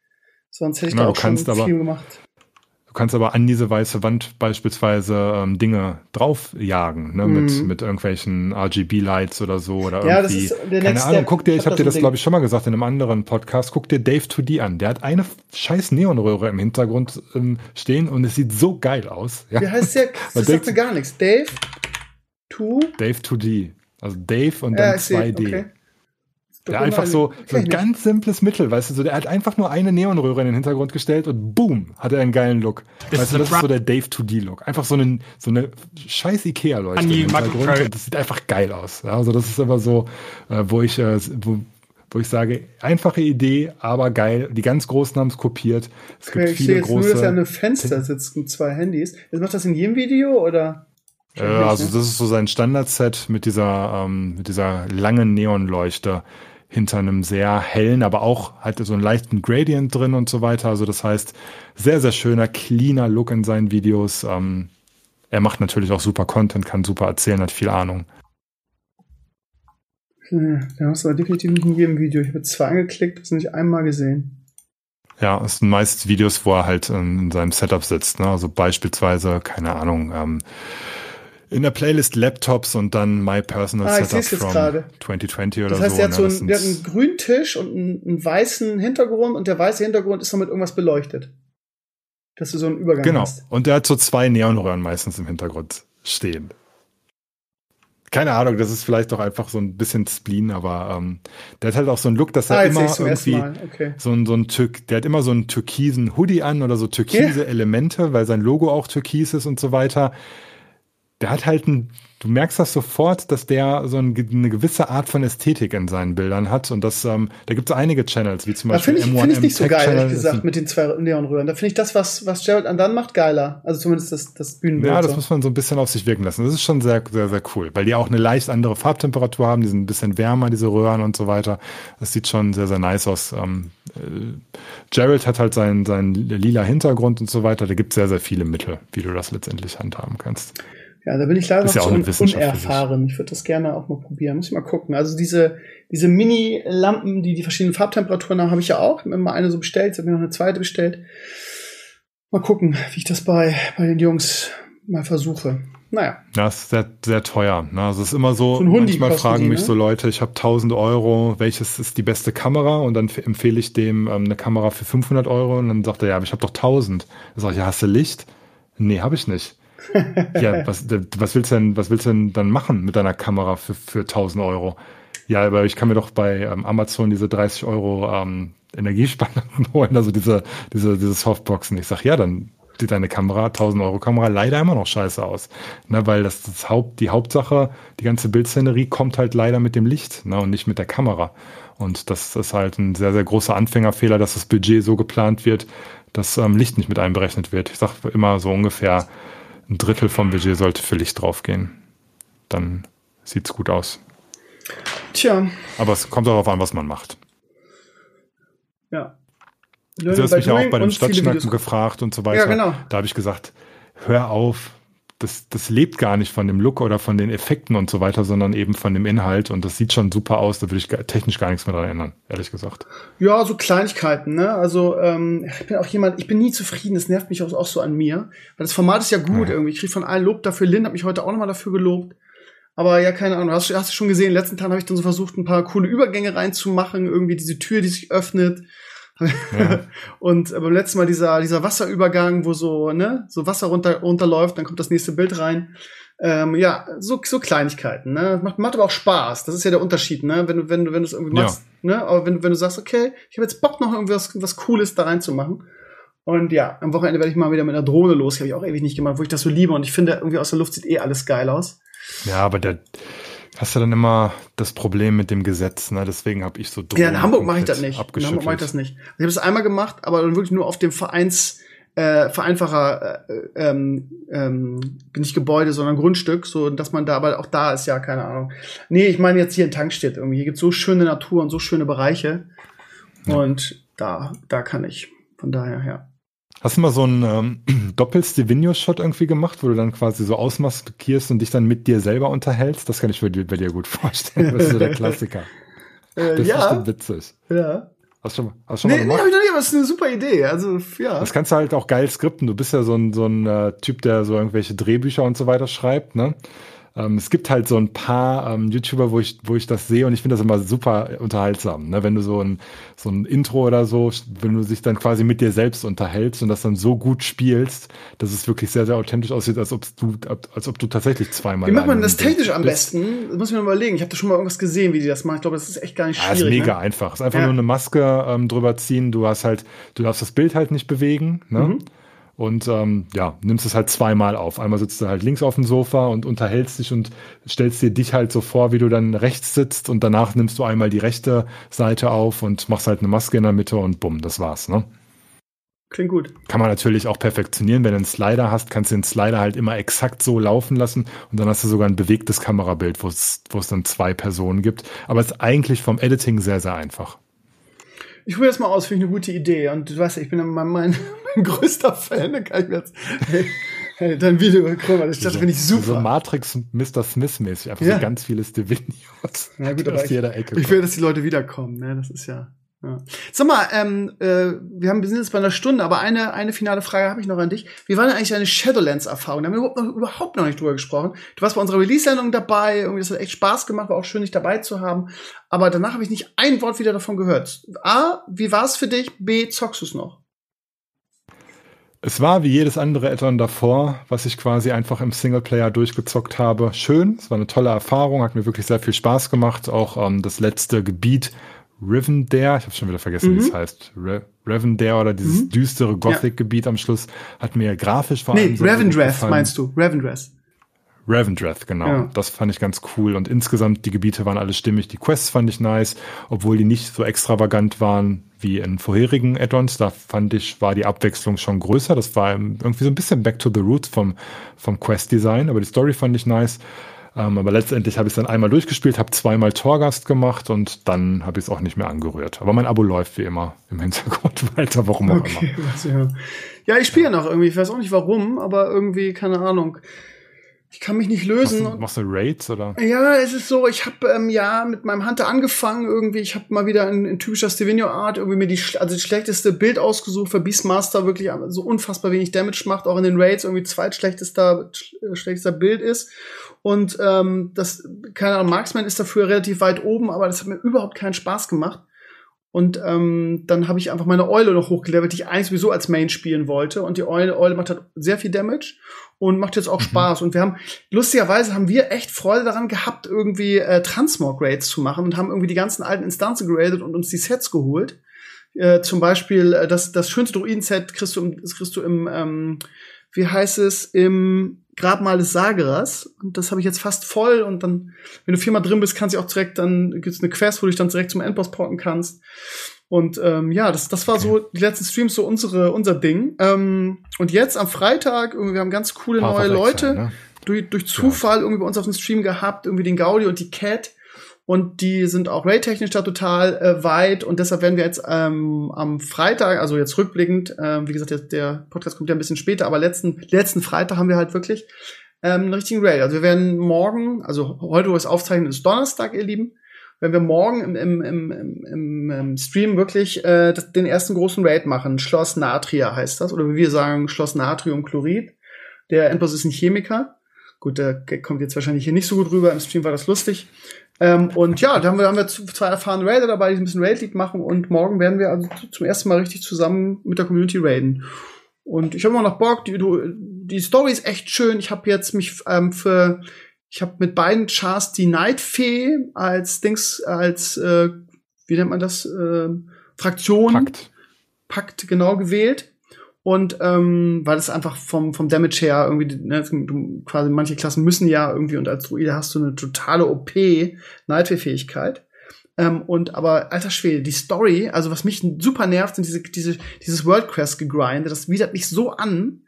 Sonst hätte ich Na, da auch schon viel gemacht. Du kannst aber an diese weiße Wand beispielsweise ähm, Dinge draufjagen, ne, mhm. mit, mit irgendwelchen RGB-Lights oder so oder ja, irgendwie. Das ist der keine Ahnung, guck dir, ich habe dir das, glaube ich, schon mal gesagt in einem anderen Podcast, guck dir Dave 2D an. Der hat eine scheiß Neonröhre im Hintergrund ähm, stehen und es sieht so geil aus. Ja. Wie heißt der? Das sagt mir gar nichts. Dave 2? Dave 2D. Also Dave und dann ja, 2D. Okay. Der einfach so, so ein ganz simples Mittel, weißt du, so, der hat einfach nur eine Neonröhre in den Hintergrund gestellt und boom, hat er einen geilen Look. Ist weißt du, das ist so der Dave 2D-Look. Einfach so, einen, so eine scheiß Ikea-Leuchte im Hintergrund und das sieht einfach geil aus. Ja, also das ist immer so, äh, wo ich, äh, wo, wo ich sage, einfache Idee, aber geil. Die ganz Großen haben es kopiert. Es Okay, gibt ich sehe viele jetzt nur, große. dass er an einem Fenster sitzt mit zwei Handys. Jetzt macht das in jedem Video oder? Äh, also das ist so sein Standardset mit dieser, ähm, mit dieser langen Neonleuchte hinter einem sehr hellen, aber auch halt so einen leichten Gradient drin und so weiter. Also das heißt, sehr, sehr schöner, cleaner Look in seinen Videos. Ähm, er macht natürlich auch super Content, kann super erzählen, hat viel Ahnung. Hm, Da hast aber definitiv nicht in jedem Video. Ich habe zwei angeklickt, das nicht einmal gesehen. Ja, es sind meist Videos, wo er halt ähm, in seinem Setup sitzt. Ne? Also beispielsweise, keine Ahnung, ähm, in der Playlist Laptops und dann My Personal Ah, Setup from gerade. 2020 oder Das heißt, so. der hat ne? so einen, der hat einen grünen Tisch und einen, einen weißen Hintergrund und der weiße Hintergrund ist noch mit irgendwas beleuchtet. Dass du so einen Übergang Genau. hast. Und der hat so zwei Neonröhren meistens im Hintergrund stehen. Keine Ahnung, das ist vielleicht doch einfach so ein bisschen Spleen, aber ähm, der hat halt auch so einen Look, dass er Ah, immer irgendwie. Okay. so ein, so ein Türk, der hat immer so einen türkisen Hoodie an oder so türkise Elemente, weil sein Logo auch türkis ist und so weiter. Der hat halt ein, du merkst das sofort, dass der so ein, eine gewisse Art von Ästhetik in seinen Bildern hat und das, ähm, da gibt es einige Channels, wie zum Da Beispiel finde ich, M1M find ich nicht so Tech geil, Channel. ehrlich gesagt, mit den zwei Neonröhren. Da finde ich das, was, was Gerald Andan macht, geiler. Also zumindest das, das Bühnenbild. Ja, das so. muss man so ein bisschen auf sich wirken lassen. Das ist schon sehr, sehr, sehr cool, weil die auch eine leicht andere Farbtemperatur haben, die sind ein bisschen wärmer, diese Röhren und so weiter. Das sieht schon sehr, sehr nice aus. Ähm, äh, Gerald hat halt seinen, seinen lila Hintergrund und so weiter. Da gibt es sehr, sehr viele Mittel, wie du das letztendlich handhaben kannst. Ja, da bin ich leider noch ja so un unerfahren. Ich würde das gerne auch mal probieren. Muss ich mal gucken. Also diese, diese Mini-Lampen, die die verschiedenen Farbtemperaturen haben, habe ich ja auch. Ich habe mir mal eine so bestellt, jetzt habe ich noch eine zweite bestellt. Mal gucken, wie ich das bei, bei den Jungs mal versuche. Naja, Ja, ist sehr, sehr teuer. Ne? Also es ist immer so, So manchmal fragen die, mich ne? so Leute, ich habe 1000 Euro, welches ist die beste Kamera? Und dann empfehle ich dem ähm, eine Kamera für 500 Euro und dann sagt er, ja, aber ich habe doch 1000. Dann sage ich, ja, hast du Licht? Nee, habe ich nicht. ja, was, was willst du denn, was willst du denn dann machen mit deiner Kamera für, für 1000 Euro? Ja, aber ich kann mir doch bei ähm, Amazon diese 30 Euro ähm, Energiesparlampen holen, also diese, diese, diese Softboxen. Ich sag, ja, dann sieht deine Kamera, 1000 Euro Kamera, leider immer noch scheiße aus. Ne, weil das, das Haupt, die Hauptsache, die ganze Bildszenerie kommt halt leider mit dem Licht ne, und nicht mit der Kamera. Und das ist halt ein sehr, sehr großer Anfängerfehler, dass das Budget so geplant wird, dass ähm, Licht nicht mit einberechnet wird. Ich sage immer so ungefähr ein Drittel vom Budget sollte für Licht draufgehen. Dann sieht's gut aus. tja, Aber es kommt darauf an, was man macht. ja. Du hast mich ja auch bei dem viele Stadtschnacken gefragt und so weiter. Ja, genau. Da habe ich gesagt, hör auf, das, das lebt gar nicht von dem Look oder von den Effekten und so weiter, sondern eben von dem Inhalt. Und das sieht schon super aus, da würde ich technisch gar nichts mehr dran ändern, ehrlich gesagt. Ja, so Kleinigkeiten, ne? Also ähm, ich bin auch jemand, ich bin nie zufrieden, das nervt mich auch, auch so an mir. Weil das Format ist ja gut Ja. irgendwie. Ich kriege von allen Lob dafür. Lynn hat mich heute auch nochmal dafür gelobt. Aber ja, keine Ahnung. Hast, du- hast du schon gesehen, in den letzten Tagen habe ich dann so versucht, ein paar coole Übergänge reinzumachen, irgendwie diese Tür, die sich öffnet. Ja. Und äh, beim letzten Mal dieser, dieser Wasserübergang, wo so, ne, so Wasser runter, runterläuft, dann kommt das nächste Bild rein. Ähm, ja, so, so Kleinigkeiten, ne? Macht, macht aber auch Spaß. Das ist ja der Unterschied, ne? Wenn du, wenn du, wenn du es irgendwie Ja. machst, ne? Aber wenn, du- wenn du sagst, okay, ich habe jetzt Bock noch irgendwas was Cooles da reinzumachen. Und ja, am Wochenende werde ich mal wieder mit einer Drohne los. Habe ich auch ewig nicht gemacht, wo ich das so liebe. Und ich finde, irgendwie aus der Luft sieht eh alles geil aus. Ja, aber der hast du dann immer das Problem mit dem Gesetz, ne? Deswegen habe ich so Ja, in Drohnen Hamburg mache ich das nicht. In Hamburg mache ich das nicht. Ich habe es einmal gemacht, aber dann wirklich nur auf dem Vereins äh, vereinfacher äh, ähm, ähm, nicht Gebäude, sondern Grundstück, so dass man da, aber auch da ist ja keine Ahnung. Nee, ich meine jetzt hier in Tankstedt irgendwie. Hier gibt's so schöne Natur und so schöne Bereiche. Und da, da kann ich. Von daher, ja. Hast du mal so einen ähm, Doppel-Stevino-Shot irgendwie gemacht, wo du dann quasi so ausmaskierst und dich dann mit dir selber unterhältst? Das kann ich mir dir- bei dir gut vorstellen. Das ist so der Klassiker. Äh, Das ist ja, bestimmt witzig. ja. Hast du schon, mal- hast du schon Nee, mal nee, gemacht? hab ich noch nie, aber es ist eine super Idee. Also, ja. Das kannst du halt auch geil skripten. Du bist ja so ein, so ein äh, Typ, der so irgendwelche Drehbücher und so weiter schreibt, ne? Ähm, es gibt halt so ein paar ähm, YouTuber, wo ich, wo ich das sehe und ich finde das immer super unterhaltsam. Ne? Wenn du so ein, so ein Intro oder so, wenn du dich dann quasi mit dir selbst unterhältst und das dann so gut spielst, dass es wirklich sehr, sehr authentisch aussieht, als ob du, als ob du tatsächlich zweimal. Wie macht man das technisch am bist. besten? Das muss ich mir überlegen. Ich habe da schon mal irgendwas gesehen, wie die das machen. Ich glaube, das ist echt gar nicht Ja, ist schwierig. mega ne? einfach. Ist einfach Ja. nur eine Maske ähm, drüber ziehen. Du hast halt, du darfst das Bild halt nicht bewegen. Ne? Mhm. Und ähm, ja, nimmst es halt zweimal auf. Einmal sitzt du halt links auf dem Sofa und unterhältst dich und stellst dir dich halt so vor, wie du dann rechts sitzt und danach nimmst du einmal die rechte Seite auf und machst halt eine Maske in der Mitte und bumm, das war's, ne? Klingt gut. Kann man natürlich auch perfektionieren. Wenn du einen Slider hast, kannst du den Slider halt immer exakt so laufen lassen und dann hast du sogar ein bewegtes Kamerabild, wo es, wo es dann zwei Personen gibt. Aber es ist eigentlich vom Editing sehr, sehr einfach. Ich probiere das mal aus, finde ich eine gute Idee. Und du weißt ja, ich bin mein, mein, mein größter Fan, da kann ich mir jetzt hey, hey, dein Video gucken, das, das finde ich super. So Matrix Mr. Smith mäßig, einfach Ja. so ganz viele Stevenios Ja, gut, aus jeder Ecke Ich will, dass die Leute wiederkommen, ne? Das ist ja. Ja. Sag mal, ähm, äh, wir haben wir sind jetzt bei einer Stunde, aber eine, eine finale Frage habe ich noch an dich. Wie war denn eigentlich deine Shadowlands-Erfahrung? Da haben wir überhaupt noch, überhaupt noch nicht drüber gesprochen. Du warst bei unserer Release-Sendung dabei, irgendwie, das hat echt Spaß gemacht, war auch schön, dich dabei zu haben. Aber danach habe ich nicht ein Wort wieder davon gehört. A, wie war es für dich? B, zockst du es noch? Es war wie jedes andere Add-on davor, was ich quasi einfach im Singleplayer durchgezockt habe. Schön, es war eine tolle Erfahrung, hat mir wirklich sehr viel Spaß gemacht. Auch ähm, das letzte Gebiet, Rivendare, ich habe schon wieder vergessen, wie Mhm. es heißt. Re Revendare oder dieses Mhm. düstere Gothic-Gebiet am Schluss hat mir grafisch vor Nee, allem gut Revendreth gefallen. meinst du? Revendreth. Revendreth, genau. Ja. Das fand ich ganz cool. Und insgesamt, die Gebiete waren alle stimmig. Die Quests fand ich nice, obwohl die nicht so extravagant waren wie in vorherigen Add-ons. Da fand ich, war die Abwechslung schon größer. Das war irgendwie so ein bisschen back to the roots vom, vom Quest-Design. Aber die Story fand ich nice. Ähm, aber letztendlich habe ich es dann einmal durchgespielt, habe zweimal Torgast gemacht und dann habe ich es auch nicht mehr angerührt. Aber mein Abo läuft wie immer im Hintergrund weiter, warum auch immer. Okay, was, ja. ja, ich spiele ja noch irgendwie. Ich weiß auch nicht warum, aber irgendwie, keine Ahnung. Ich kann mich nicht Machst lösen. du, machst du Raids oder? Ja, es ist so, ich habe ähm, ja mit meinem Hunter angefangen irgendwie. Ich habe mal wieder in, in typischer Stevenio Art irgendwie mir die also das schlechteste Bild ausgesucht für Beastmaster wirklich so unfassbar wenig Damage macht, auch in den Raids irgendwie zweitschlechtester sch äh, schlechtester Bild ist. Und ähm, das keine Ahnung, Marksman ist dafür relativ weit oben, aber das hat mir überhaupt keinen Spaß gemacht. Und ähm, dann habe ich einfach meine Eule noch hochgelevelt, die ich eigentlich sowieso als Main spielen wollte. Und die Eule, Eule macht halt sehr viel Damage und macht jetzt auch Spaß. Und wir haben, lustigerweise haben wir echt Freude daran gehabt, irgendwie äh, Transmog-Raids zu machen und haben irgendwie die ganzen alten Instanzen geradet und uns die Sets geholt. Äh, zum Beispiel äh, das, das schönste Druiden-Set kriegst du, im, das kriegst du im, ähm, wie heißt es, im Grabmal des Sagerers. Und das habe ich jetzt fast voll. Und dann, wenn du viermal drin bist, kannst du auch direkt, dann gibt's eine Quest, wo du dich dann direkt zum Endboss porten kannst. Und ähm, ja, das, das war so die letzten Streams so unsere, unser Ding. Ähm, und jetzt am Freitag, irgendwie, wir haben ganz coole Path neue Leute Exile, ne? durch, durch Zufall irgendwie bei uns auf dem Stream gehabt, irgendwie den Gaudi und die Cat. Und die sind auch raid-technisch da total äh, weit. Und deshalb werden wir jetzt ähm, am Freitag, also jetzt rückblickend, ähm, wie gesagt, der, der Podcast kommt ja ein bisschen später, aber letzten, letzten Freitag haben wir halt wirklich ähm, einen richtigen Raid. Also wir werden morgen, also heute, wo wir es aufzeichnen, ist Donnerstag, ihr Lieben, wenn wir morgen im, im, im, im, im, Stream wirklich äh, den ersten großen Raid machen. Schloss Natria heißt das. Oder wie wir sagen, Schloss Natriumchlorid. Der Endboss ist ein Chemiker. Gut, der kommt jetzt wahrscheinlich hier nicht so gut rüber. Im Stream war das lustig. Ähm, und ja, da haben wir, haben wir zwei erfahrene Raider dabei, die ein bisschen Raid-Lead machen. Und morgen werden wir also zu- zum ersten Mal richtig zusammen mit der Community raiden. Und ich habe immer noch Bock. Die, die Story ist echt schön. Ich habe jetzt mich ähm, für ich habe mit beiden Chars die Nightfee als Dings, als, äh, wie nennt man das, äh, Fraktion, Pakt. Pakt genau gewählt. Und ähm, weil es einfach vom, vom Damage her irgendwie, ne, du, quasi manche Klassen müssen ja irgendwie, und als Druide hast du eine totale OP Nightfee-Fähigkeit. Ähm, und aber, alter Schwede, die Story, also was mich super nervt, sind diese, diese, dieses World Quest gegrindet, das widert mich so an,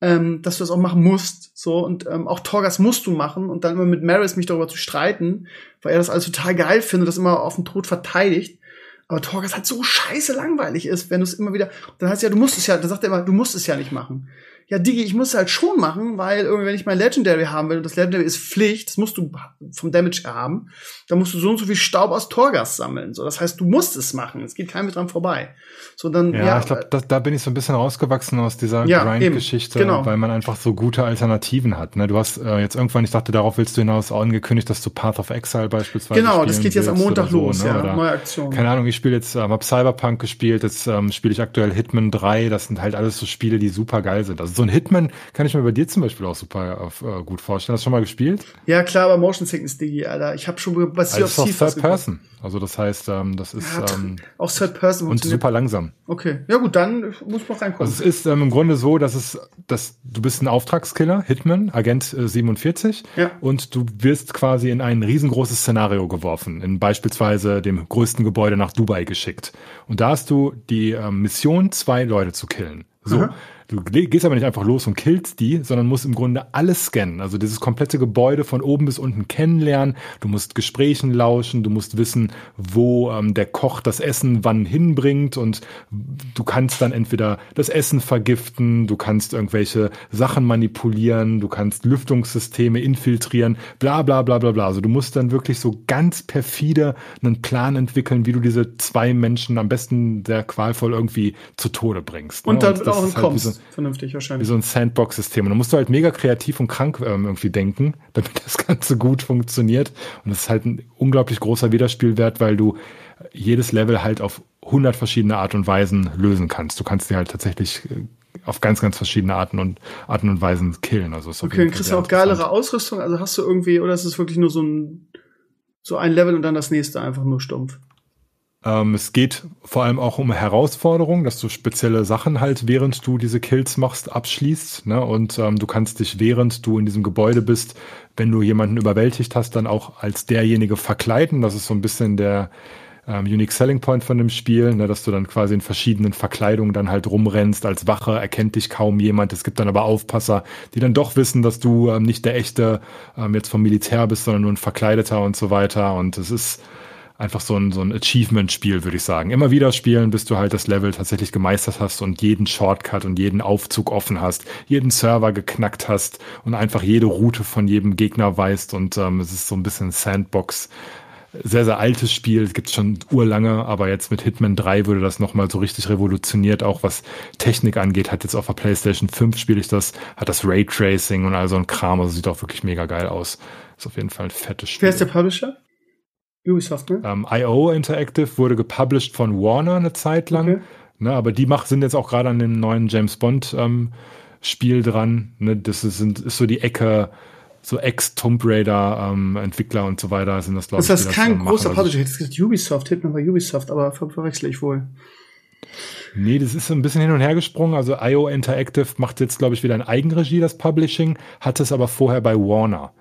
ähm, dass du das auch machen musst. So, und ähm, auch Torgas musst du machen und dann immer mit Maris mich darüber zu streiten, weil er das alles total geil findet, das immer auf den Tod verteidigt. Aber Torgas halt so scheiße langweilig ist, wenn du es immer wieder. Dann heißt ja, du musst es ja, dann sagt er immer, du musst es ja nicht machen. Ja, Digi, ich muss es halt schon machen, weil irgendwie, wenn ich mein Legendary haben will, und das Legendary ist Pflicht, das musst du vom Damage haben, dann musst du so und so viel Staub aus Torgas sammeln. So, das heißt, du musst es machen. Es geht keinem mit dran vorbei. So, dann, Ja, ja, ich glaube, da, da bin ich so ein bisschen rausgewachsen aus dieser Ja, Grind-Geschichte, genau. weil man einfach so gute Alternativen hat. Ne? Du hast äh, jetzt irgendwann, ich dachte, darauf willst du hinaus, angekündigt, dass du Path of Exile beispielsweise genau, das geht jetzt am Montag so, los, ne? ja, Oder, neue Aktion. keine Ahnung, ich spiele jetzt, ähm, hab Cyberpunk gespielt, jetzt ähm, spiele ich aktuell Hitman 3, das sind halt alles so Spiele, die super geil sind. Also so ein Hitman kann ich mir bei dir zum Beispiel auch super auf, äh, gut vorstellen. Hast du schon mal gespielt? Ja, klar, aber Motion Sickness, Digi, Alter. Ich habe schon bei Sea Also of das ist auch Third Person. Also das heißt, ähm, das ist Ja, ähm, Auch Third Person und super langsam. Okay. Ja gut, dann muss man reinkommen. Also es ist ähm, im Grunde so, dass es, dass du bist ein Auftragskiller, Hitman, Agent äh, 47, Ja. und du wirst quasi in ein riesengroßes Szenario geworfen, in beispielsweise dem größten Gebäude nach Dubai geschickt. Und da hast du die ähm, Mission, zwei Leute zu killen. So. Aha. Du gehst aber nicht einfach los und killst die, sondern musst im Grunde alles scannen. Also dieses komplette Gebäude von oben bis unten kennenlernen. Du musst Gesprächen lauschen, du musst wissen, wo ähm, der Koch das Essen wann hinbringt und du kannst dann entweder das Essen vergiften, du kannst irgendwelche Sachen manipulieren, du kannst Lüftungssysteme infiltrieren, bla bla bla bla bla. Also du musst dann wirklich so ganz perfide einen Plan entwickeln, wie du diese zwei Menschen am besten sehr qualvoll irgendwie zu Tode bringst. ne? und dann das auch ist halt entkommst. so- Vernünftig wie wahrscheinlich. so ein Sandbox-System. Und da musst du halt mega kreativ und krank ähm, irgendwie denken, damit das Ganze gut funktioniert. Und das ist halt ein unglaublich großer Wiederspielwert, weil du jedes Level halt auf 100 verschiedene Art und Weisen lösen kannst. Du kannst die halt tatsächlich äh, auf ganz, ganz verschiedene Arten und Arten und Weisen killen. Also Okay, dann kriegst du auch geilere. Ausrüstung. Also hast du irgendwie, oder ist es wirklich nur so ein, so ein Level und dann das nächste einfach nur stumpf? Ähm, es geht vor allem auch um Herausforderungen, dass du spezielle Sachen halt, während du diese Kills machst, abschließt. Ne? Und ähm, du kannst dich, während du in diesem Gebäude bist, wenn du jemanden überwältigt hast, dann auch als derjenige verkleiden. Das ist so ein bisschen der ähm, Unique Selling Point von dem Spiel, ne? dass du dann quasi in verschiedenen Verkleidungen dann halt rumrennst. Als Wache erkennt dich kaum jemand. Es gibt dann aber Aufpasser, die dann doch wissen, dass du ähm, nicht der echte ähm, jetzt vom Militär bist, sondern nur ein Verkleideter und so weiter. Und es ist einfach so ein, so ein Achievement-Spiel, würde ich sagen. Immer wieder spielen, bis du halt das Level tatsächlich gemeistert hast und jeden Shortcut und jeden Aufzug offen hast, jeden Server geknackt hast und einfach jede Route von jedem Gegner weißt und ähm, es ist so ein bisschen Sandbox. Sehr, sehr altes Spiel, gibt schon urlange, aber jetzt mit Hitman 3 würde das nochmal so richtig revolutioniert, auch was Technik angeht. Hat jetzt auf der PlayStation 5 spiele ich das, hat das Raytracing und all so ein Kram, also sieht auch wirklich mega geil aus. Ist auf jeden Fall ein fettes Spiel. Wer ist der Publisher? Ubisoft, ne? Ähm, IO Interactive wurde gepublished von Warner eine Zeit lang. Okay. Ne, aber die mach, sind jetzt auch gerade an dem neuen James Bond ähm, Spiel dran. Ne, das ist, sind, ist so die Ecke, so Ex-Tomb Raider ähm, Entwickler und so weiter sind das, glaube Das ich. heißt die kein ähm, großer. Also, Publisher. Ich hätte gesagt Ubisoft, Hitman bei Ubisoft, aber ver verwechsel ich wohl. Nee, das ist so ein bisschen hin und her gesprungen. Also IO Interactive macht jetzt, glaube ich, wieder in Eigenregie das Publishing, hat es aber vorher bei Warner.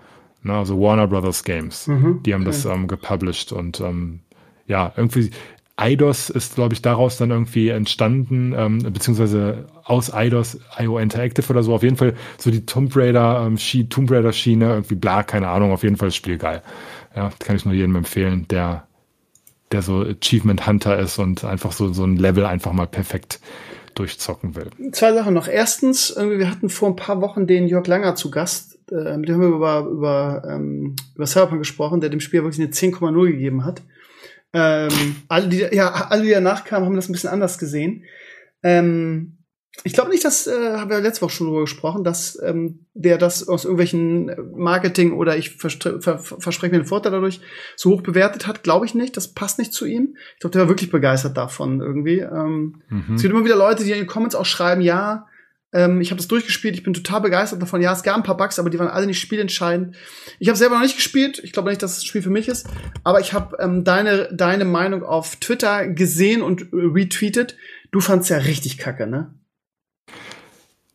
Ne, also Warner Brothers Games. Mhm, Die haben das ähm, gepublished und ähm, ja, irgendwie eidos ist, glaube ich, daraus dann irgendwie entstanden, ähm, beziehungsweise aus eidos, IO Interactive oder so. Auf jeden Fall so die Tomb Raider, ähm, Schi Tomb Raider Schiene, irgendwie bla, keine Ahnung, auf jeden Fall das Spiel geil. Ja, kann ich nur jedem empfehlen, der der so Achievement Hunter ist und einfach so, so ein Level einfach mal perfekt durchzocken will. Zwei Sachen noch. Erstens, irgendwie, wir hatten vor ein paar Wochen den Jörg Langer zu Gast. Äh, mit dem haben wir über, über, ähm, über Cyberpunk gesprochen, der dem Spiel wirklich eine 10,0 gegeben hat. Ähm, alle, die, ja, alle, die danach kamen, haben das ein bisschen anders gesehen. Ähm, ich glaube nicht, dass, äh, haben wir letzte Woche schon drüber gesprochen, dass ähm, der das aus irgendwelchen Marketing oder ich verstre- ver verspreche mir den Vorteil dadurch so hoch bewertet hat. Glaube ich nicht. Das passt nicht zu ihm. Ich glaube, der war wirklich begeistert davon irgendwie. Ähm, Mhm. es gibt immer wieder Leute, die in den Comments auch schreiben, ja, ähm, ich habe das durchgespielt, ich bin total begeistert davon. Ja, es gab ein paar Bugs, aber die waren alle nicht spielentscheidend. Ich habe selber noch nicht gespielt. Ich glaube nicht, dass das Spiel für mich ist. Aber ich habe ähm, deine, deine Meinung auf Twitter gesehen und retweetet. Du fandst ja richtig kacke, ne?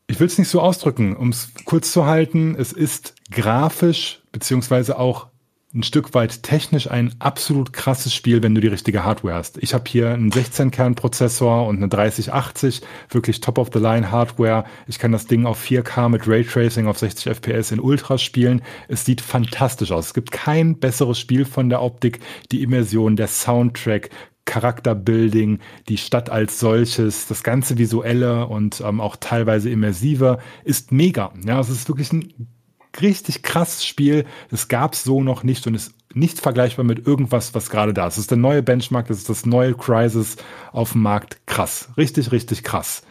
Ich will es nicht so ausdrücken, um es kurz zu halten. Es ist grafisch beziehungsweise auch ein Stück weit technisch ein absolut krasses Spiel, wenn du die richtige Hardware hast. Ich habe hier einen 16-Kern-Prozessor und eine 3080, wirklich Top-of-the-Line-Hardware. Ich kann das Ding auf 4K mit Raytracing auf 60 FPS in Ultra spielen. Es sieht fantastisch aus. Es gibt kein besseres Spiel von der Optik, die Immersion, der Soundtrack, Charakterbuilding, die Stadt als solches, das ganze visuelle und ähm, auch teilweise immersive ist mega. Ja, es ist wirklich ein richtig krasses Spiel. Das gab's so noch nicht und ist nicht vergleichbar mit irgendwas, was gerade da ist. Das ist der neue Benchmark, das ist das neue Crisis auf dem Markt. Krass. Richtig, richtig krass.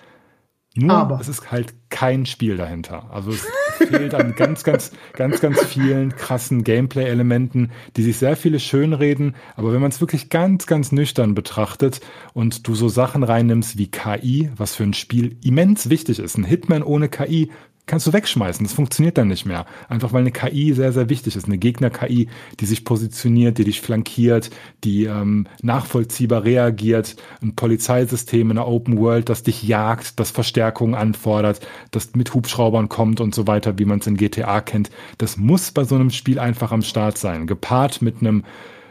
Nur, Aber- es ist halt kein Spiel dahinter. Also es fehlt an ganz, ganz, ganz, ganz vielen krassen Gameplay-Elementen, die sich sehr viele schönreden. Aber wenn man es wirklich ganz, ganz nüchtern betrachtet und du so Sachen reinnimmst wie KI, was für ein Spiel immens wichtig ist, ein Hitman ohne KI kannst du wegschmeißen. Das funktioniert dann nicht mehr. Einfach weil eine KI sehr, sehr wichtig ist. Eine Gegner-KI, die sich positioniert, die dich flankiert, die ähm, nachvollziehbar reagiert. Ein Polizeisystem in einer Open World, das dich jagt, das Verstärkungen anfordert, das mit Hubschraubern kommt und so weiter, wie man es in GTA kennt. Das muss bei so einem Spiel einfach am Start sein. Gepaart mit einem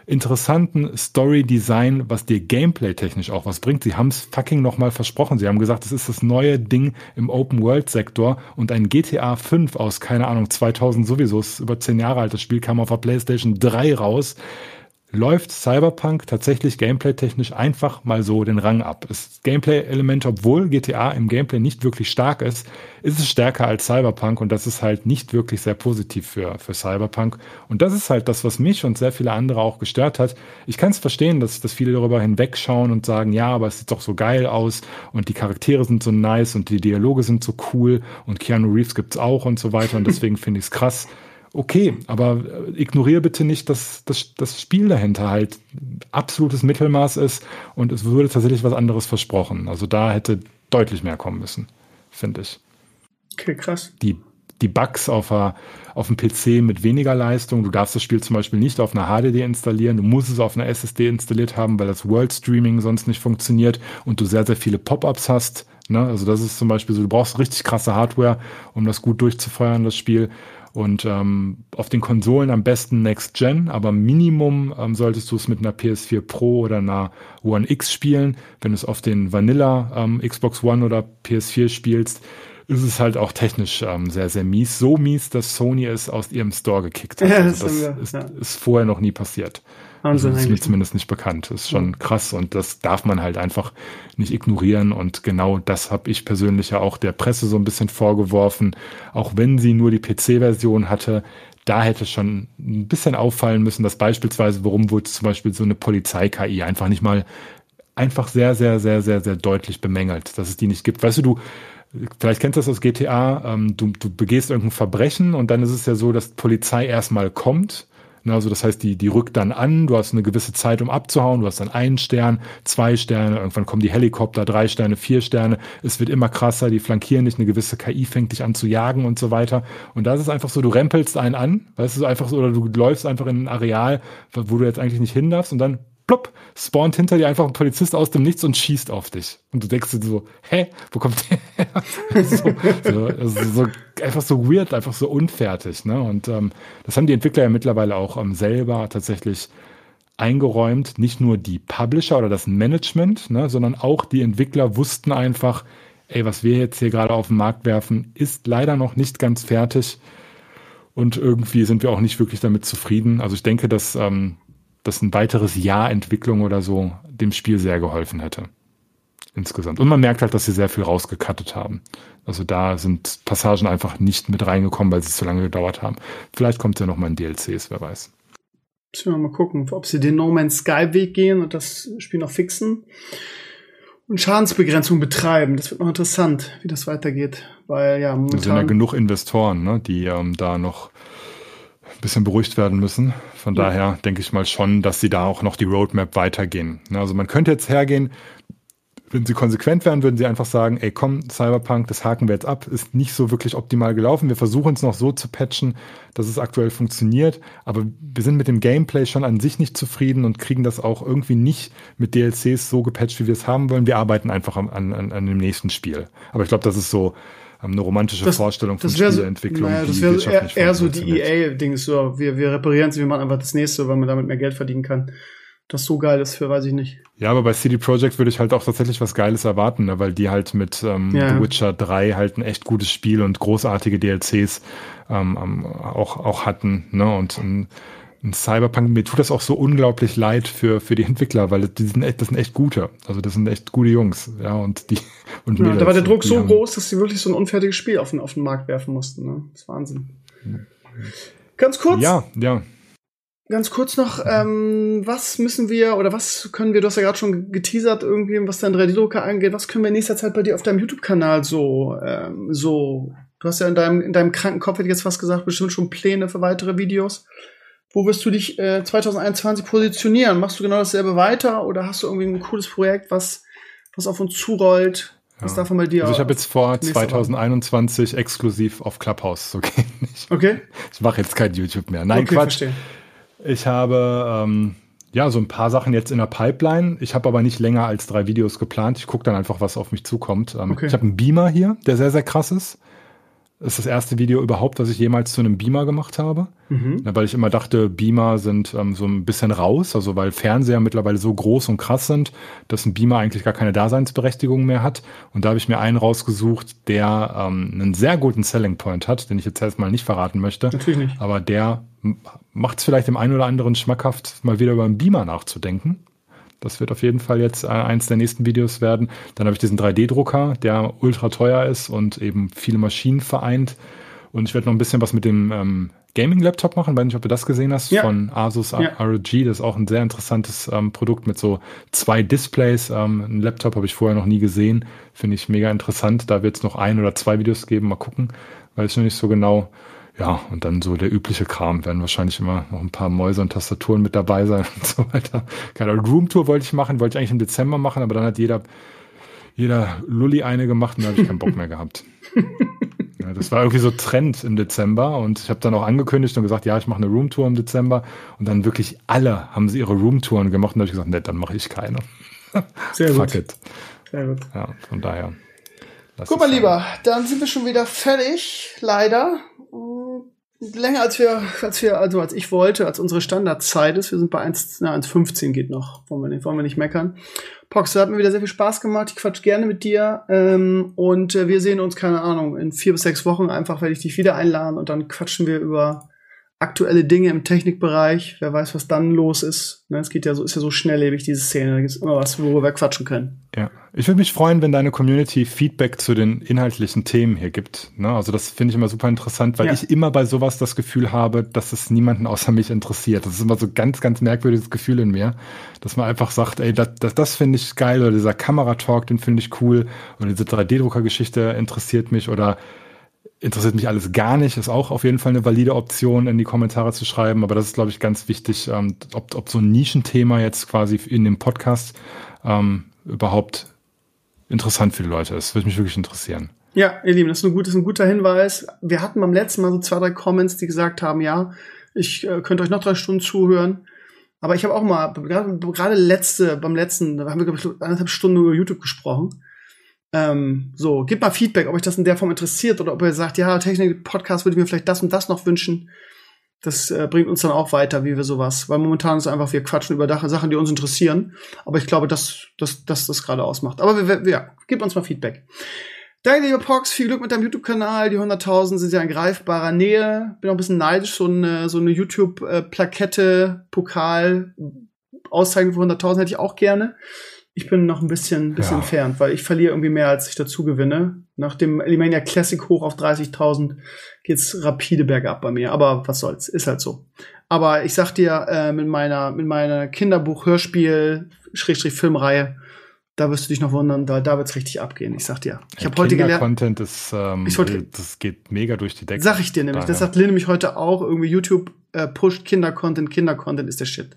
interessanten Story-Design, was dir gameplay-technisch auch was bringt. Sie haben es fucking nochmal versprochen. Sie haben gesagt, es ist das neue Ding im Open-World-Sektor und ein GTA 5 aus, keine Ahnung, 2000 sowieso, ist über zehn Jahre altes Spiel, kam auf der PlayStation 3 raus läuft Cyberpunk tatsächlich gameplay-technisch einfach mal so den Rang ab. Das Gameplay-Element, obwohl GTA im Gameplay nicht wirklich stark ist, ist es stärker als Cyberpunk und das ist halt nicht wirklich sehr positiv für, für Cyberpunk. Und das ist halt das, was mich und sehr viele andere auch gestört hat. Ich kann es verstehen, dass, dass viele darüber hinwegschauen und sagen, ja, aber es sieht doch so geil aus und die Charaktere sind so nice und die Dialoge sind so cool und Keanu Reeves gibt's auch und so weiter und deswegen finde ich es krass okay, aber äh, ignoriere bitte nicht, dass, dass das Spiel dahinter halt absolutes Mittelmaß ist und es würde tatsächlich was anderes versprochen. Also da hätte deutlich mehr kommen müssen, finde ich. Okay, krass. Die, die Bugs auf, a, auf dem PC mit weniger Leistung. Du darfst das Spiel zum Beispiel nicht auf einer HDD installieren. Du musst es auf einer SSD installiert haben, weil das World Streaming sonst nicht funktioniert und du sehr, sehr viele Pop-ups hast. Ne? Also das ist zum Beispiel so, du brauchst richtig krasse Hardware, um das gut durchzufeuern, das Spiel. Und ähm, auf den Konsolen am besten Next Gen, aber Minimum ähm, solltest du es mit einer PS4 Pro oder einer One X spielen. Wenn du es auf den Vanilla ähm, Xbox One oder PS4 spielst, ist es halt auch technisch ähm, sehr, sehr mies. So mies, dass Sony es aus ihrem Store gekickt hat. Ja, also das, das ist, ja. ist vorher noch nie passiert. Also das ist mir zumindest nicht bekannt. Das ist schon krass und das darf man halt einfach nicht ignorieren. Und genau das habe ich persönlich ja auch der Presse so ein bisschen vorgeworfen. Auch wenn sie nur die PC-Version hatte, da hätte schon ein bisschen auffallen müssen, dass beispielsweise, warum wurde zum Beispiel so eine Polizei-KI einfach nicht mal einfach sehr, sehr, sehr, sehr, sehr deutlich bemängelt, dass es die nicht gibt. Weißt du, du, Vielleicht kennst du das aus GTA, ähm, du, du begehst irgendein Verbrechen und dann ist es ja so, dass Polizei erstmal kommt also das heißt, die, die rückt dann an, du hast eine gewisse Zeit, um abzuhauen, du hast dann einen Stern, zwei Sterne, irgendwann kommen die Helikopter, drei Sterne, vier Sterne, es wird immer krasser, die flankieren dich, eine gewisse KI fängt dich an zu jagen und so weiter. Und da ist einfach so, du rempelst einen an, weißt du, einfach so, oder du läufst einfach in ein Areal, wo du jetzt eigentlich nicht hin darfst und dann plopp, spawnt hinter dir einfach ein Polizist aus dem Nichts und schießt auf dich. Und du denkst dir so, hä, wo kommt der her? so, so, also so, einfach so weird, einfach so unfertig. Ne? Und ähm, das haben die Entwickler ja mittlerweile auch ähm, selber tatsächlich eingeräumt. Nicht nur die Publisher oder das Management, ne, sondern auch die Entwickler wussten einfach, ey, was wir jetzt hier gerade auf den Markt werfen, ist leider noch nicht ganz fertig. Und irgendwie sind wir auch nicht wirklich damit zufrieden. Also ich denke, dass ähm, dass ein weiteres Jahr Entwicklung oder so dem Spiel sehr geholfen hätte. Insgesamt. Und man merkt halt, dass sie sehr viel rausgekattet haben. Also da sind Passagen einfach nicht mit reingekommen, weil sie zu lange gedauert haben. Vielleicht kommt ja noch mal in DLCs, wer weiß. Müssen wir mal gucken, ob sie den No Man's Sky Weg gehen und das Spiel noch fixen und Schadensbegrenzung betreiben. Das wird noch interessant, wie das weitergeht, weil ja momentan. Es sind ja genug Investoren, ne, die ähm, da noch bisschen beruhigt werden müssen. Von ja. daher denke ich mal schon, dass sie da auch noch die Roadmap weitergehen. Also man könnte jetzt hergehen, wenn sie konsequent wären, würden sie einfach sagen, ey komm, Cyberpunk, das haken wir jetzt ab, ist nicht so wirklich optimal gelaufen. Wir versuchen es noch so zu patchen, dass es aktuell funktioniert, aber wir sind mit dem Gameplay schon an sich nicht zufrieden und kriegen das auch irgendwie nicht mit DLCs so gepatcht, wie wir es haben wollen. Wir arbeiten einfach an, an, an dem nächsten Spiel. Aber ich glaube, das ist so haben eine romantische das, Vorstellung von Spieleentwicklung. Naja, das wäre eher, eher so die EA-Ding, so, wir, wir reparieren sie, wir machen einfach das nächste, weil man damit mehr Geld verdienen kann. Das so geil ist für, weiß ich nicht. Ja, aber bei CD Projekt würde ich halt auch tatsächlich was Geiles erwarten, ne? weil die halt mit ähm, ja. The Witcher 3 halt ein echt gutes Spiel und großartige DLCs ähm, auch, auch hatten. Ne? Und ähm, ein Cyberpunk, mir tut das auch so unglaublich leid für, für die Entwickler, weil die sind echt, das sind echt gute. Also das sind echt gute Jungs, ja, und die, und ja, Da war der Druck so groß, dass sie wirklich so ein unfertiges Spiel auf den, auf den Markt werfen mussten, ne? Das ist Wahnsinn. Ganz kurz. Ja, ja. Ganz kurz noch, ähm, was müssen wir oder was können wir, du hast ja gerade schon geteasert, irgendwie, was dein 3D-Drucker angeht, was können wir in nächster Zeit bei dir auf deinem YouTube-Kanal so, ähm, so Du hast ja in deinem, in deinem kranken Kopf, hätte ich jetzt fast gesagt, bestimmt schon Pläne für weitere Videos. Wo wirst du dich äh, 2021 positionieren? Machst du genau dasselbe weiter oder hast du irgendwie ein cooles Projekt, was, was auf uns zurollt? Was Ja. davon bei dir Also ich habe jetzt vor, nächste 2021 exklusiv auf Clubhouse zu gehen. Ich, Okay? ich mache jetzt kein YouTube mehr. Nein, okay, Quatsch. verstehe. Ich habe ähm, ja so ein paar Sachen jetzt in der Pipeline. Ich habe aber nicht länger als drei Videos geplant. Ich gucke dann einfach, was auf mich zukommt. Ähm, Okay. Ich habe einen Beamer hier, der sehr, sehr krass ist. Das ist das erste Video überhaupt, was ich jemals zu einem Beamer gemacht habe. Mhm. Ja, weil ich immer dachte, Beamer sind ähm, so ein bisschen raus, also weil Fernseher mittlerweile so groß und krass sind, dass ein Beamer eigentlich gar keine Daseinsberechtigung mehr hat. Und da habe ich mir einen rausgesucht, der ähm, einen sehr guten Selling Point hat, den ich jetzt erstmal nicht verraten möchte. Natürlich nicht. Aber der macht es vielleicht dem einen oder anderen schmackhaft, mal wieder über einen Beamer nachzudenken. Das wird auf jeden Fall jetzt äh, eins der nächsten Videos werden. Dann habe ich diesen 3D-Drucker, der ultra teuer ist und eben viele Maschinen vereint. Und ich werde noch ein bisschen was mit dem ähm, Gaming-Laptop machen. Weiß nicht, ob du das gesehen hast Ja. von Asus Ja. ROG. Das ist auch ein sehr interessantes ähm, Produkt mit so zwei Displays. Ähm, ein Laptop habe ich vorher noch nie gesehen. Finde ich mega interessant. Da wird es noch ein oder zwei Videos geben. Mal gucken. Weiß noch nicht so genau. Ja, und dann so der übliche Kram. Werden wahrscheinlich immer noch ein paar Mäuse und Tastaturen mit dabei sein und so weiter. Keine Ahnung. Roomtour wollte ich machen, wollte ich eigentlich im Dezember machen, aber dann hat jeder, jeder Lulli eine gemacht und da habe ich keinen Bock mehr gehabt. Ja, das war irgendwie so Trend im Dezember und ich habe dann auch angekündigt und gesagt, ja, ich mache eine Roomtour im Dezember und dann wirklich alle haben sie ihre Roomtouren gemacht und da habe ich gesagt, nee, dann mache ich keine. Sehr gut. Fuck it. Sehr gut. Ja, von daher. mein sein. Lieber, dann sind wir schon wieder fertig, leider. Länger als wir, als wir, also als ich wollte, als unsere Standardzeit ist. Wir sind bei 1, na, 1,15 geht noch. Wollen wir nicht, wollen wir nicht meckern. Pox, hat mir wieder sehr viel Spaß gemacht. Ich quatsch gerne mit dir. Ähm, und äh, wir sehen uns, keine Ahnung, in vier bis sechs Wochen einfach, werde ich dich wieder einladen und dann quatschen wir über aktuelle Dinge im Technikbereich. Wer weiß, was dann los ist. Ne, es geht ja so, ist ja so schnelllebig, diese Szene. Da gibt es immer was, worüber wir quatschen können. Ja, ich würde mich freuen, wenn deine Community Feedback zu den inhaltlichen Themen hier gibt. Ne? Also das finde ich immer super interessant, weil Ja. ich immer bei sowas das Gefühl habe, dass es niemanden außer mich interessiert. Das ist immer so ein ganz, ganz merkwürdiges Gefühl in mir, dass man einfach sagt, ey, das, das, das finde ich geil oder dieser Kameratalk, den finde ich cool oder diese 3D-Drucker-Geschichte interessiert mich oder interessiert mich alles gar nicht, ist auch auf jeden Fall eine valide Option, in die Kommentare zu schreiben. Aber das ist, glaube ich, ganz wichtig, ähm, ob, ob so ein Nischenthema jetzt quasi in dem Podcast ähm, überhaupt interessant für die Leute ist. Würde mich wirklich interessieren. Ja, ihr Lieben, das ist ein, gut, das ist ein guter Hinweis. Wir hatten beim letzten Mal so zwei, drei Comments, die gesagt haben, ja, ich äh, könnte euch noch drei Stunden zuhören. Aber ich habe auch mal, gerade letzte, beim letzten, da haben wir, glaube ich, anderthalb Stunden über YouTube gesprochen. Ähm, so, gebt mal Feedback, ob euch das in der Form interessiert oder ob ihr sagt, ja, Technik-Podcast würde ich mir vielleicht das und das noch wünschen. Das äh, bringt uns dann auch weiter, wie wir sowas. Weil momentan ist einfach, wir quatschen über Sachen, die uns interessieren. Aber ich glaube, dass, dass, dass das gerade ausmacht. Aber wir, wir, ja, gebt uns mal Feedback. Danke, lieber Pox. Viel Glück mit deinem YouTube-Kanal. Die 100.000 sind ja in greifbarer Nähe. Bin auch ein bisschen neidisch. So eine, so eine YouTube-Plakette, Pokal, Auszeichnung für 100.000 hätte ich auch gerne. Ich bin noch ein bisschen, bisschen Ja. entfernt, weil ich verliere irgendwie mehr, als ich dazu gewinne. Nach dem Elimania Classic hoch auf 30.000 geht's rapide bergab bei mir. Aber was soll's, ist halt so. Aber ich sag dir, äh, mit meiner, mit meiner Kinderbuch-Hörspiel, Schrägstrich Filmreihe, da wirst du dich noch wundern, da, da wird's richtig abgehen. Ich sag dir. Ich habe heute gelernt, Content ist, ähm, Ich wollte- das geht mega durch die Decke. sag ich dir nämlich, das Daher. sagt Lynn nämlich heute auch, irgendwie YouTube äh, pusht Kinder-Content, Kinder-Content ist der Shit.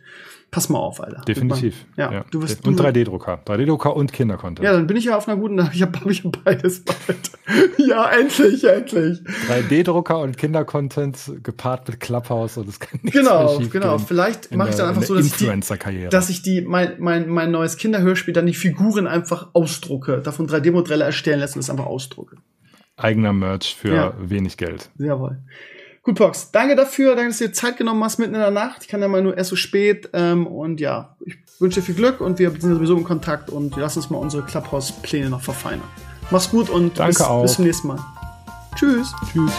Pass mal auf, Alter. Definitiv. Ja, du wirst- und du- 3D-Drucker. 3D-Drucker und Kindercontent. Ja, dann bin ich ja auf einer guten, ich habe hab ich ja beides bald. ja, endlich, endlich. 3D-Drucker und Kindercontent gepaart mit Clubhouse und es kann nichts Genau, genau. Vielleicht mache ich dann einfach in so, dass ich die, dass ich die, mein, mein, mein neues Kinderhörspiel dann die Figuren einfach ausdrucke, davon 3D-Modelle erstellen lassen und das einfach ausdrucke. Eigener Merch für Ja. wenig Geld. Jawohl. Gut, Pox, danke dafür, danke, dass du dir Zeit genommen hast mitten in der Nacht. Ich kann ja mal nur erst so spät. Ähm, und ja, ich wünsche dir viel Glück und wir sind sowieso in Kontakt und lass uns mal unsere Clubhouse-Pläne noch verfeinern. Mach's gut und bis, bis zum nächsten Mal. Tschüss. Tschüss.